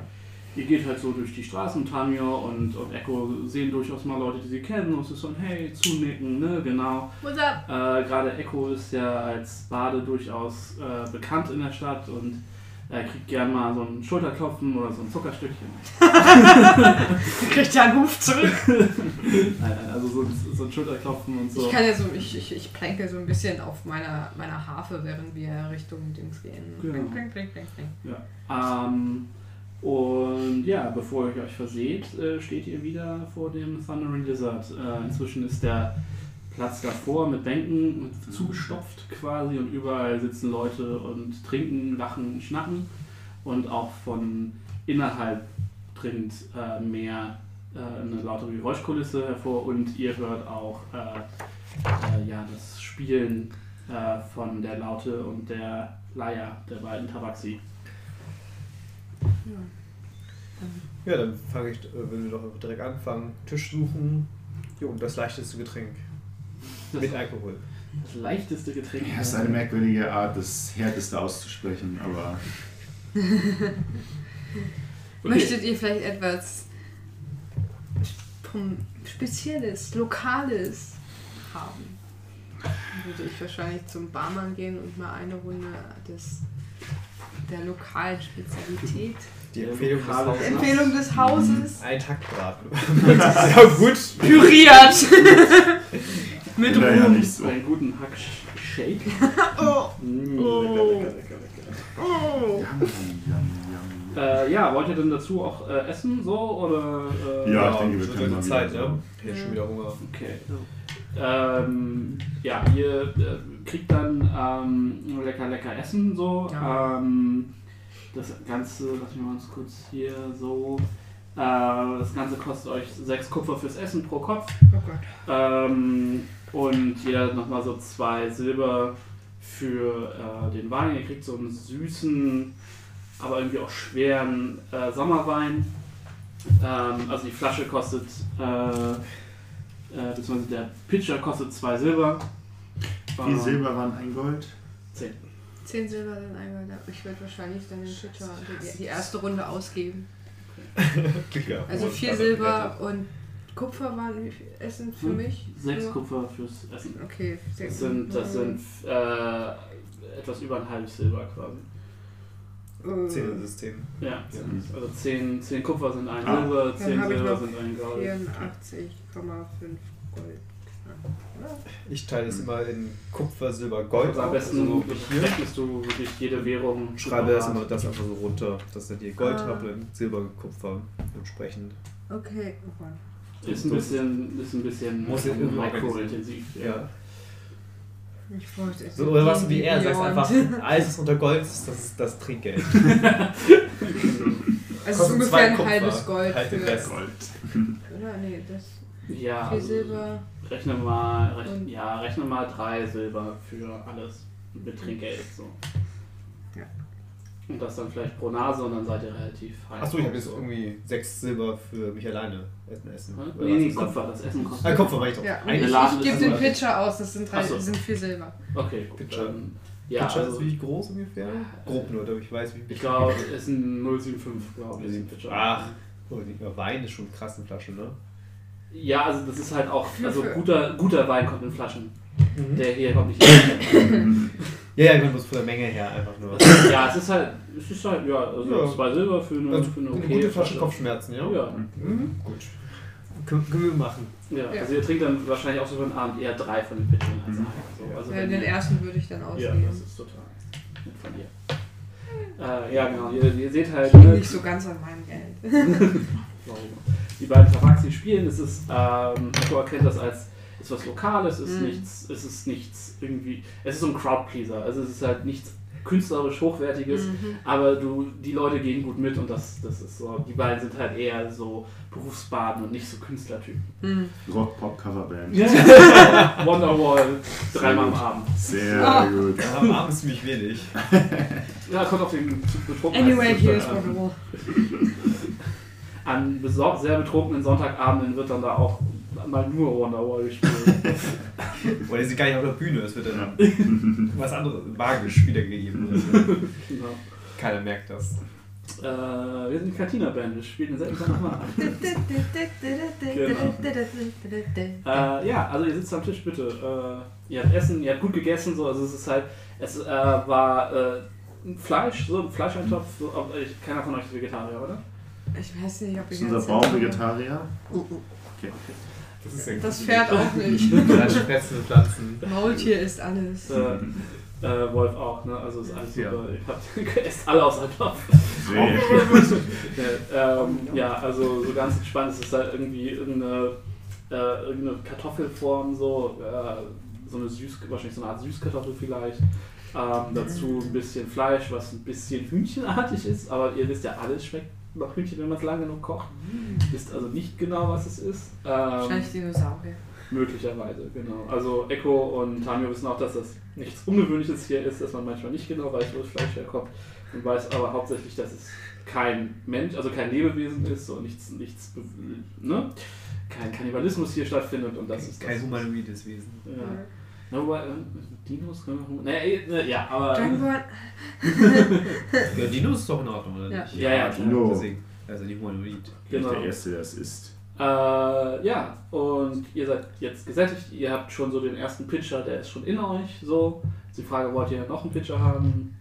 ihr geht halt so durch die Straßen, Tamio und, und Echo sehen durchaus mal Leute, die sie kennen. Und es ist so ein Hey, zunicken, ne, genau. What's up? Äh, Gerade Echo ist ja als Bade durchaus äh, bekannt in der Stadt und er kriegt gern mal so ein Schulterklopfen oder so ein Zuckerstückchen. Kriegt ja einen Huf zurück. Nein, nein, also so, so ein Schulterklopfen und so. Ich kann ja so, ich, ich, ich plänke so ein bisschen auf meiner, meiner Harfe, während wir Richtung Dings gehen. Genau. Plink, plink, plink. Ja. Ähm, und ja, bevor ihr euch verseht, äh, steht ihr wieder vor dem Thundering Lizard. Äh, inzwischen ist der Platz davor mit Bänken zugestopft quasi und überall sitzen Leute und trinken, lachen, schnacken. Und auch von innerhalb dringt äh, mehr äh, eine lautere Geräuschkulisse hervor und ihr hört auch äh, äh, ja, das Spielen äh, von der Laute und der Leier der beiden Tabaxi. Ja, dann fange ich, äh, will ich doch direkt anfangen. Tisch suchen. Jo, und das leichteste Getränk. Das, Mit Alkohol. das leichteste Getränk. Ja, es ist eine merkwürdige Art, das Härteste auszusprechen, aber Okay. Möchtet ihr vielleicht etwas Spezielles, Lokales haben? Dann würde ich wahrscheinlich zum Barmann gehen und mal eine Runde des, der lokalen Spezialität. Die Empfehlung des Hauses. Empfehlung des Hauses. Ein Taktbraten. ja, gut. Püriert! Mit bin da ja Ruhm. nicht so. einen guten Hack-Shake. Oh, Oh. lecker, lecker, lecker, lecker. oh. Yum, yum, yum. Äh, ja, wollt ihr denn dazu auch äh, essen so oder? Äh, Ja, ich denke, wir können mal Zeit, wieder ne? Ich schon wieder Hunger. Okay. Ähm, ja, ihr äh, kriegt dann ähm, lecker, lecker Essen so. Ja. Ähm, das Ganze, lass mich mal ganz kurz hier so. Äh, das Ganze kostet euch 6 Kupfer fürs Essen pro Kopf. Oh Gott. Und jeder nochmal so zwei Silber für äh, den Wein. Ihr kriegt so einen süßen, aber irgendwie auch schweren äh, Sommerwein. Ähm, also die Flasche kostet, äh, äh, beziehungsweise der Pitcher kostet zwei Silber. Wie Ähm, Silber waren ein Gold? Zehn. 10 Silber sind eingeholt. Ich würde wahrscheinlich dann den Pitcher die, die erste Runde ausgeben. Ja, Also 4 dann Silber und Kupfer waren wie viel Essen für Hm, mich? Sechs Nur? Kupfer fürs Essen. Okay, Das sind, das sind äh, etwas über ein halbes Silber quasi. äh, Zähnesystem. Ja, also 10, 10 Kupfer sind ein Ah. Silber, Dann 10 hab ich Silber sind ein Gold. 84,5 Gold. Ich teile es immer in Kupfer, Silber, Gold Also am besten Also hier. rechnest du wirklich jede Währung. Schreibe das immer das einfach so runter, dass hier Gold Ah. habe und Silber, Kupfer entsprechend. Okay, oh. Ist ein bisschen, ist ein bisschen Muss ja irgendwie makrointensiv. Ja. Ich bräuchte es. So, oder was du wie er sagst, einfach alles ist unter Gold, das ist das Trinkgeld. Also Kostet ungefähr ein Kupfer. halbes Gold. Halt den für, Rest. Gold. Oder? Nee, das. Ja, Viel also Silber. rechne mal, rechne, ja, rechne mal drei Silber für alles mit Trinkgeld. So. Und das dann vielleicht pro Nase und dann seid ihr relativ fein. Achso, ich habe jetzt irgendwie sechs Silber für mich alleine essen. essen. Hm? Nee, nee? Kupfer, das Essen kostet. Ah, Kupfer war ich doch. Ja, ich, gebe den Pitcher aus, das sind, drei, so. das sind vier Silber. Okay, gut. Pitcher. Dann, ja, Pitcher also, ist wie groß ungefähr? Grob nur, damit ich weiß, wie ich glaube, es ist ein 075, glaube ich. Ach, oh, Wein ist schon krass in Flasche, ne? Ja, also das ist halt auch, also guter, guter Wein kommt in Flaschen. Mhm. Der hier kommt nicht Ja, ja, ich meine bloß von der Menge her einfach nur. Ja, es ist halt, es ist halt, ja, also Ja. zwei Silber für eine, Also, für eine eine okay gute Flasche Kopfschmerzen, ja? Ja, Mhm. Gut. Können, können wir machen. ja. Ja. Also ihr trinkt dann wahrscheinlich auch so für den Abend eher drei von den Pitchern als Mhm. einen. So, also Ja, den ersten würde ich dann Ja, ausgeben. das ist total nett von dir. Äh, ja, genau. Ihr, ihr seht halt, ich bin ne, nicht so ganz an meinem Geld. die beiden Tabaxi spielen. Es ist, ähm, Echo erkennt das als ist was Lokales, es ist Mhm. nichts, es ist nichts irgendwie, es ist so ein Crowdpleaser. Also es ist halt nichts künstlerisch hochwertiges, Mhm. aber du, die Leute gehen gut mit und das, das ist so. Die beiden sind halt eher so Berufsbaden und nicht so Künstlertypen. Mhm. Rock-Pop-Coverband. Wonderwall, dreimal am Abend. Sehr Ah. gut. Ja, am Abend ist ziemlich wenig. Ja, kommt auf den Betrunken. Anyway, hier ist Wonderwall. an besor- sehr betrunkenen Sonntagabenden wird dann da auch mal nur Wonderwall gespielt. Oder sie gar nicht auf der Bühne, es wird dann was anderes, magisch wiedergegeben. genau. Keiner merkt das. äh, wir sind die Katina-Band, wir spielen den selben nochmal an. Äh, ja, also ihr sitzt am Tisch, bitte. Äh, ihr habt Essen, ihr habt gut gegessen, so, also es ist halt, es äh, war äh, ein Fleisch, so ein Fleischeintopf, so, aber ich, keiner von euch ist Vegetarier, oder? Ich weiß nicht, ob ich Ist unser Baum Vegetarier? Das ist ja Das Pferd auch nicht. Fleischfressende Pflanzen. Maultier ist alles. Äh, äh, Wolf auch, ne? Also ist alles Ja. super. Ihr esst alle aus einem Topf. Nee. Ja, ähm, ja, also so ganz entspannt. Es ist halt irgendwie irgendeine, äh, irgendeine Kartoffelform, so, äh, so eine Süß, wahrscheinlich so eine Art Süßkartoffel vielleicht. Ähm, dazu ein bisschen Fleisch, was ein bisschen hühnchenartig ist, aber ihr wisst ja, alles schmeckt nach Hühnchen, wenn man es lange genug kocht. Wisst also nicht genau, was es ist. Ähm, Wahrscheinlich Dinosaurier. Möglicherweise, genau. Also Echo und Tamio wissen auch, dass das nichts Ungewöhnliches hier ist, dass man manchmal nicht genau weiß, wo das Fleisch herkommt. Man weiß aber hauptsächlich, dass es kein Mensch, also kein Lebewesen ist und nichts, nichts, ne? Kein Kannibalismus hier stattfindet und das ist Kein das. humanoides Wesen. Ja. Na, wobei, äh, Dinos können wir. Naja, eh, ne, ja, aber. Dragon Ball. Ja, Dino ist doch in Ordnung, oder Ja. nicht? Ja, ja, Dino. Deswegen, also nicht humanoid. Genau. Der Erste, der es ist. Äh, ja, und ihr seid jetzt gesättigt, ihr habt schon so den ersten Pitcher, der ist schon in euch, so. Ist Die Frage, wollt ihr noch einen Pitcher haben?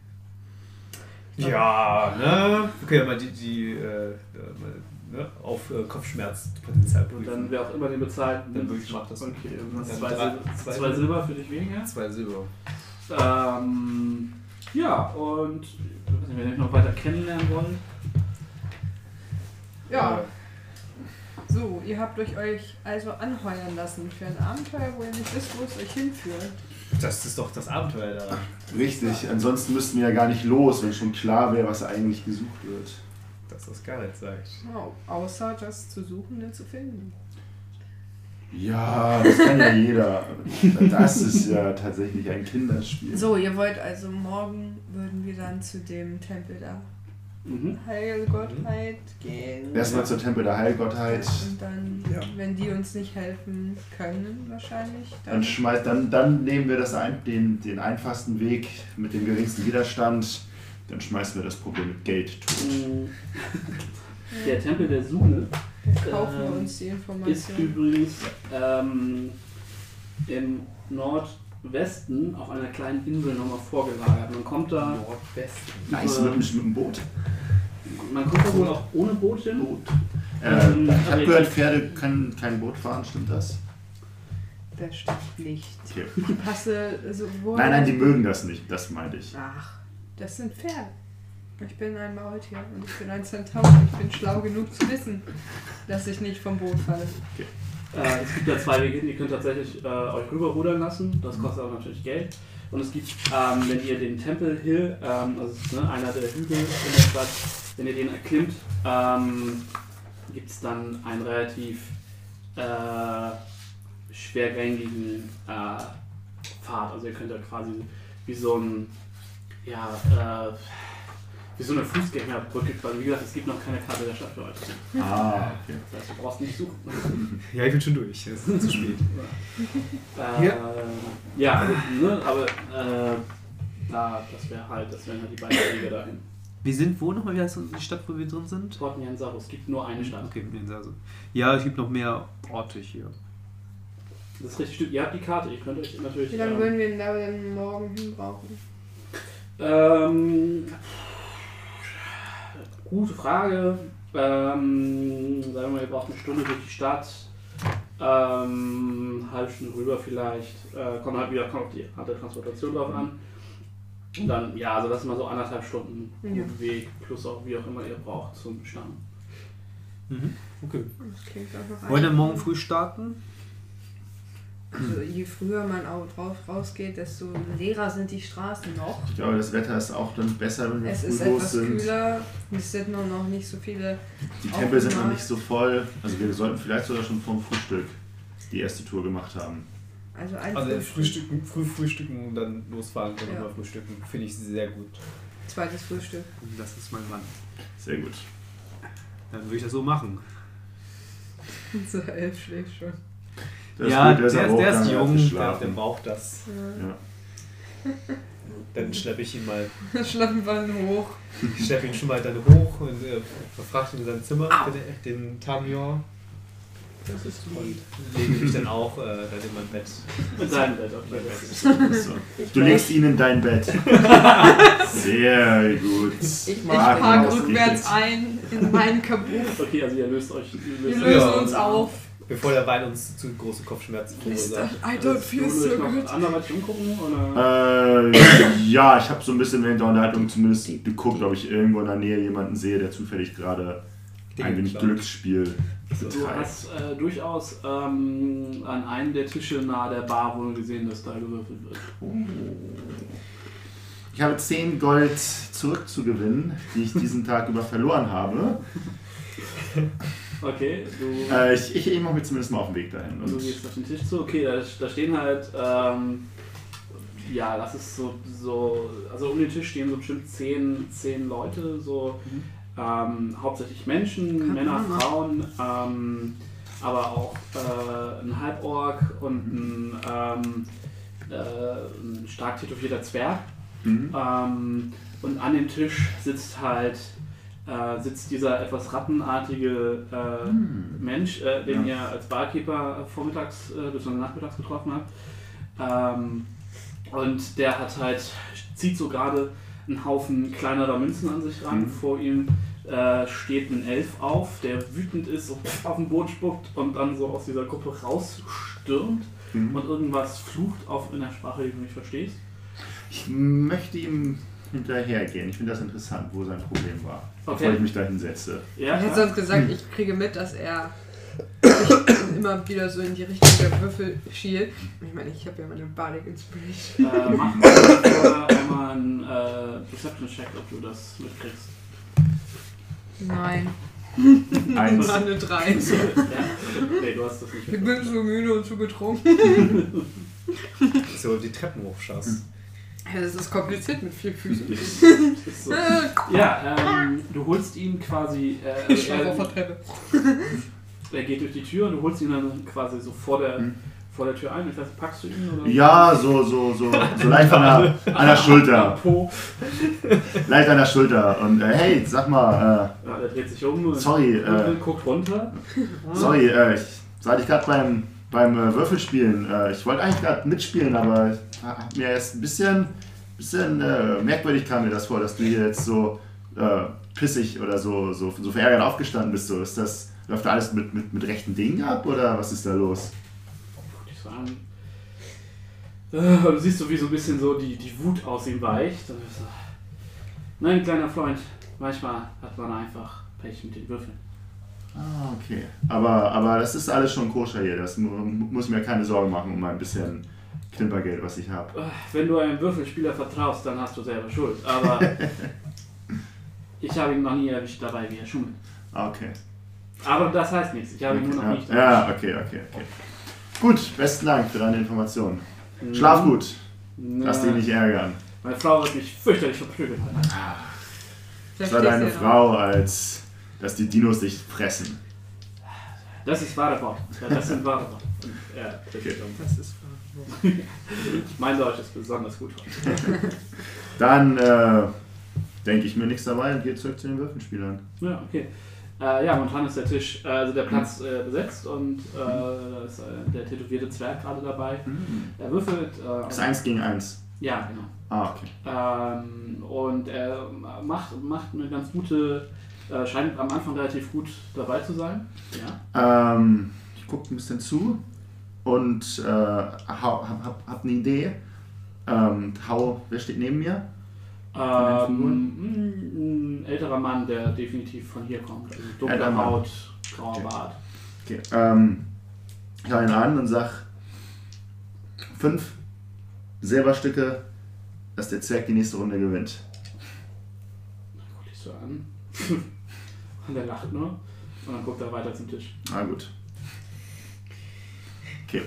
Ja, ne? Wir können ja mal die, die äh, äh, mal, ne? auf äh, Kopfschmerzpotenzial Und prüfen. dann, wer auch immer den bezahlt, Dann wirklich macht das. Okay, dann hast zwei, drei- zwei zwei Silber für dich weniger. Zwei Silber. Ähm, ja, und ich weiß nicht, wenn ihr euch noch weiter kennenlernen wollt. Ja. So, ihr habt euch euch also anheuern lassen für ein Abenteuer, wo ihr nicht wisst, wo es euch hinführt. Das ist doch das Abenteuer daran. Richtig, ansonsten müssten wir ja gar nicht los, wenn schon klar wäre, was eigentlich gesucht wird. Das, was Gareth sagt. Wow. Außer das zu suchen und zu finden. Ja, das kann ja jeder. Das ist ja tatsächlich ein Kinderspiel. So, ihr wollt also morgen würden wir dann zu dem Tempel da Mhm. Heilgottheit gehen. Erstmal zur Tempel der Heilgottheit. Und dann, wenn die uns nicht helfen können, wahrscheinlich, Dann, dann schmeißt, dann, dann nehmen wir das ein, den, den einfachsten Weg mit dem geringsten Widerstand. Dann schmeißen wir das Problem mit Geld tot. Mhm. Der Tempel der Sune kaufen ähm, uns die ist übrigens ähm, im Nordwesten auf einer kleinen Insel nochmal vorgelagert. Man kommt da, Nordwesten. Nice, mit, dem- mit dem Boot. man kommt da wohl auch ohne Boot hin. Boot. Ähm, Äh, ich habe ich- gehört, Pferde können kein Boot fahren, stimmt das? Das stimmt nicht. Okay. Die Passe sowohl. Nein, nein, die mögen das nicht, das meinte ich. Ach, das sind Pferde. Ich bin ein Maultier und ich bin ein Zentaur. Ich bin schlau genug zu wissen, dass ich nicht vom Boot falle. Äh, es gibt ja zwei Wege, ihr könnt tatsächlich äh, euch rüberrudern lassen, das kostet aber natürlich Geld. Und es gibt, ähm, wenn ihr den Temple Hill, ähm, also ne, einer der Hügel in der Stadt, wenn ihr den erklimmt, ähm, gibt es dann einen relativ äh, schwergängigen äh, Pfad. Also ihr könnt da quasi wie so ein, ja, äh, wie so eine Fußgängerbrücke quasi. Wie gesagt, es gibt noch keine Karte der Stadt für euch. Ah, okay. Das heißt, du brauchst nicht suchen. Ja, ich bin schon durch. Es ist zu spät. Äh, ja, also, ne, aber äh, da, das wäre halt, das wären halt die beiden Wege dahin. Wir sind wo nochmal? Wie heißt die Stadt, wo wir drin sind? Port Nyansaru, es gibt nur eine Stadt. Okay, also. Ja, es gibt noch mehr Orte hier. Das ist richtig, stimmt. Ihr habt die Karte, ihr könnt euch natürlich. Wie lange ähm, würden wir denn da denn morgen hin brauchen? Ähm, gute Frage. Ähm, sagen wir mal, ihr braucht eine Stunde durch die Stadt. Ähm, eine halbe Stunde rüber vielleicht. Äh, kommt halt wieder kommt auf die Art der Transportation drauf an. Und dann, ja, also das ist mal so anderthalb Stunden Ja. Weg, plus auch wie auch immer ihr braucht zum Stamm. Mhm. Okay. Wollen wir morgen früh starten? Also, je früher man auch drauf rausgeht, desto leerer sind die Straßen noch. Ich glaube, das Wetter ist auch dann besser, wenn wir Es früh ist los etwas sind. kühler. Es sind nur noch nicht so viele. Die Tempel sind noch nicht so voll. Also wir sollten vielleicht sogar schon vorm Frühstück die erste Tour gemacht haben. Also ein Also Frühstück, frühstücken, früh frühstücken und dann losfahren und Ja. frühstücken. Finde ich sehr gut. zweites Frühstück. Das ist mein Mann. Sehr gut. Dann würde ich das so machen. Unser Elf schläft schon. Ist ja, gut, der, ist, aber auch der ist jung, der, der braucht das. Ja. Dann schleppe ich ihn mal, Dann schlafen wir ihn hoch. ich schleppe ihn schon mal dann hoch und äh, verfrachte ihn in sein Zimmer, den, den Tamior. Das ist Und lege mich dann auch äh, dann in mein Bett. Mit seinem Bett, okay. Mein Bett. So. Du legst ihn in dein Bett. Sehr gut. Ich Mag park Maus rückwärts ein in meinen Kabuff. Okay, also ihr löst euch. Ihr Wir löst lösen Ja. uns auf. Bevor der Wein uns zu große Kopfschmerzen verursacht. I don't feel du so good. anderweitig umgucken? Oder? Äh, ja, ich habe so ein bisschen während der Unterhaltung zumindest geguckt, ob ich irgendwo in der Nähe jemanden sehe, der zufällig gerade ein wenig Glück. Glücksspiel Du betreibt. hast äh, durchaus ähm, an einem der Tische nahe der Bar wohl gesehen, dass da gewürfelt wird. Ich habe 10 Gold zurückzugewinnen, die ich diesen Tag über verloren habe. Okay, du, Äh, ich ich, ich mache mich zumindest mal auf den Weg dahin. du gehst auf den Tisch zu. Okay, da, da stehen halt, ähm, ja, lass es so, so, also um den Tisch stehen so bestimmt zehn, zehn Leute, so ähm, hauptsächlich Menschen, Kann Männer. Frauen, ähm, aber auch äh, ein Halborg und ein, ähm, äh, ein stark tätowierter Zwerg. Mhm. Ähm, und an dem Tisch sitzt halt äh, sitzt dieser etwas rattenartige äh, Hm. Mensch, äh, den Ja. ihr als Barkeeper vormittags äh, bis nachmittags getroffen habt. Ähm, und der hat halt, zieht so gerade einen Haufen kleinerer Münzen an sich ran. Mhm. Vor ihm äh, steht ein Elf auf, der wütend ist, so auf den Boden spuckt und dann so aus dieser Gruppe rausstürmt Mhm. und irgendwas flucht auf in der Sprache, die du nicht verstehst. Ich möchte ihm hinterhergehen. Ich finde das interessant, wo sein Problem war, bevor Okay. ich mich da hinsetze. Ja, Ich hätte sonst gesagt, ich kriege mit, dass er sich immer wieder so in die Richtung der Würfel schielt. Ich meine, ich habe ja meine Bardic Inspiration. Äh, mach mal einmal einen äh, Perception-Check, ob du das mitkriegst. Nein. Eins. War eine 3. ja? Nee, du hast das nicht Ich bin so müde und zu betrunken. So die Treppen hochschaust. Ja, das ist kompliziert mit vier Füßen. So. Ja, ähm, du holst ihn quasi. Äh, Ich schlafe auf der er, Treppe. er geht durch die Tür und du holst ihn dann quasi so vor der, Mhm. vor der Tür ein. Ich weiß, packst du ihn oder? Ja, so, so, so, so leicht an der, an der Schulter. Leicht an der Schulter. Und äh, hey, sag mal, Ja, der dreht sich um und Sorry, und äh, guckt runter. äh, sorry, äh, ich sah dich gerade beim, beim äh, Würfelspielen. Äh, ich wollte eigentlich gerade mitspielen, aber ich hab mir jetzt ein bisschen, bisschen äh, merkwürdig kam mir das vor, dass du hier jetzt so äh, pissig oder so, so, so verärgert aufgestanden bist. So, ist das, läuft da alles mit, mit, mit rechten Dingen ab oder was ist da los? Dich so an. Äh, du siehst so, wie so ein bisschen so die, die Wut aus ihm weicht. So, Nein, kleiner Freund, manchmal hat man einfach Pech mit den Würfeln. Ah, okay. Aber, aber das ist alles schon koscher hier. Das mu muss ich mir keine Sorgen machen um ein bisschen Knippergeld, was ich habe. Wenn du einem Würfelspieler vertraust, dann hast du selber Schuld. Aber ich habe ihn noch nie erwischt dabei, wie er schummelt. Ah, okay. Aber das heißt nichts. Ich habe ihn nur noch ja, nicht ja, okay, okay, okay. Gut, besten Dank für deine Informationen. erwischt. Schlaf gut. Na, Lass dich nicht ärgern. Meine Frau wird mich fürchterlich verprügelt. Es war deine Frau, als dass die Dinos dich fressen. Das ist wahre Wort. Ja, das sind wahre Worte. Sich um. Das ist Mein Deutsch ist besonders gut. Dann äh, denke ich mir nichts dabei und gehe zurück zu den Würfelspielern. Ja, okay. Äh, ja, momentan ist der Tisch, also der Platz äh, besetzt und äh, da ist äh, der tätowierte Zwerg gerade dabei. Er würfelt. Äh, ist eins gegen eins. Ja, genau. Ah, okay. Ähm, und er macht, macht eine ganz gute, äh, scheint am Anfang relativ gut dabei zu sein. Ja. Ähm, ich gucke ein bisschen zu und äh, hab, hab, hab, eine Idee. Ähm, hau, wer steht neben mir? Ähm, ein älterer Mann, der definitiv von hier kommt. Also dunkle. Haut, grauer Okay. Bart. Okay. Ähm, ich hau ihn an und sag fünf Silberstücke, dass der Zwerg die nächste Runde gewinnt. Guck dich so an. und er lacht nur. Und dann guckt er weiter zum Tisch. Na gut. Okay.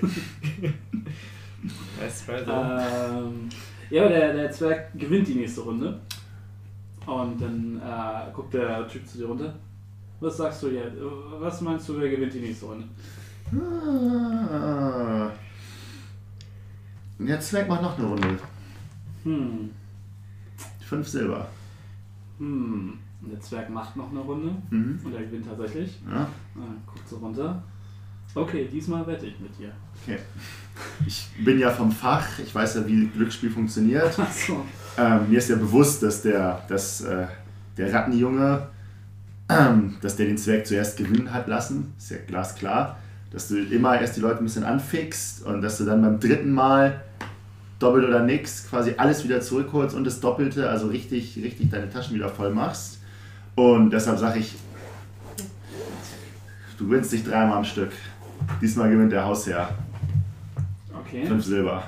Ähm, ja, der, der Zwerg gewinnt die nächste Runde. Und dann äh, guckt der Typ zu dir runter. Was sagst du jetzt? Was meinst du, wer gewinnt die nächste Runde? Ah. Der Zwerg macht noch eine Runde. Hm. Fünf Silber. Hm. Der Zwerg macht noch eine Runde Mhm. und er gewinnt tatsächlich. Ja. Ah, guckt so runter. Okay, diesmal wette ich mit dir. Ich bin ja vom Fach, ich weiß ja, wie Glücksspiel funktioniert. Achso. Ähm, mir ist ja bewusst, dass der, dass, äh, der Rattenjunge, ähm, dass der den Zwerg zuerst gewinnen hat lassen. Ist ja glasklar. Dass du immer erst die Leute ein bisschen anfixt und dass du dann beim dritten Mal doppelt oder nix quasi alles wieder zurückholst und das Doppelte, also richtig, richtig deine Taschen wieder voll machst. Und deshalb sage ich, du gewinnst dich dreimal am Stück. Diesmal gewinnt der Hausherr. Okay. Fünf Silber.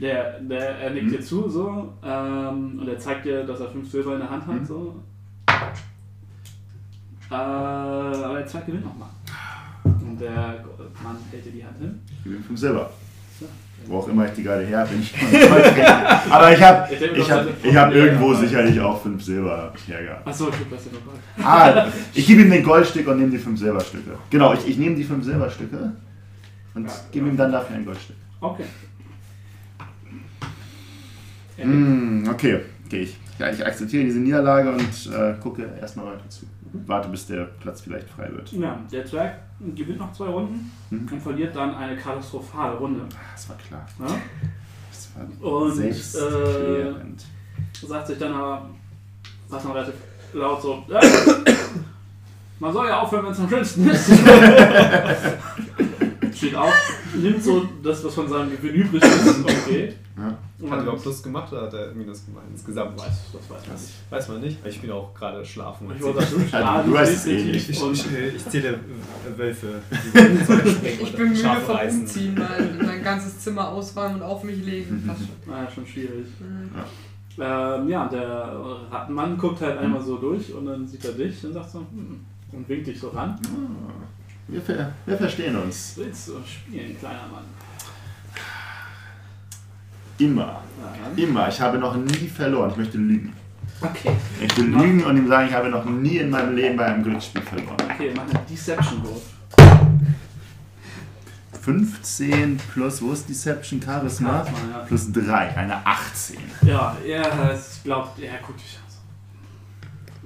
Der, der, er nickt dir zu so ähm, und er zeigt dir, dass er fünf Silber in der Hand hat. Mhm. So. Äh, aber der Zwerg gewinnt nochmal. Und der Mann hält dir die Hand hin. Ich gewinne fünf Silber. Wo auch immer ich die gerade her bin. Ich Aber ich habe Ich hab, ich hab irgendwo sicherlich auch fünf Silber hergehabt. Achso, ich noch mal. Ah, ich gebe ihm den Goldstück und nehme die fünf Silberstücke. Genau, ich, ich nehme die fünf Silberstücke und gebe ihm dann dafür ein Goldstück. Okay. Mm, okay, okay. Ich, ja, ich akzeptiere diese Niederlage und äh, gucke erstmal weiter zu. Warte, bis der Platz vielleicht frei wird. Ja, der Zwerg gewinnt noch zwei Runden Mhm. und verliert dann eine katastrophale Runde. Ah, Das war klar. Ja? Das war Und äh, sagt sich dann aber, sagt dann relativ laut so, ja, man soll ja aufhören, wenn es am schönsten ist. Steht auf, nimmt so das, was von seinem Gewinn übrig ist und geht. Ja. Und Hat er überhaupt Plus gemacht oder hat er Minus gemacht insgesamt? weiß, das weiß man nicht. Weiß man nicht. Ich bin auch gerade schlafen. Ich wollte sagen, du, Ja, ah, es eh Ich, und ich, ich zähle äh, Wölfe. Ich bin müde Schafe vom reißen. Umziehen, mein, mein ganzes Zimmer ausräumen und auf mich legen. Passt schon. naja, schon schwierig. Mhm. Ähm, ja, der Rattenmann guckt halt einmal so durch und dann sieht er dich und sagt so, hm, und winkt dich so ran. Ah, Wir, ver wir verstehen uns. Willst du spielen, kleiner Mann? Immer. Ja, Immer. Ich habe noch nie verloren. Ich möchte lügen. okay. Ich möchte lügen und ihm sagen, ich habe noch nie in meinem Leben bei einem Glücksspiel verloren. Okay, mach einen Deception-Wurf. 15 plus, wo ist Deception Charisma? Charisma, ja. Plus 3, eine 18. Ja, er glaubt, er guckt dich an.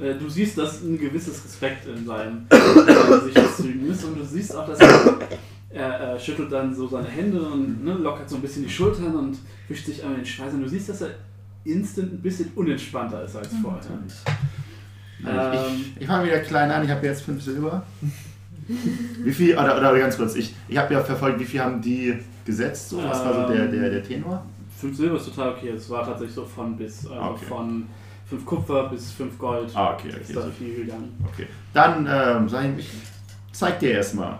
Äh, Du siehst, dass ein gewisses Respekt in seinen äh, Gesichtszügen ist und du siehst auch, dass er, er äh, schüttelt dann so seine Hände und ne, lockert so ein bisschen die Schultern und wischt sich einmal den Schweiß und du siehst, dass er instant ein bisschen unentspannter ist als vorher. Ähm, ich ich fange wieder klein an, ich habe jetzt 5 Silber. Wie viel, oder, oder ganz kurz, ich, ich habe ja verfolgt, wie viel haben die gesetzt? So? Was war so der, der, der Tenor? 5 Silber ist total okay, es war tatsächlich so von bis, also Ah, okay. von 5 Kupfer bis 5 Gold. Ah, okay, ist okay. da so- viel gegangen. okay. Dann ähm, sag ich, zeig dir erstmal,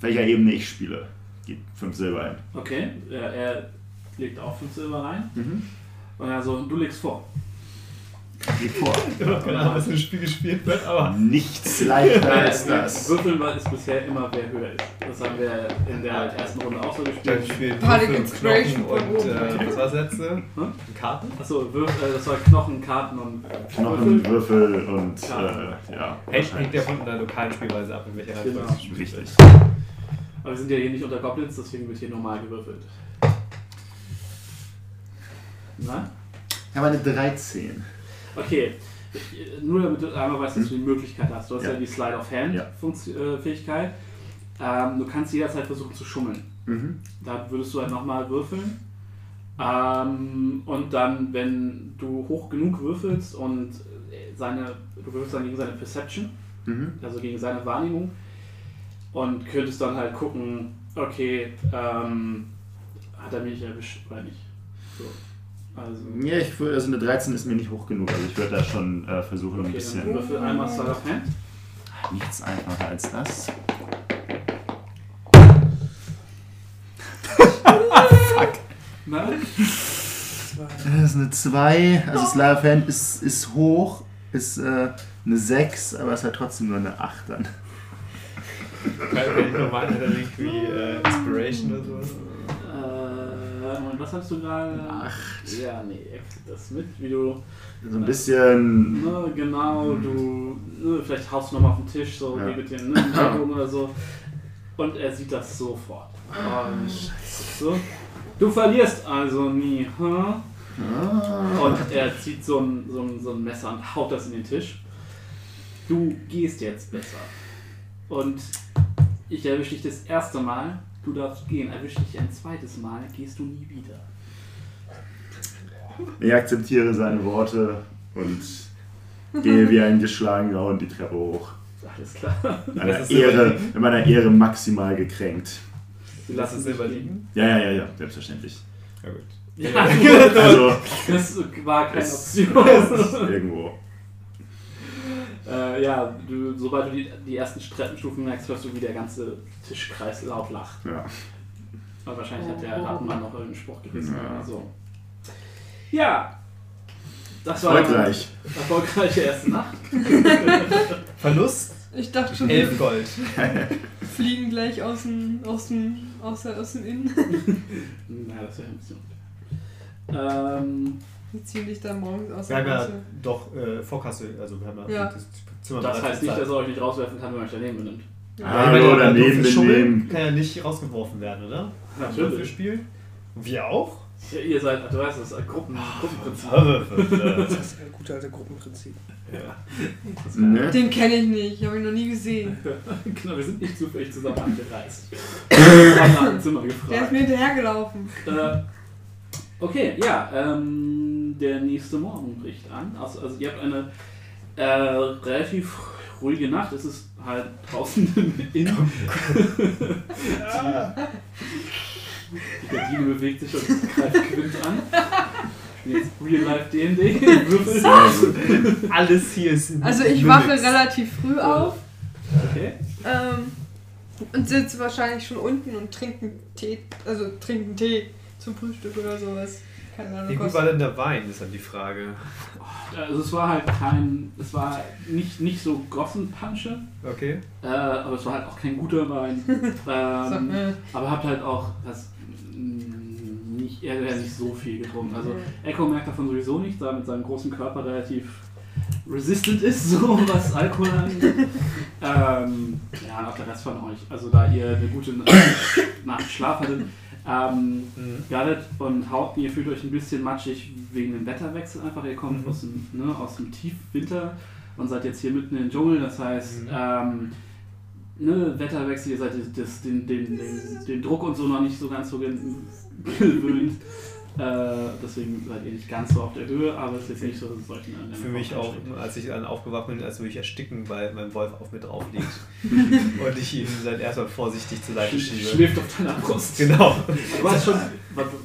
welcher Ebene ich spiele. Gib 5 Silber ein. Okay, er, er legt auch 5 Silber rein Mhm. und er so, du legst vor. Gib vor. Ich habe keine Ahnung, was im Spiel gespielt wird, aber. Nichts leichter als das. Würfeln war- ist bisher immer, wer höher ist. Das haben wir in der ersten Runde auch so gespielt. spielt Bardic Würfel, Knochen und äh, was war das letzte? Hm? Karten? Achso, Würf, äh, das war Knochen, Karten und Knochen, Würfel und Karten. äh, ja. Hängt, hängt ja von der lokalen Spielweise ab, in welcher Reihenfolge Genau. es Richtig. Aber wir sind ja hier nicht unter Goblins, deswegen wird hier normal gewürfelt. Nein? Ich habe eine 13. Okay. Nur damit du einmal weißt, dass du die Möglichkeit hast. Du hast ja, Hm. Ja. die Slide of Hand Ja. Funktio- äh. Ähm, du kannst jederzeit versuchen zu schummeln. Mhm. Da würdest du halt nochmal würfeln. Ähm, und dann, wenn du hoch genug würfelst und seine, du würfelst dann gegen seine Perception, Mhm. also gegen seine Wahrnehmung, und könntest dann halt gucken, okay, ähm, hat er mich erwischt oder nicht. So. Also, Ja, ich würde, also eine 13 ist mir nicht hoch genug. Also ich würde da schon äh, versuchen, ein okay, dann bisschen. würfel einmal Slide of Hand. Nichts einfacher als das. Nein? Das ist eine 2. Also Slide of Hand ist, ist hoch, ist äh, eine 6, aber es hat trotzdem nur eine 8 dann. Kann ich normal er irgendwie äh, Inspiration oder so? Äh, Moment, was hast du gerade? Acht. Ja, nee, er das mit, wie du. So ein bisschen. Ne, genau, du. Ne, vielleicht haust du nochmal auf den Tisch, so Ja. wie mit dem ne, Ellbogen oder so. Und er sieht das sofort. Und so. Du verlierst also nie, hm? Ah. Und er zieht so ein, so, ein, so ein Messer und haut das in den Tisch. Du gehst jetzt besser. Und ich erwische dich das erste Mal, du darfst gehen. Erwische dich ein zweites Mal, gehst du nie wieder. Ich akzeptiere seine Worte und gehe wie ein geschlagener Hund die Treppe hoch. Alles klar. Meiner Das ist Ehre, in meiner Ehre maximal gekränkt. Lass lassen es selber liegen. Ja, ja, ja, ja, selbstverständlich. Ja, gut. Ja, Also, das war keine Option. irgendwo. Äh, ja, du, sobald du die, die ersten Treppenstufen merkst, hörst du, wie der ganze Tischkreis laut lacht. Ja. Aber wahrscheinlich hat der Rattenmann noch irgendeinen Spruch gerissen Ja. oder so. Ja. Das war Erfolgreich. eine erfolgreiche erste Nacht. Verlust? Ich dachte schon, 11 wir Gold. fliegen gleich aus dem, aus dem, aus, aus dem Innen. Naja, das wäre ein bisschen unfair. Ähm, Die ziehen dich dann morgens aus Wir haben der ja doch äh, Vorkasse, also wir haben ja, Ja. das Zimmer das heißt nicht, dass er euch nicht rauswerfen kann, wenn er euch daneben benimmt. Ja. Ja, ich meine, Hallo, der daneben benehmen. Kann ja nicht rausgeworfen werden, oder? Natürlich. Für Spiel. Wir auch? Ja, ihr seid, du weißt, das ist ein Gruppen, Gruppenprinzip. Das ist ein gutes alte Gruppenprinzip. ja. Ne? Den kenne ich nicht, habe ich noch nie gesehen. genau, wir sind nicht zufällig zusammen angereist. Nach dem Zimmer Der ist gefragt. mir hinterhergelaufen. Äh, okay, ja, ähm, der nächste Morgen bricht an. Also, also ihr habt eine äh, relativ ruhige Nacht. Es ist halt draußen in. Die Gardine bewegt sich und greift Quint an. Jetzt Real Life. Würfel. Gut. Alles hier ist. Also ich wache relativ früh auf Okay. ähm, und sitze wahrscheinlich schon unten und trinke einen Tee, also trinke einen Tee zum Frühstück oder sowas. Wie gut war denn der Wein, ist dann die Frage. Also es war halt kein, es war nicht, nicht so Gossenpansche, Okay. äh, aber es war halt auch kein guter Wein. Ähm, äh, aber habt halt auch das mm, nicht, er hat nicht so viel getrunken. Also Echo merkt davon sowieso nichts, da er mit seinem großen Körper relativ resistant ist, so was Alkohol angeht. ähm, ja, und auch der Rest von euch. Also da ihr eine gute Nacht Schlaf hattet. Ähm, Mhm. Gardet und Haupt, ihr fühlt euch ein bisschen matschig wegen dem Wetterwechsel einfach. Ihr kommt Mhm. aus, dem, ne, aus dem Tiefwinter und seid jetzt hier mitten im Dschungel. Das heißt, Mhm. ähm, ne, Wetterwechsel, ihr seid das, den, den, den, den Druck und so noch nicht so ganz so gewöhnt. Äh, deswegen seid ihr nicht ganz so auf der Höhe, aber es ist jetzt nicht so, dass es euch in Für mich auch, als ich dann aufgewacht bin, als würde ich ersticken, weil mein Wolf auf mir drauf liegt. Und ich ihn dann erstmal vorsichtig zur Seite schiebe. Schläft auf deiner Brust. Genau. Du weißt schon,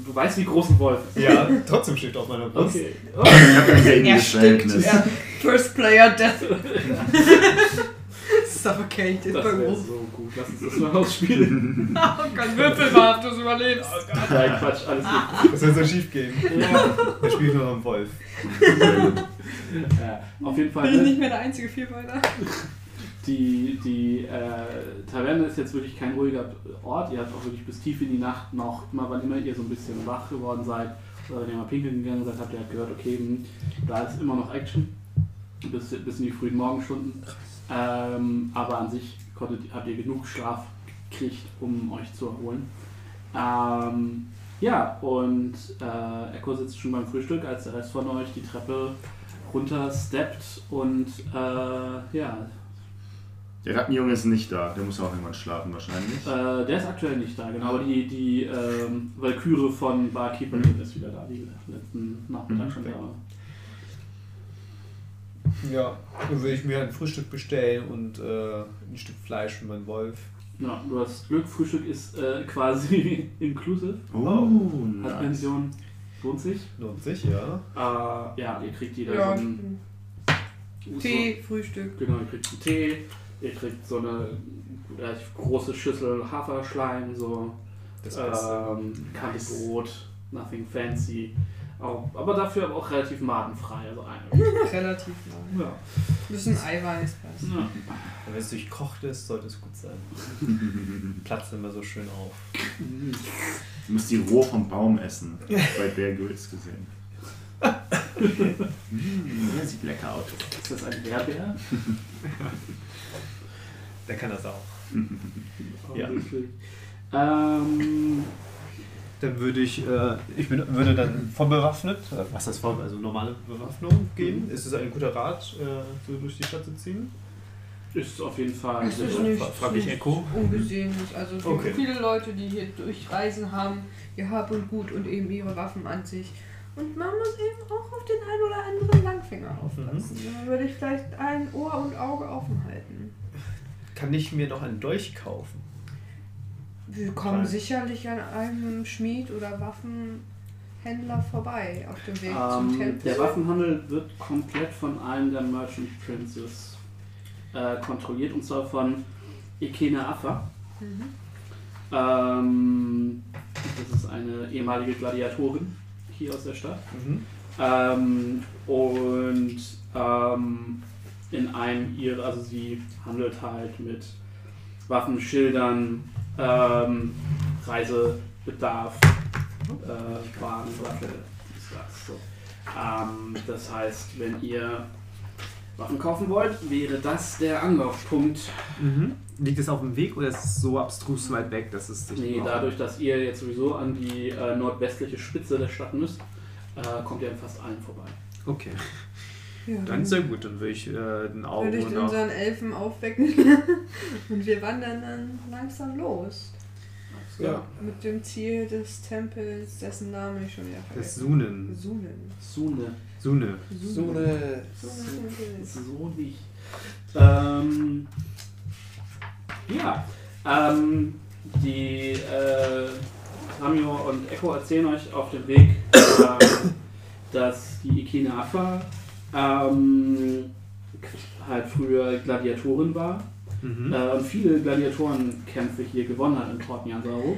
du, weißt, wie groß ein Wolf ist. Ja, trotzdem steht auf meiner Brust. Okay. Ich habe ein Er stinkt. Verhältnis. Ja. First Player Death. Suffocated Das wäre Ruf. so gut. Lass uns das mal ausspielen. Oh Gott, Würfel mal, ob du es überlebst. Nein, Quatsch, alles gut. Das wird so schief gehen. Ja. Er spielt nur am Wolf. Ja, auf jeden Fall. Bin ich Ne, nicht mehr der einzige Vierbeiner? die die äh, Taverne ist jetzt wirklich kein ruhiger Ort. Ihr habt auch wirklich bis tief in die Nacht noch, immer wann immer ihr so ein bisschen wach geworden seid oder wenn ihr mal pinkeln gegangen seid, habt ihr halt gehört, okay, hm, da ist immer noch Action bis, bis in die frühen Morgenstunden. Ähm, aber an sich konntet, habt ihr genug Schlaf gekriegt, um euch zu erholen. Ähm, ja, und äh, Echo sitzt schon beim Frühstück, als der Rest von euch die Treppe runter steppt und äh, ja, Der Rattenjunge ist nicht da. Der muss auch irgendwann schlafen wahrscheinlich. Äh, der ist aktuell nicht da, genau. Aber die, die ähm, Valkyrie von Barkeeper Mhm. ist wieder da, die letzten Nachmittag Mhm, schon da war. Ja, dann würde ich mir ein Frühstück bestellen und äh, ein Stück Fleisch für meinen Wolf. Ja, du hast Glück, Frühstück ist äh, quasi inclusive. Oh, Hat nice. Pension, lohnt sich. Lohnt sich, ja. Äh, ja, ihr kriegt jeder Ja, so einen Tee, Frühstück. So, genau, ihr kriegt einen Tee, ihr kriegt so eine relativ große Schüssel Haferschleim, so Das ähm, Brot, nothing fancy. Auch, aber dafür aber auch relativ madenfrei. Also. Relativ lang. Ja. Bisschen Eiweiß. ja. Wenn es durchkocht ist, sollte es gut sein. Platzt immer so schön auf. Du musst die roh vom Baum essen. Bei Bear Grylls gesehen. mm, das sieht lecker aus. Ist das ein Bärbär? Der kann das auch. Ja. Ähm, Dann würde ich, äh, ich bin, würde dann voll bewaffnet, äh, was heißt voll, also normale Bewaffnung gehen. Ist es ein guter Rat, äh, so durch die Stadt zu ziehen? ist auf jeden Fall. Es ist sicher. nicht, Fra- frag ich Echo. ungesehen. Also Okay. viele Leute, die hier durchreisen haben, ihr Hab und Gut und eben ihre Waffen an sich. Und man muss eben auch auf den ein oder anderen Langfinger aufpassen. Da würde ich vielleicht ein Ohr und Auge offen halten. Kann ich mir noch einen Dolch kaufen? Wir kommen Nein. sicherlich an einem Schmied oder Waffenhändler vorbei auf dem Weg zum Ähm, Tempel. der Waffenhandel wird komplett von einem der Merchant Princes äh, kontrolliert und zwar von Ikena Affa. Mhm. Ähm, das ist eine ehemalige Gladiatorin hier aus der Stadt. Mhm. Ähm, und ähm, in einem ihrer, also sie handelt halt mit Waffen, Schildern, ähm, Reisebedarf, äh, Waren, Sattel, dies, das. So. Ähm, das heißt, wenn ihr Waffen kaufen wollt, wäre das der Anlaufpunkt. Mhm. Liegt es auf dem Weg oder ist es so abstrus weit weg, dass es sich Nee, dadurch, dass ihr jetzt sowieso an die äh, nordwestliche Spitze der Stadt müsst, äh, kommt ihr an fast allen vorbei. Okay, Ja, dann ist ja gut, dann würde ich äh, den Augen würde ich und auch... unseren Elfen aufwecken und wir wandern dann langsam los. Ja. Mit dem Ziel des Tempels, dessen Namen ich schon wieder Das vergessen Sunen. Sunen. Sune. Sune. So eine. Sunen. So nicht. Ähm, ja, ähm, die äh, Samio und Echo erzählen euch auf dem Weg, ähm, dass die Ikene Affa ähm, halt früher Gladiatorin war Mhm. äh, und viele Gladiatorenkämpfe hier gewonnen hat in Port Nyansaru.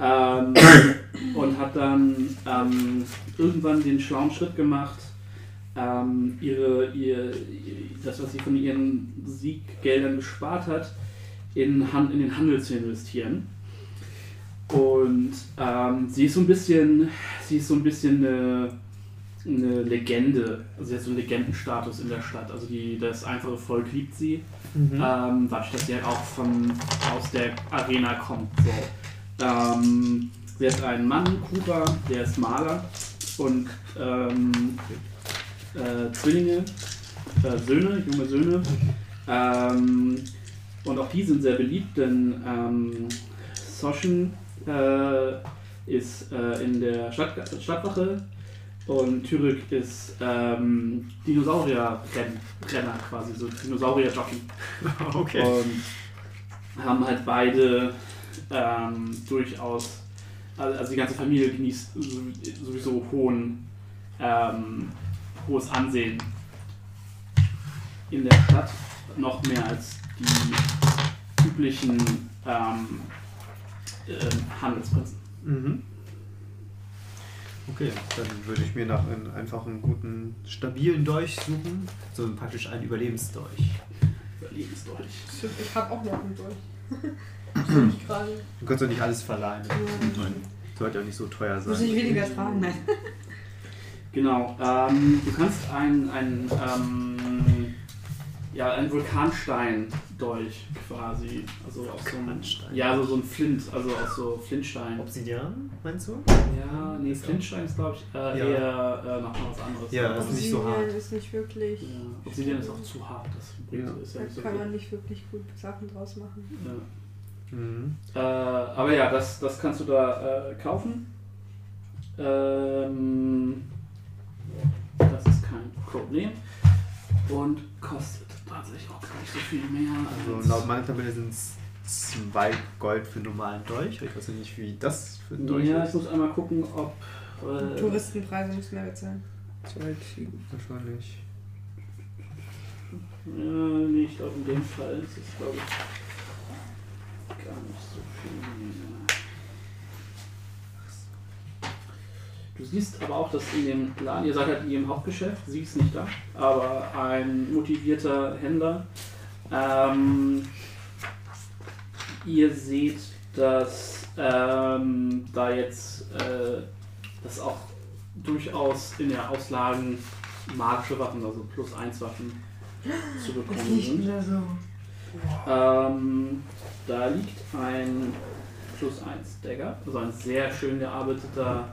Ähm, und hat dann ähm, irgendwann den schlauen Schritt gemacht, ähm, ihre, ihr, das, was sie von ihren Sieggeldern gespart hat, in, Han in den Handel zu investieren. Und ähm, sie ist so ein bisschen, sie ist so ein bisschen eine, eine Legende, also sie hat so einen Legendenstatus in der Stadt. Also die, das einfache Volk liebt sie. Mhm. Ähm, dadurch, dass sie halt auch von, aus der Arena kommt. So. Ähm, sie hat einen Mann, Kuba, der ist Maler und ähm, äh, Zwillinge, äh, Söhne, junge Söhne. Ähm, und auch die sind sehr beliebt, denn ähm, Soshin äh, ist äh, in der Stadt, Stadtwache und Türk ist ähm, Dinosaurier-Renner quasi, so Dinosaurier-Jockey. Okay. Und haben halt beide ähm, durchaus, also also die ganze Familie genießt so- sowieso hohen, ähm, hohes Ansehen in der Stadt, noch mehr als die üblichen ähm, ähm, Handelsprinzen. Mhm. Okay, dann würde ich mir nach einem einfachen, guten, stabilen Dolch suchen. So praktisch ein Überlebensdolch. Überlebensdolch. Ich habe auch noch einen Dolch. Sehe ich gerade. Du kannst doch nicht alles verleihen. Nein. Sollte ja nicht so teuer Muss ich sein. weniger tragen? Nein. Genau. Ähm, du kannst ein, ein, ähm, ja, ein Vulkanstein-Dolch quasi. Also aus so einem, ja, so, so ein Flint, also aus so Flintstein. Obsidian, meinst du? Ja, nee, Flintstein ist glaube ich äh, Ja. eher äh, noch mal was anderes. Ja, das ist nicht so Obsidian hart. ist nicht wirklich. Ja, Obsidian ist auch zu hart, das bringt, Ja. ist ja Da nicht so kann gut. man nicht wirklich gut Sachen draus machen. Ja. Mhm. Äh, aber ja, das, das kannst du da äh, kaufen. Ähm, das ist kein Problem. Und kostet tatsächlich auch gar nicht so viel mehr. Also als- laut meiner Tabelle sind es zwei Gold für einen normalen Dolch. Ich weiß ja nicht, wie das für ein Dolch ja, ich ist. muss einmal gucken, ob. Äh, Touristenpreise müssen mehr bezahlen. Wahrscheinlich. Ja, nee, ich glaube in dem Fall ist es glaube ich gar nicht so viel mehr. Du siehst aber auch, dass in dem Laden, ihr seid halt in ihrem Hauptgeschäft, sie ist nicht da, aber ein motivierter Händler. Ähm, ihr seht, dass ähm, da jetzt äh, das auch durchaus in der Auslagen magische Waffen, also plus 1 Waffen zu bekommen sind. so. Ähm, da liegt ein plus 1 Dagger, also ein sehr schön gearbeiteter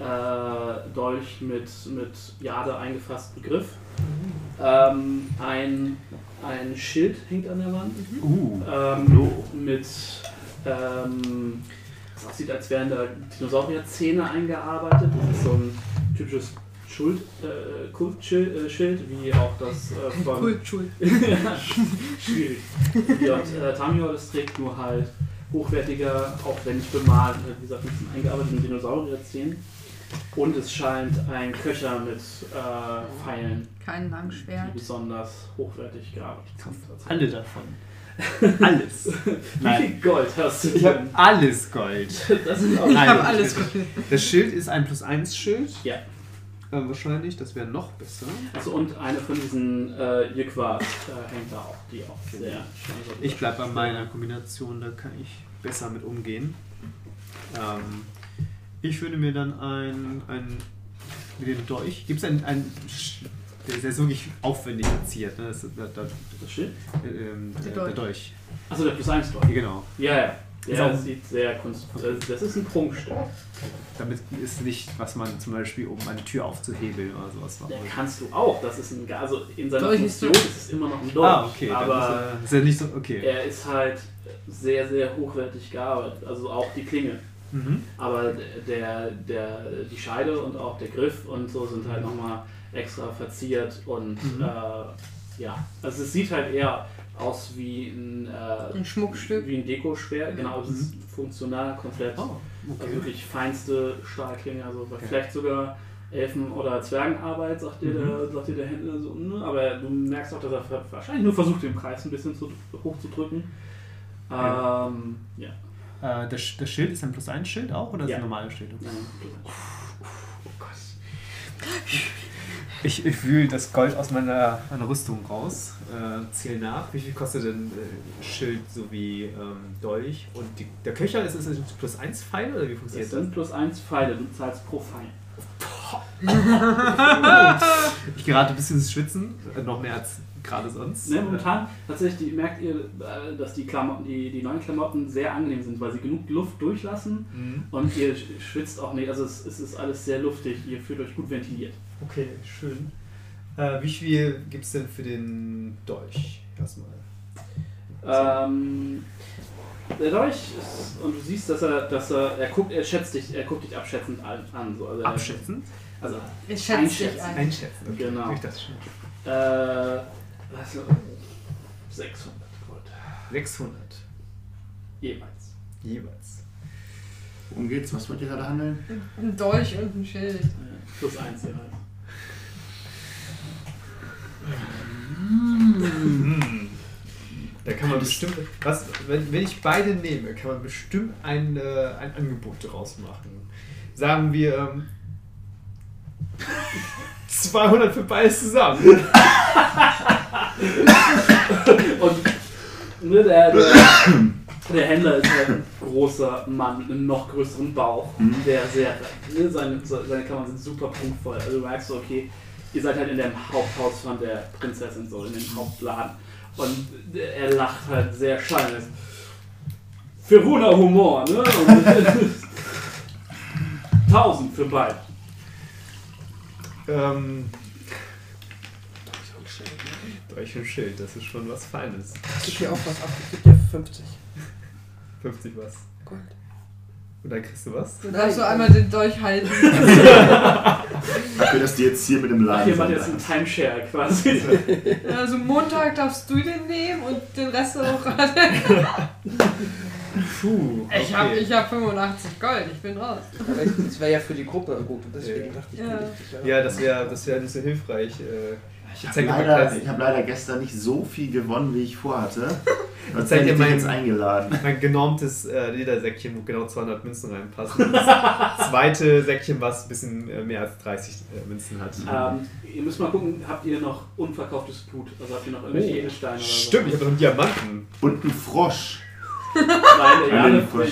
äh, Dolch mit, mit Jade eingefassten Griff. Ähm, ein, ein Schild hängt an der Wand Uh. ähm, mit ähm, es aussieht, als wären da Dinosaurierzähne eingearbeitet. Das ist so ein typisches Schuld, äh, Kultschild, äh, Schild, wie auch das äh, von Kultschuld. ja, schwierig. Ja, und äh, Tamio das trägt nur halt hochwertiger, aufwendig bemalt, äh, wie gesagt, mit diesen eingearbeiteten Dinosaurierzähnen. Und es scheint ein Köcher mit äh, Pfeilen, Kein die Langschwert. besonders hochwertig gearbeitet sind. Alle davon. Alles. Wie viel Gold hast du Ich habe alles Gold. Das ist auch Ich habe alles gefunden. Das Schild ist ein plus 1 Schild. Ja. Äh, wahrscheinlich, das wäre noch besser. Also und eine von diesen äh, Jückwas äh, hängt da auch, die auch sehr schön. Ich bleibe bei meiner Kombination, da kann ich besser mit umgehen. Ähm, ich würde mir dann ein, ein mit dem Dolch. Gibt es einen, einen der, der ist wirklich aufwendig verziert, ne? Das, da, da, Das Schild? ähm, Der der, der Dolch. Achso, der plus 1 Dolch. Ja, genau. Ja, ja. Ist Der auch- sieht sehr kunst. äh, Das ist ein Prunkstück. Damit ist nicht, was man zum Beispiel, um eine Tür aufzuhebeln oder sowas machen Der würde. kannst du auch. Das ist ein, also in seiner Dolch ist Funktion ist es immer noch ein Dolch. Ah, okay. aber ist, er, ist er nicht so. Okay. er ist halt sehr, sehr hochwertig gearbeitet. Also auch die Klinge. Mhm. Aber der, der, die Scheide und auch der Griff und so sind halt nochmal extra verziert und Mhm. äh, ja, also es sieht halt eher aus wie ein, äh, Ein Schmuckstück. wie ein Dekoschwert, genau, es ist funktional komplett. Oh, Also okay. wirklich feinste Stahlklinge, also Okay. vielleicht sogar Elfen- oder Zwergenarbeit, sagt dir, Mhm. der, sagt dir der Händler so, ne? aber du merkst auch, dass er wahrscheinlich nur versucht, den Preis ein bisschen zu, hochzudrücken. Ja. Ähm, ja. Äh, das, das Schild ist ein plus 1 Schild auch oder ist Ja. ein normales Schild? Ja, Oh Gott. Ich, ich wühle das Gold aus meiner, meiner Rüstung raus, äh, zähle nach. Wie viel kostet denn äh, Schild sowie ähm, Dolch? Und die, der Köcher, ist es ein plus 1 Pfeil oder wie Das funktioniert das? sind plus eins Pfeile, du zahlst pro Pfeil. Ich gerate ein bisschen ins Schwitzen, äh, noch mehr als gerade sonst. Ne, momentan tatsächlich die, merkt ihr, äh, dass die, Klamotten, die, die neuen Klamotten sehr angenehm sind, weil sie genug Luft durchlassen Mhm. und ihr sch- schwitzt auch nicht. Also es, es ist alles sehr luftig, ihr fühlt euch gut ventiliert. Okay, schön. Äh, wie viel gibt es denn für den Dolch? Erstmal. Ähm, der Dolch ist, und du siehst, dass er, dass er, er guckt, er schätzt dich, er guckt dich abschätzend an. an so. also Abschätzend? Also, Ich schätze dich Einschätzen. ein. Einschätzen. Okay. Genau. Ich das schon. äh, was, 600 Gold. 600 Jeweils. jeweils. Worum geht's? Was wollt ihr gerade handeln? Ein Dolch und ein Schild. Ja, plus eins jeweils. Da kann man bestimmt, was, wenn, wenn ich beide nehme, kann man bestimmt ein, äh, ein Angebot daraus machen. Sagen wir ähm, 200 für beides zusammen. Und ne, der, der, der Händler ist halt ein großer Mann mit einem noch größeren Bauch, der sehr, ne, seine, seine Klammern sind super punktvoll. Also du merkst so, okay, ihr seid halt in dem Haupthaus von der Prinzessin, so in dem Hauptladen. Und er lacht halt sehr schallend. Für Runa Humor, ne? Und 1000 für beide. Ähm, Dolch und Schild, das ist schon was Feines. Ich gebe dir auch was ab. Ich gebe dir 50. 50 was. Gold. Und dann kriegst du was? Du darfst so einmal den Dolch halten. Dafür, dass die jetzt hier mit dem Laden ihr macht jetzt ein Timeshare quasi. Also Montag darfst du den nehmen und den Rest auch. Puh. Ich habe ich hab 85 Gold, ich bin raus. Aber Das wäre ja für die Gruppe gut. Und deswegen Ja. dachte ich, Ja. ich dich Ja, das wäre das wär nicht so hilfreich. Äh, Ich habe mal leider, ich hab leider gestern nicht so viel gewonnen, wie ich vorhatte. Dir ich dich mein- jetzt eingeladen. Mein genormtes äh, Ledersäckchen, wo genau 200 Münzen reinpassen. Das zweite Säckchen, was ein bisschen äh, mehr als 30 äh, Münzen hat. Ähm, ihr müsst mal gucken, habt ihr noch unverkauftes Blut? Also habt ihr noch irgendwelche Oh. Edelsteine oder so? Stimmt, ich habe noch einen Diamanten. Und ein Frosch. Nein, der der Der der Frosch-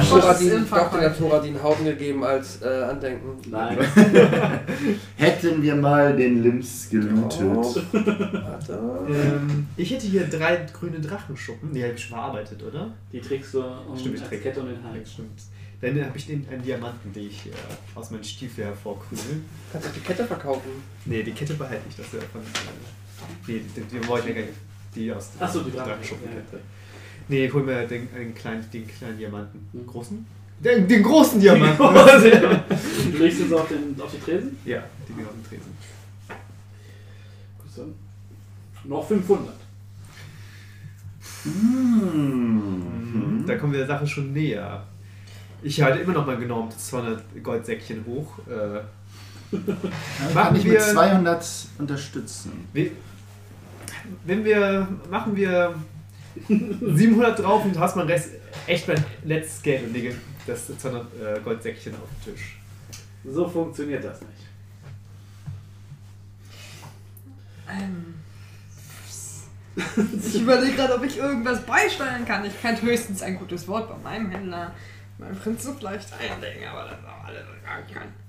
ist Thoradin, glaube, der. Thoradin Haufen gegeben als äh, Andenken. Nein. Hätten wir mal den Lims gelootet. Oh. Warte. Ähm, ich hätte hier drei grüne Drachenschuppen. Die habe ich schon verarbeitet, oder? Die trägst du um Stimmt, ich träg- Kette um den Ja, Hals. stimmt. Dann habe ich den, einen Diamanten, den ich äh, aus meinem Stiefel hervorkugel. Kannst du die Kette verkaufen? Nee, die Kette behalte ich. Das wäre von. Äh, nee, die, die wollte ich ja gar nicht. Die aus Achso, die Drachenschuppen. Drachenschuppen. Nee, hol mir den, den, kleinen, den kleinen Diamanten. Hm. Großen? Den, den großen Diamanten! Du legst jetzt auf, den, auf die Tresen? ja, die gehen auf den Tresen. Gut, dann. Noch 500. Hm. Da kommen wir der Sache schon näher. Ich halte immer noch mal genormtes 200 Goldsäckchen hoch. Äh, Kann ich wir- mit 200 unterstützen. wenn wir, machen wir 700 drauf und hast mein Rest echt mein letztes Geld und lege das 200 äh, Goldsäckchen auf den Tisch. So funktioniert das nicht. Ähm, ich überlege gerade, ob ich irgendwas beisteuern kann. Ich kann höchstens ein gutes Wort bei meinem Händler, meinem Prinzen vielleicht einlegen, aber das ist auch alles, was ich kann.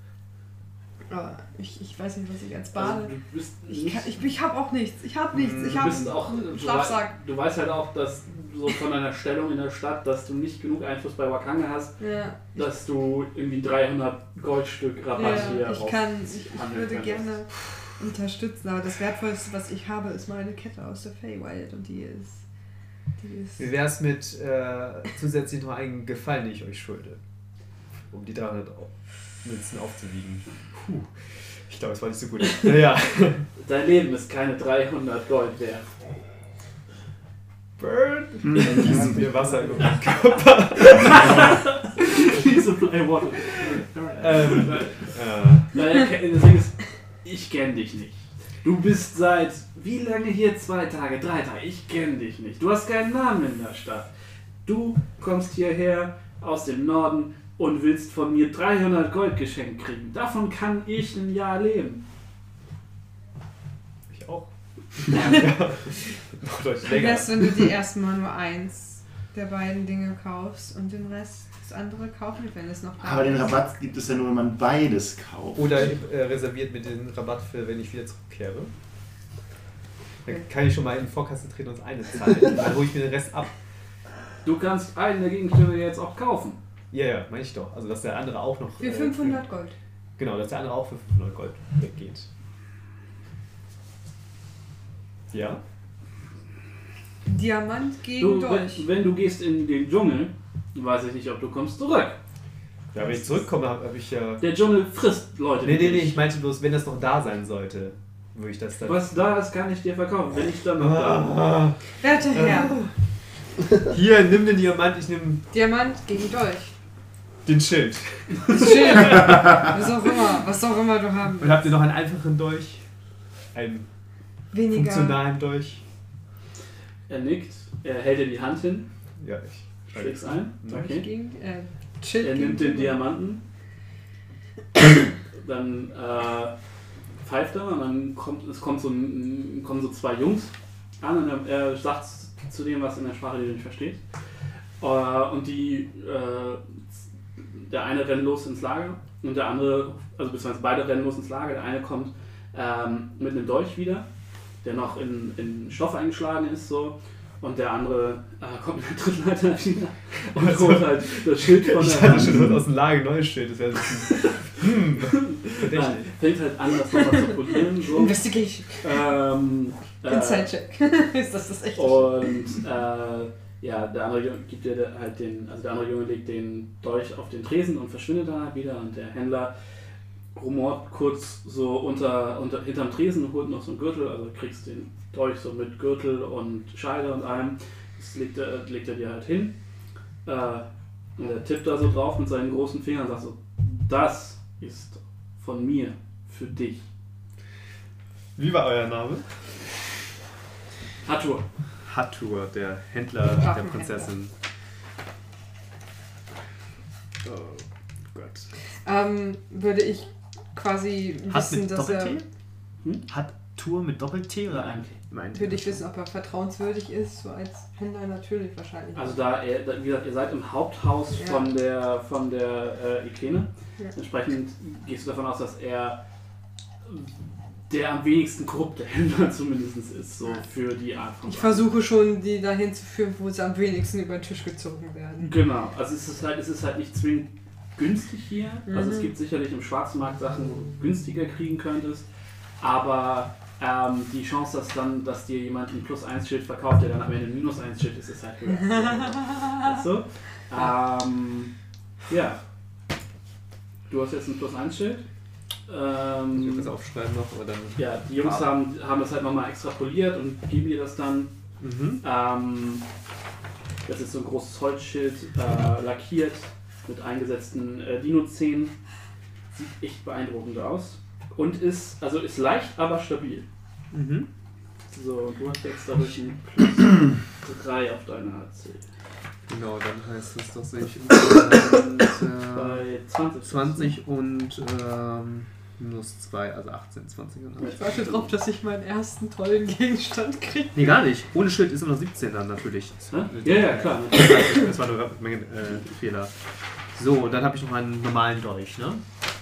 Aber ich, ich weiß nicht, was ich als Bade. Also, du bist ich nicht, kann, ich, ich habe auch nichts. Ich habe nichts. Ich du habe bist auch, einen du, wei- Schlafsack. du weißt halt auch, dass so von deiner Stellung in der Stadt, dass du nicht genug Einfluss bei Wakanga hast, Ja, dass du irgendwie 300 Goldstück Rabatt hier ja ich raus kann. Ich, ich würde könntest. gerne unterstützen, aber das Wertvollste, was ich habe, ist meine Kette aus der Feywild und die ist. Die ist. Wie wäre es mit äh, zusätzlich noch einen Gefallen, den ich euch schulde? Um die 300 Au- Münzen aufzuwiegen. Puh, ich glaube, es war nicht so gut. Naja. Dein Leben ist keine 300 Gold wert. Burn! Hm. Dann gießen wir Wasser über meinen Körper. Play Water. ähm, äh, Ding ist, ich kenne dich nicht. Du bist seit wie lange hier? Zwei Tage, drei Tage. Ich kenne dich nicht. Du hast keinen Namen in der Stadt. Du kommst hierher aus dem Norden und willst von mir 300 Gold geschenkt kriegen. Davon kann ich ein Jahr leben. ich auch. ja. Wie wär's, wenn du dir erstmal nur eins der beiden Dinge kaufst und den Rest das andere kaufen, wenn es noch da Aber den ist? Rabatt gibt es ja nur, wenn man beides kauft. Oder äh, reserviert mir den Rabatt für, wenn ich wieder zurückkehre. Dann kann ich schon mal in die Vorkasse treten und das eine zahlen. Dann hole ich mir den Rest ab. Du kannst einen der Gegenstände jetzt auch kaufen. Ja, ja, meine ich doch. Also, dass der andere auch noch. Für äh, 500 Gold. Genau, dass der andere auch für 500 Gold weggeht. Ja. Diamant gegen Du, Dolch. wenn, wenn du gehst in den Dschungel, weiß ich nicht, ob du kommst zurück. Ja, wenn ich zurückkomme, habe hab ich ja. Der Dschungel frisst Leute. Nee, nee, nee, ich meinte bloß, wenn das noch da sein sollte, würde ich das dann. Was da ist, kann ich dir verkaufen. Wenn ich dann noch da Ah, Werte Herr, hier, nimm den Diamant, ich nehme Diamant gegen Dolch. Den Schild. Schön. was auch immer, was auch immer du haben Und habt ihr noch einen einfachen Dolch? Einen Weniger. funktionalen Dolch? Er nickt, er hält dir die Hand hin, Ja, ich schlägst ein. Dolch Okay. gegen, äh, Schild Er nimmt den Diamant. Diamanten, dann äh, pfeift er und dann kommt, es kommt so, ein, kommen so zwei Jungs an und er, er sagt zu dem was in der Sprache, die du nicht verstehst. Äh, und die, äh, der eine rennt los ins Lager und der andere, also beziehungsweise beide rennen los ins Lager. Der eine kommt ähm, mit einem Dolch wieder, der noch in, in Stoff eingeschlagen ist so. Und der andere äh, kommt mit der Trittleiter wieder und holt halt das Schild von Ich der hatte Hand. schon aus dem Lager neues Schild. Das wäre so ein hm, verdächtig. Nein, fängt halt an, das nochmal zu polieren. So. Investigation. Ähm, äh, Inside Check. ist das das echte und äh, ja, der andere Junge gibt dir halt den, also der andere Junge legt den Dolch auf den Tresen und verschwindet dann halt wieder und der Händler rumort kurz so unter, unter hinterm Tresen und holt noch so einen Gürtel, also du kriegst den Dolch so mit Gürtel und Scheide und allem. Das legt er, legt er dir halt hin. Äh, und er tippt da so drauf mit seinen großen Fingern und sagt so, das ist von mir für dich. Wie war euer Name? Hatur. Hatur, der Händler der. Prinzessin. Oh Gott. Ähm, würde ich quasi Hat wissen, mit dass er. Doppel-T? Hm? Hat Tour mit Doppel-T oder ein T? Würde ich wissen, ob er vertrauenswürdig ist, so als Händler natürlich wahrscheinlich. Also da, er, da, wie gesagt, ihr seid im Haupthaus Ja. von der von der äh, Ikene. Ja. Entsprechend gehst du davon aus, dass er der am wenigsten korrupte Händler zumindest ist, so für die Art von ich versuche schon, die dahin zu führen, wo sie am wenigsten über den Tisch gezogen werden. Genau, also es ist halt, es ist halt nicht zwingend günstig hier. Also es Mhm. gibt sicherlich im Schwarzmarkt Sachen, wo du günstiger kriegen könntest, aber ähm, die Chance, dass dann, dass dir jemand ein Plus 1 Schild verkauft, der dann am Ende ein Minus 1 Schild ist, ist halt höher. weißt du? Ähm, ja. Du hast jetzt ein Plus 1 Schild. Ich will Ähm, das aufschreiben noch, aber dann. ja, die Jungs haben, haben das halt nochmal extrapoliert und geben dir das dann. Mhm. Ähm, das ist so ein großes Holzschild, äh, lackiert mit eingesetzten äh, Dino-Zähnen. Sieht echt beeindruckend aus. Und ist, also ist leicht, aber stabil. Mhm. So, du hast jetzt dadurch ein Plus 3 auf deiner AC. Genau, dann heißt es, dass ich äh, Bei 20. 20 und ähm, minus 2, also 18, 20 und Ich warte drauf, dass ich meinen ersten tollen Gegenstand kriege. Nee, gar nicht. Ohne Schild ist immer noch 17 dann natürlich. Ja, ja, klar. Das war nur ein Menge äh, Fehler. So, und dann habe ich noch einen normalen Dolch, ne?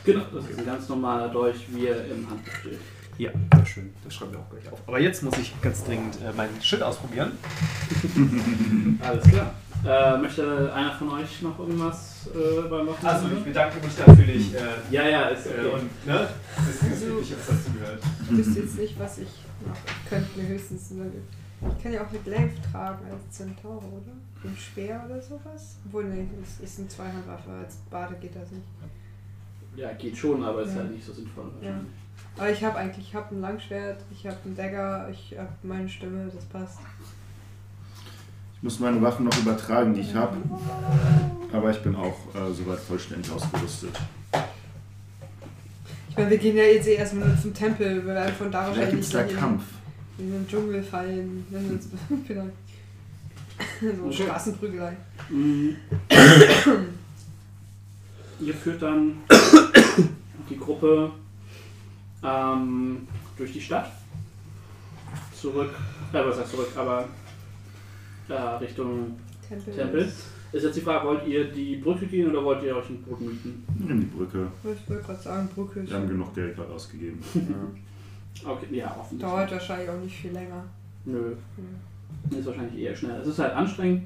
Genau, das ist ein ganz normaler Dolch, wie er im Handbuch steht. Ja, sehr schön. Das schreiben wir auch gleich auf. Aber jetzt muss ich ganz dringend äh, mein Schild ausprobieren. Alles klar. Äh, möchte einer von euch noch irgendwas äh, beim Machen? Also, ich bedanke mich natürlich. Äh, Ja, ja, ist okay. äh, und, ne? Das ist das Übliche, was dazu gehört. Ich wüsste jetzt nicht, was ich noch. Ich könnte mir höchstens. Eine, ich kann ja auch eine Glaive tragen als Zentaur, oder? Ein Speer oder sowas? Obwohl, nee, es ist eine Zweihandwaffe. Als Bade geht das nicht. Ja, geht schon, aber ist Ja. halt nicht so sinnvoll. wahrscheinlich. Aber ich habe eigentlich, ich habe ein Langschwert, ich habe einen Dagger, ich habe meine Stimme, das passt. Ich muss meine Waffen noch übertragen, die ich habe. Aber ich bin auch äh, soweit vollständig ausgerüstet. Ich meine, wir gehen ja jetzt eh erstmal nur zum Tempel, wir werden von da Vielleicht wahrscheinlich gibt es da nicht in- Kampf. in den Dschungel fallen, wenn wir uns vielleicht. so Okay. Straßenprügelei. Mhm. Ihr führt dann die Gruppe ähm, durch die Stadt. Zurück, äh, was heißt zurück, aber äh, Richtung Tempel. Tempel. Ist jetzt die Frage, wollt ihr die Brücke gehen oder wollt ihr euch ein Boot mieten? Nimm die Brücke. Ich wollte gerade sagen, Brücke ist Wir haben genug Geld gerade ausgegeben. Okay, ja, offensichtlich. dauert wahrscheinlich auch nicht viel länger. Nö. Ist wahrscheinlich eher schnell. Es ist halt anstrengend.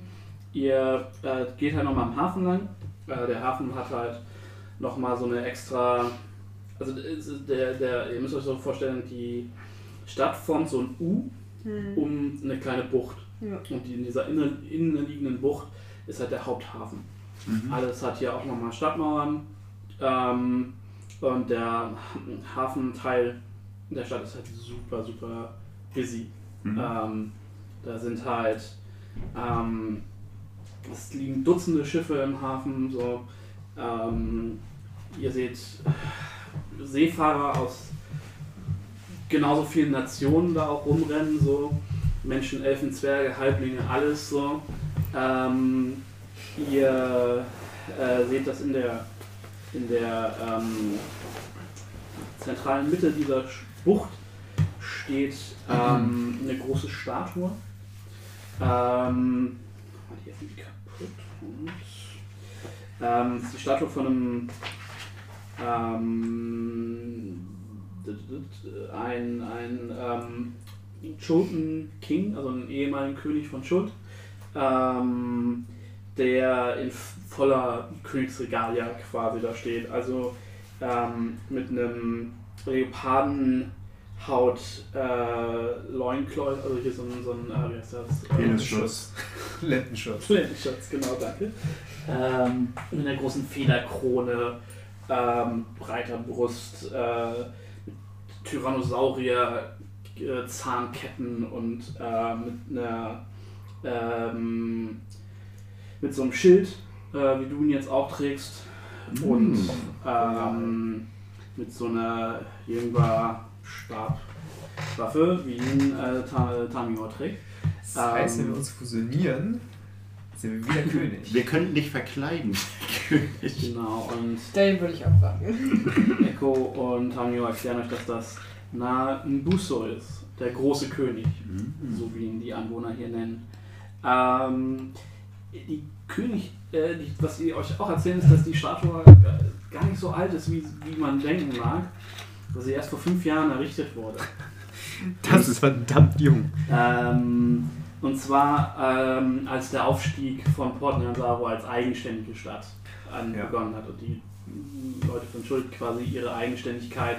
Ihr äh, geht halt nochmal am Hafen lang. Äh, der Hafen hat halt nochmal so eine extra. Also ist der, der, ihr müsst euch so vorstellen, die Stadt formt so ein U Hm. um eine kleine Bucht. Ja. Und die, in dieser innen, innenliegenden Bucht ist halt der Haupthafen. Mhm. Alles hat hier auch nochmal Stadtmauern. Ähm, und der Hafenteil der Stadt ist halt super, super busy. Mhm. Ähm, da sind halt, ähm, es liegen Dutzende Schiffe im Hafen. So, ähm, ihr seht Seefahrer aus genauso vielen Nationen da auch rumrennen. So Menschen, Elfen, Zwerge, Halblinge, alles so. Ähm, ihr äh, seht das in der, in der ähm, zentralen Mitte dieser Bucht steht ähm, eine große Statue. Ähm, die kaputt. Und, ähm, ist die Statue von einem ähm, ein, ein ähm, Chulten King, also ein ehemaligen König von Schuld, ähm, der in voller Königsregalia quasi da steht. Also ähm, mit einem Leopardenhaut äh, Loinkleid, also hier so ein, so ein äh, wie heißt das? Penisschutz. Lendenschutz. Lendenschutz, genau, danke. Ähm, mit einer großen Federkrone, ähm, breiter Brust, äh, Tyrannosaurier, äh, Zahnketten und äh, mit einer ähm, mit so einem Schild, äh, wie du ihn jetzt auch trägst. Und Mm. ähm, mit so einer Jüngbar Stab Waffe, wie ihn äh, Ta- Tamio trägt. Das heißt, wenn Ähm, wir uns fusionieren, sind wir wieder König. Wir könnten dich verkleiden. König. Genau, und Den würde ich auch sagen. Echo und Tamio erklären euch, dass das Na Mbuso ist, der große König, so wie ihn die Anwohner hier nennen. Ähm, die König, äh, die, was sie euch auch erzählen, ist, dass die Statue äh, gar nicht so alt ist, wie, wie man denken mag, dass sie erst vor fünf Jahren errichtet wurde. Das ist verdammt jung. Ähm, und zwar ähm, als der Aufstieg von Port Nyanzaro als eigenständige Stadt an Ja. begonnen hat und die Leute von Schuld quasi ihre Eigenständigkeit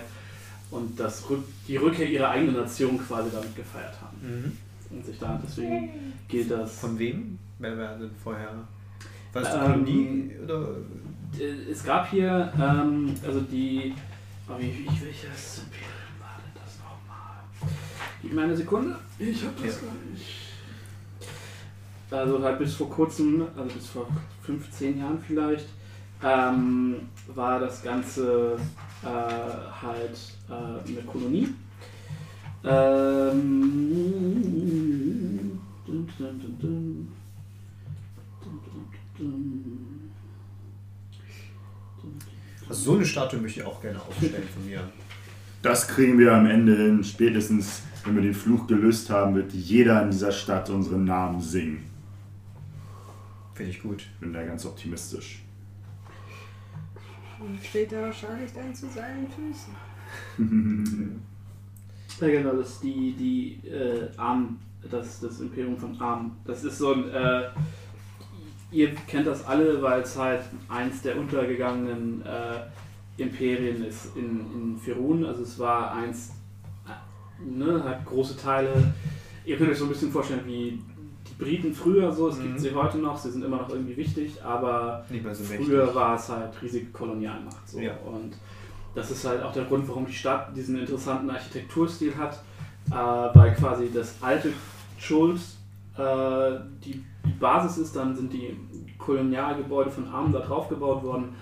und das Rück die Rückkehr ihrer eigenen Nation quasi damit gefeiert haben. Mhm. Und sich da deswegen gilt das. Von wem? Wer war denn vorher? War es die Ähm, Kolonie? Oder? Es gab hier, ähm, also die. Oh, wie, wie, welches Imperium war denn das nochmal? Gib mir eine Sekunde. Ich hab das Ja. gar nicht. Also halt bis vor kurzem, also bis vor 15 Jahren vielleicht, ähm, war das Ganze äh, halt äh, eine Kolonie. Ähm, dun, dun, dun. Also so eine Statue möchte ich auch gerne aufstellen von mir. Das kriegen wir am Ende hin. Spätestens, wenn wir den Fluch gelöst haben, wird jeder in dieser Stadt unseren Namen singen. Finde ich gut. Ich bin da ganz optimistisch. Und steht er wahrscheinlich dann zu seinen Füßen. Ja, genau, das ist die, die äh, Arm, das, das Imperium von Arm. Das ist so ein, äh, ihr kennt das alle, weil es halt eins der untergegangenen äh, Imperien ist in, in Firun. Also es war eins, äh, ne, hat große Teile. Ihr könnt euch so ein bisschen vorstellen wie die Briten früher so, es Mhm. gibt sie heute noch, sie sind immer noch irgendwie wichtig, aber so Früher mächtig. war es halt riesige Kolonialmacht. So. Ja. Und das ist halt auch der Grund, warum die Stadt diesen interessanten Architekturstil hat, äh, weil quasi das alte Schulz äh, die, die Basis ist, dann sind die Kolonialgebäude von Armen da drauf gebaut worden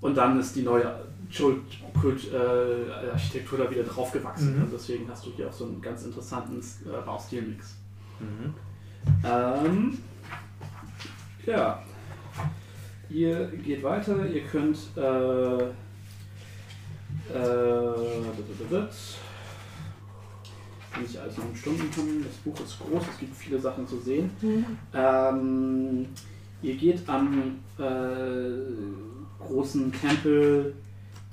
und dann ist die neue Schuld-Architektur da wieder draufgewachsen. Mhm. Und deswegen hast du hier auch so einen ganz interessanten äh, Baustilmix. Mhm. Ähm, ja. Ihr geht weiter, ihr könnt äh, äh, nicht alles in Stunden haben. Das Buch ist groß, es gibt viele Sachen zu sehen. Ähm, ihr geht am äh, großen Tempel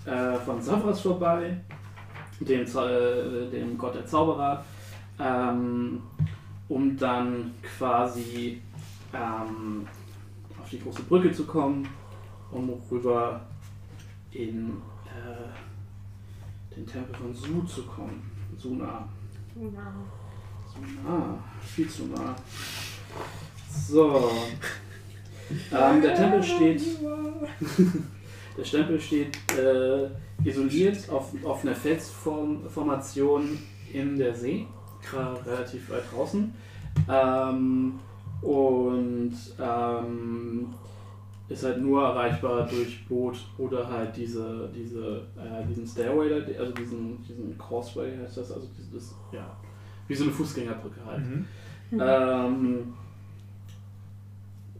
äh, von Savras vorbei, dem, äh, dem Gott der Zauberer, ähm, um dann quasi ähm, auf die große Brücke zu kommen, um rüber in den Tempel von Su zu kommen. Suna. Suna. Viel zu nah. So. Ähm, der Tempel steht. der Tempel steht äh, isoliert auf, auf einer Felsformation in der See, relativ weit draußen. Ähm, und ähm, ist halt nur erreichbar durch Boot oder halt diese, diese, äh, diesen Stairway, also diesen, diesen Causeway heißt das, also dieses, ja, wie so eine Fußgängerbrücke halt. Mhm. Ähm,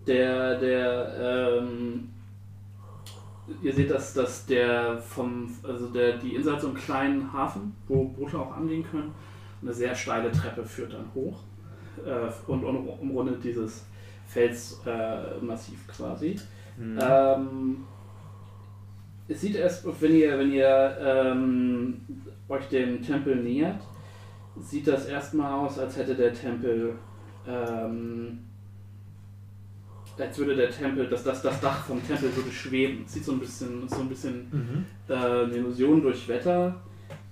der, der, ähm, ihr seht, dass, dass der vom, also der, die Insel hat so einen kleinen Hafen, wo Boote auch anlegen können. Eine sehr steile Treppe führt dann hoch äh, und um, umrundet dieses Felsmassiv äh, quasi. Mhm. Ähm, es sieht erst, wenn ihr, wenn ihr ähm, euch dem Tempel nähert, sieht das erstmal aus, als hätte der Tempel, ähm, als würde der Tempel, dass das, das Dach vom Tempel würde schweben. Es sieht so ein bisschen, so ein bisschen Mhm. äh, eine Illusion durch Wetter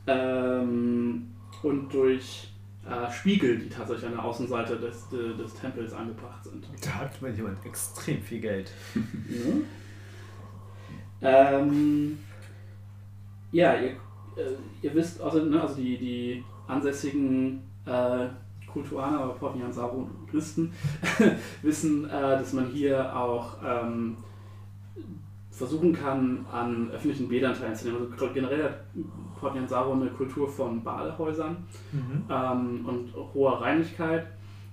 ähm, und durch äh, Spiegel, die tatsächlich an der Außenseite des, de, des Tempels angebracht sind. Da hat man jemand extrem viel Geld. Mhm. Ähm, ja, ihr, äh, ihr wisst, also, ne, also die, die ansässigen äh, Kultuaner oder Portiansaro-Christen wissen, äh, dass man hier auch ähm, versuchen kann, an öffentlichen Bädern teilzunehmen. Also generell hat Port Nyansaru eine Kultur von Badehäusern ähm, und hoher Reinigkeit.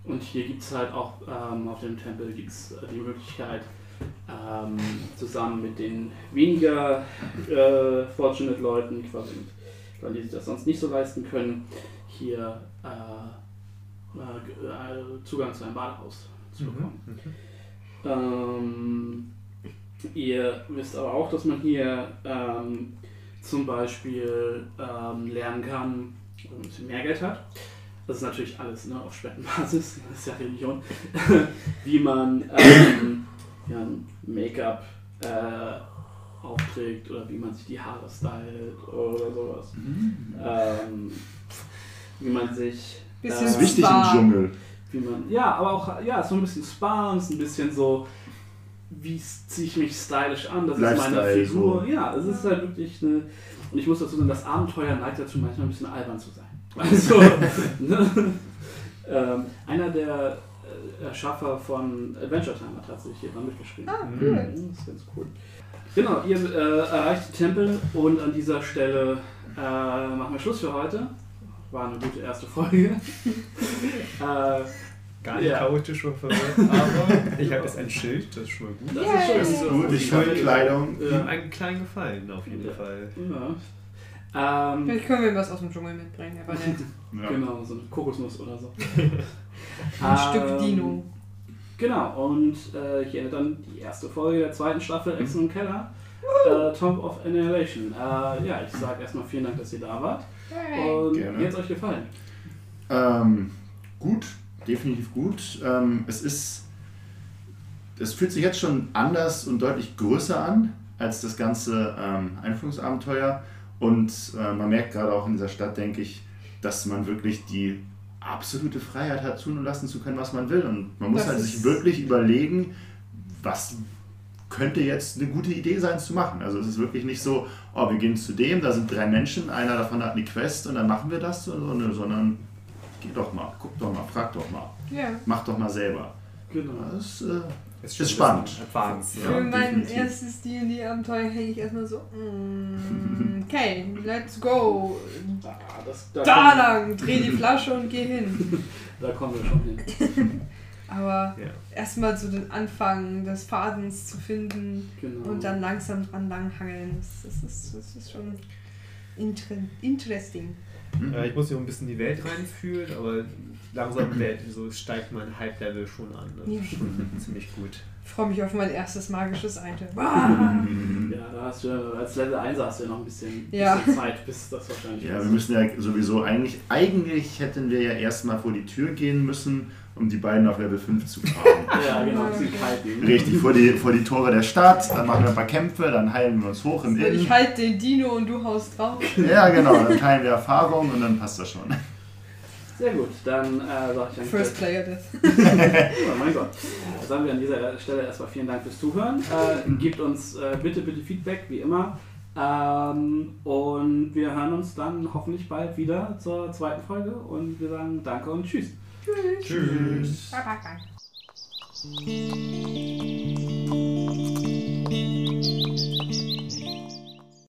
Und hier gibt es halt auch ähm, auf dem Tempel gibt's die Möglichkeit, ähm, zusammen mit den weniger äh, fortunate Leuten, quasi Leuten, die sich das sonst nicht so leisten können, hier äh, äh, äh, Zugang zu einem Badehaus zu bekommen. Ähm, ihr wisst aber auch, dass man hier ähm, zum Beispiel ähm, lernen kann, wenn man ein bisschen mehr Geld hat. Das ist natürlich alles ne, auf Spendenbasis, das ist ja Religion, wie man ähm, ja, Make-up äh, aufträgt oder wie man sich die Haare stylt oder sowas. Ähm, wie man sich Bisschen Das ist wichtig im Dschungel. wie man, ja, aber auch, ja, so ein bisschen Spa und ein bisschen so, wie ziehe ich mich stylisch an, das ist meine Lifestyle, Figur. so. Ja, es ist halt wirklich eine, und ich muss dazu sagen, das Abenteuer neigt dazu, manchmal ein bisschen albern zu sein. Also, ne? ähm, einer der äh, Erschaffer von Adventure Time hat tatsächlich hier dran mitgeschrieben. Ah, cool. Mhm, Das ist ganz cool. Genau, ihr äh, erreicht den Tempel und an dieser Stelle äh, machen wir Schluss für heute. War eine gute erste Folge. äh, Gar nicht Ja. chaotisch oder verwirrt, aber ich habe jetzt ein Schild, das ist schon mal gut. Das ist schön. Das ist gut, ich habe Kleidung. Ja. Einen kleinen Gefallen auf jeden Ja. Fall. Ja. Ähm, Vielleicht können wir was aus dem Dschungel mitbringen, aber nicht. Ja. Genau, so eine Kokosnuss oder so. Ein Stück Ähm, Dino. Genau, und äh, hier endet dann die erste Folge der zweiten Staffel Exen und Keller. Äh, Top of Annihilation. Äh, ja, ich sage erstmal vielen Dank, dass ihr da wart. Und Gerne. wie hat es euch gefallen? Ähm, gut, definitiv gut. Ähm, es ist, es fühlt sich jetzt schon anders und deutlich größer an als das ganze ähm, Einführungsabenteuer. Und äh, man merkt gerade auch in dieser Stadt, denke ich, dass man wirklich die absolute Freiheit hat, tun und lassen zu können, was man will. Und man muss Das halt sich wirklich überlegen, was könnte jetzt eine gute Idee sein zu machen. Also es ist wirklich nicht so, oh, wir gehen zu dem, da sind drei Menschen, einer davon hat eine Quest und dann machen wir das, sondern geh doch mal, guck doch mal, frag doch mal, Ja. mach doch mal selber. Genau. Das äh, Ist, Ist spannend. Advanced. Ja, Für mein definitiv. erstes D&D-Abenteuer hänge ich erstmal so, mm, okay, let's go. Ah, das, da, Da lang, dreh die Flasche und geh hin. da kommen wir schon hin. Aber Ja. erstmal so den Anfang des Fadens zu finden Genau. und dann langsam dran langhangeln, das, das, ist, das ist schon inter interesting. Äh, ich muss hier ein bisschen in die Welt reinfühlen, aber langsam wird, so steigt mein Hype-Level schon an. Das Ja. ist schon ziemlich gut. Ich freue mich auf mein erstes magisches Item. Ah! Ja, da hast du als Level 1 hast du ja noch ein bisschen, Ja. bisschen Zeit, bis das wahrscheinlich Ja, ist. wir müssen ja sowieso eigentlich, eigentlich hätten wir ja erstmal vor die Tür gehen müssen, um die beiden auf Level 5 zu fahren. Ja, genau. Richtig, vor die, vor die Tore der Stadt, dann machen wir ein paar Kämpfe, dann heilen wir uns hoch im Und ich halte den Dino und du haust drauf. Ja, genau, dann teilen wir Erfahrung und dann passt das schon. Sehr gut, dann äh, sage ich danke. First Player Death. Oh mein Gott. Dann sagen wir an dieser Stelle erstmal vielen Dank fürs Zuhören. Äh, gebt uns äh, bitte, bitte Feedback, wie immer. Ähm, und wir hören uns dann hoffentlich bald wieder zur zweiten Folge. Und wir sagen Danke und Tschüss. Tschüss. Bye, bye, bye.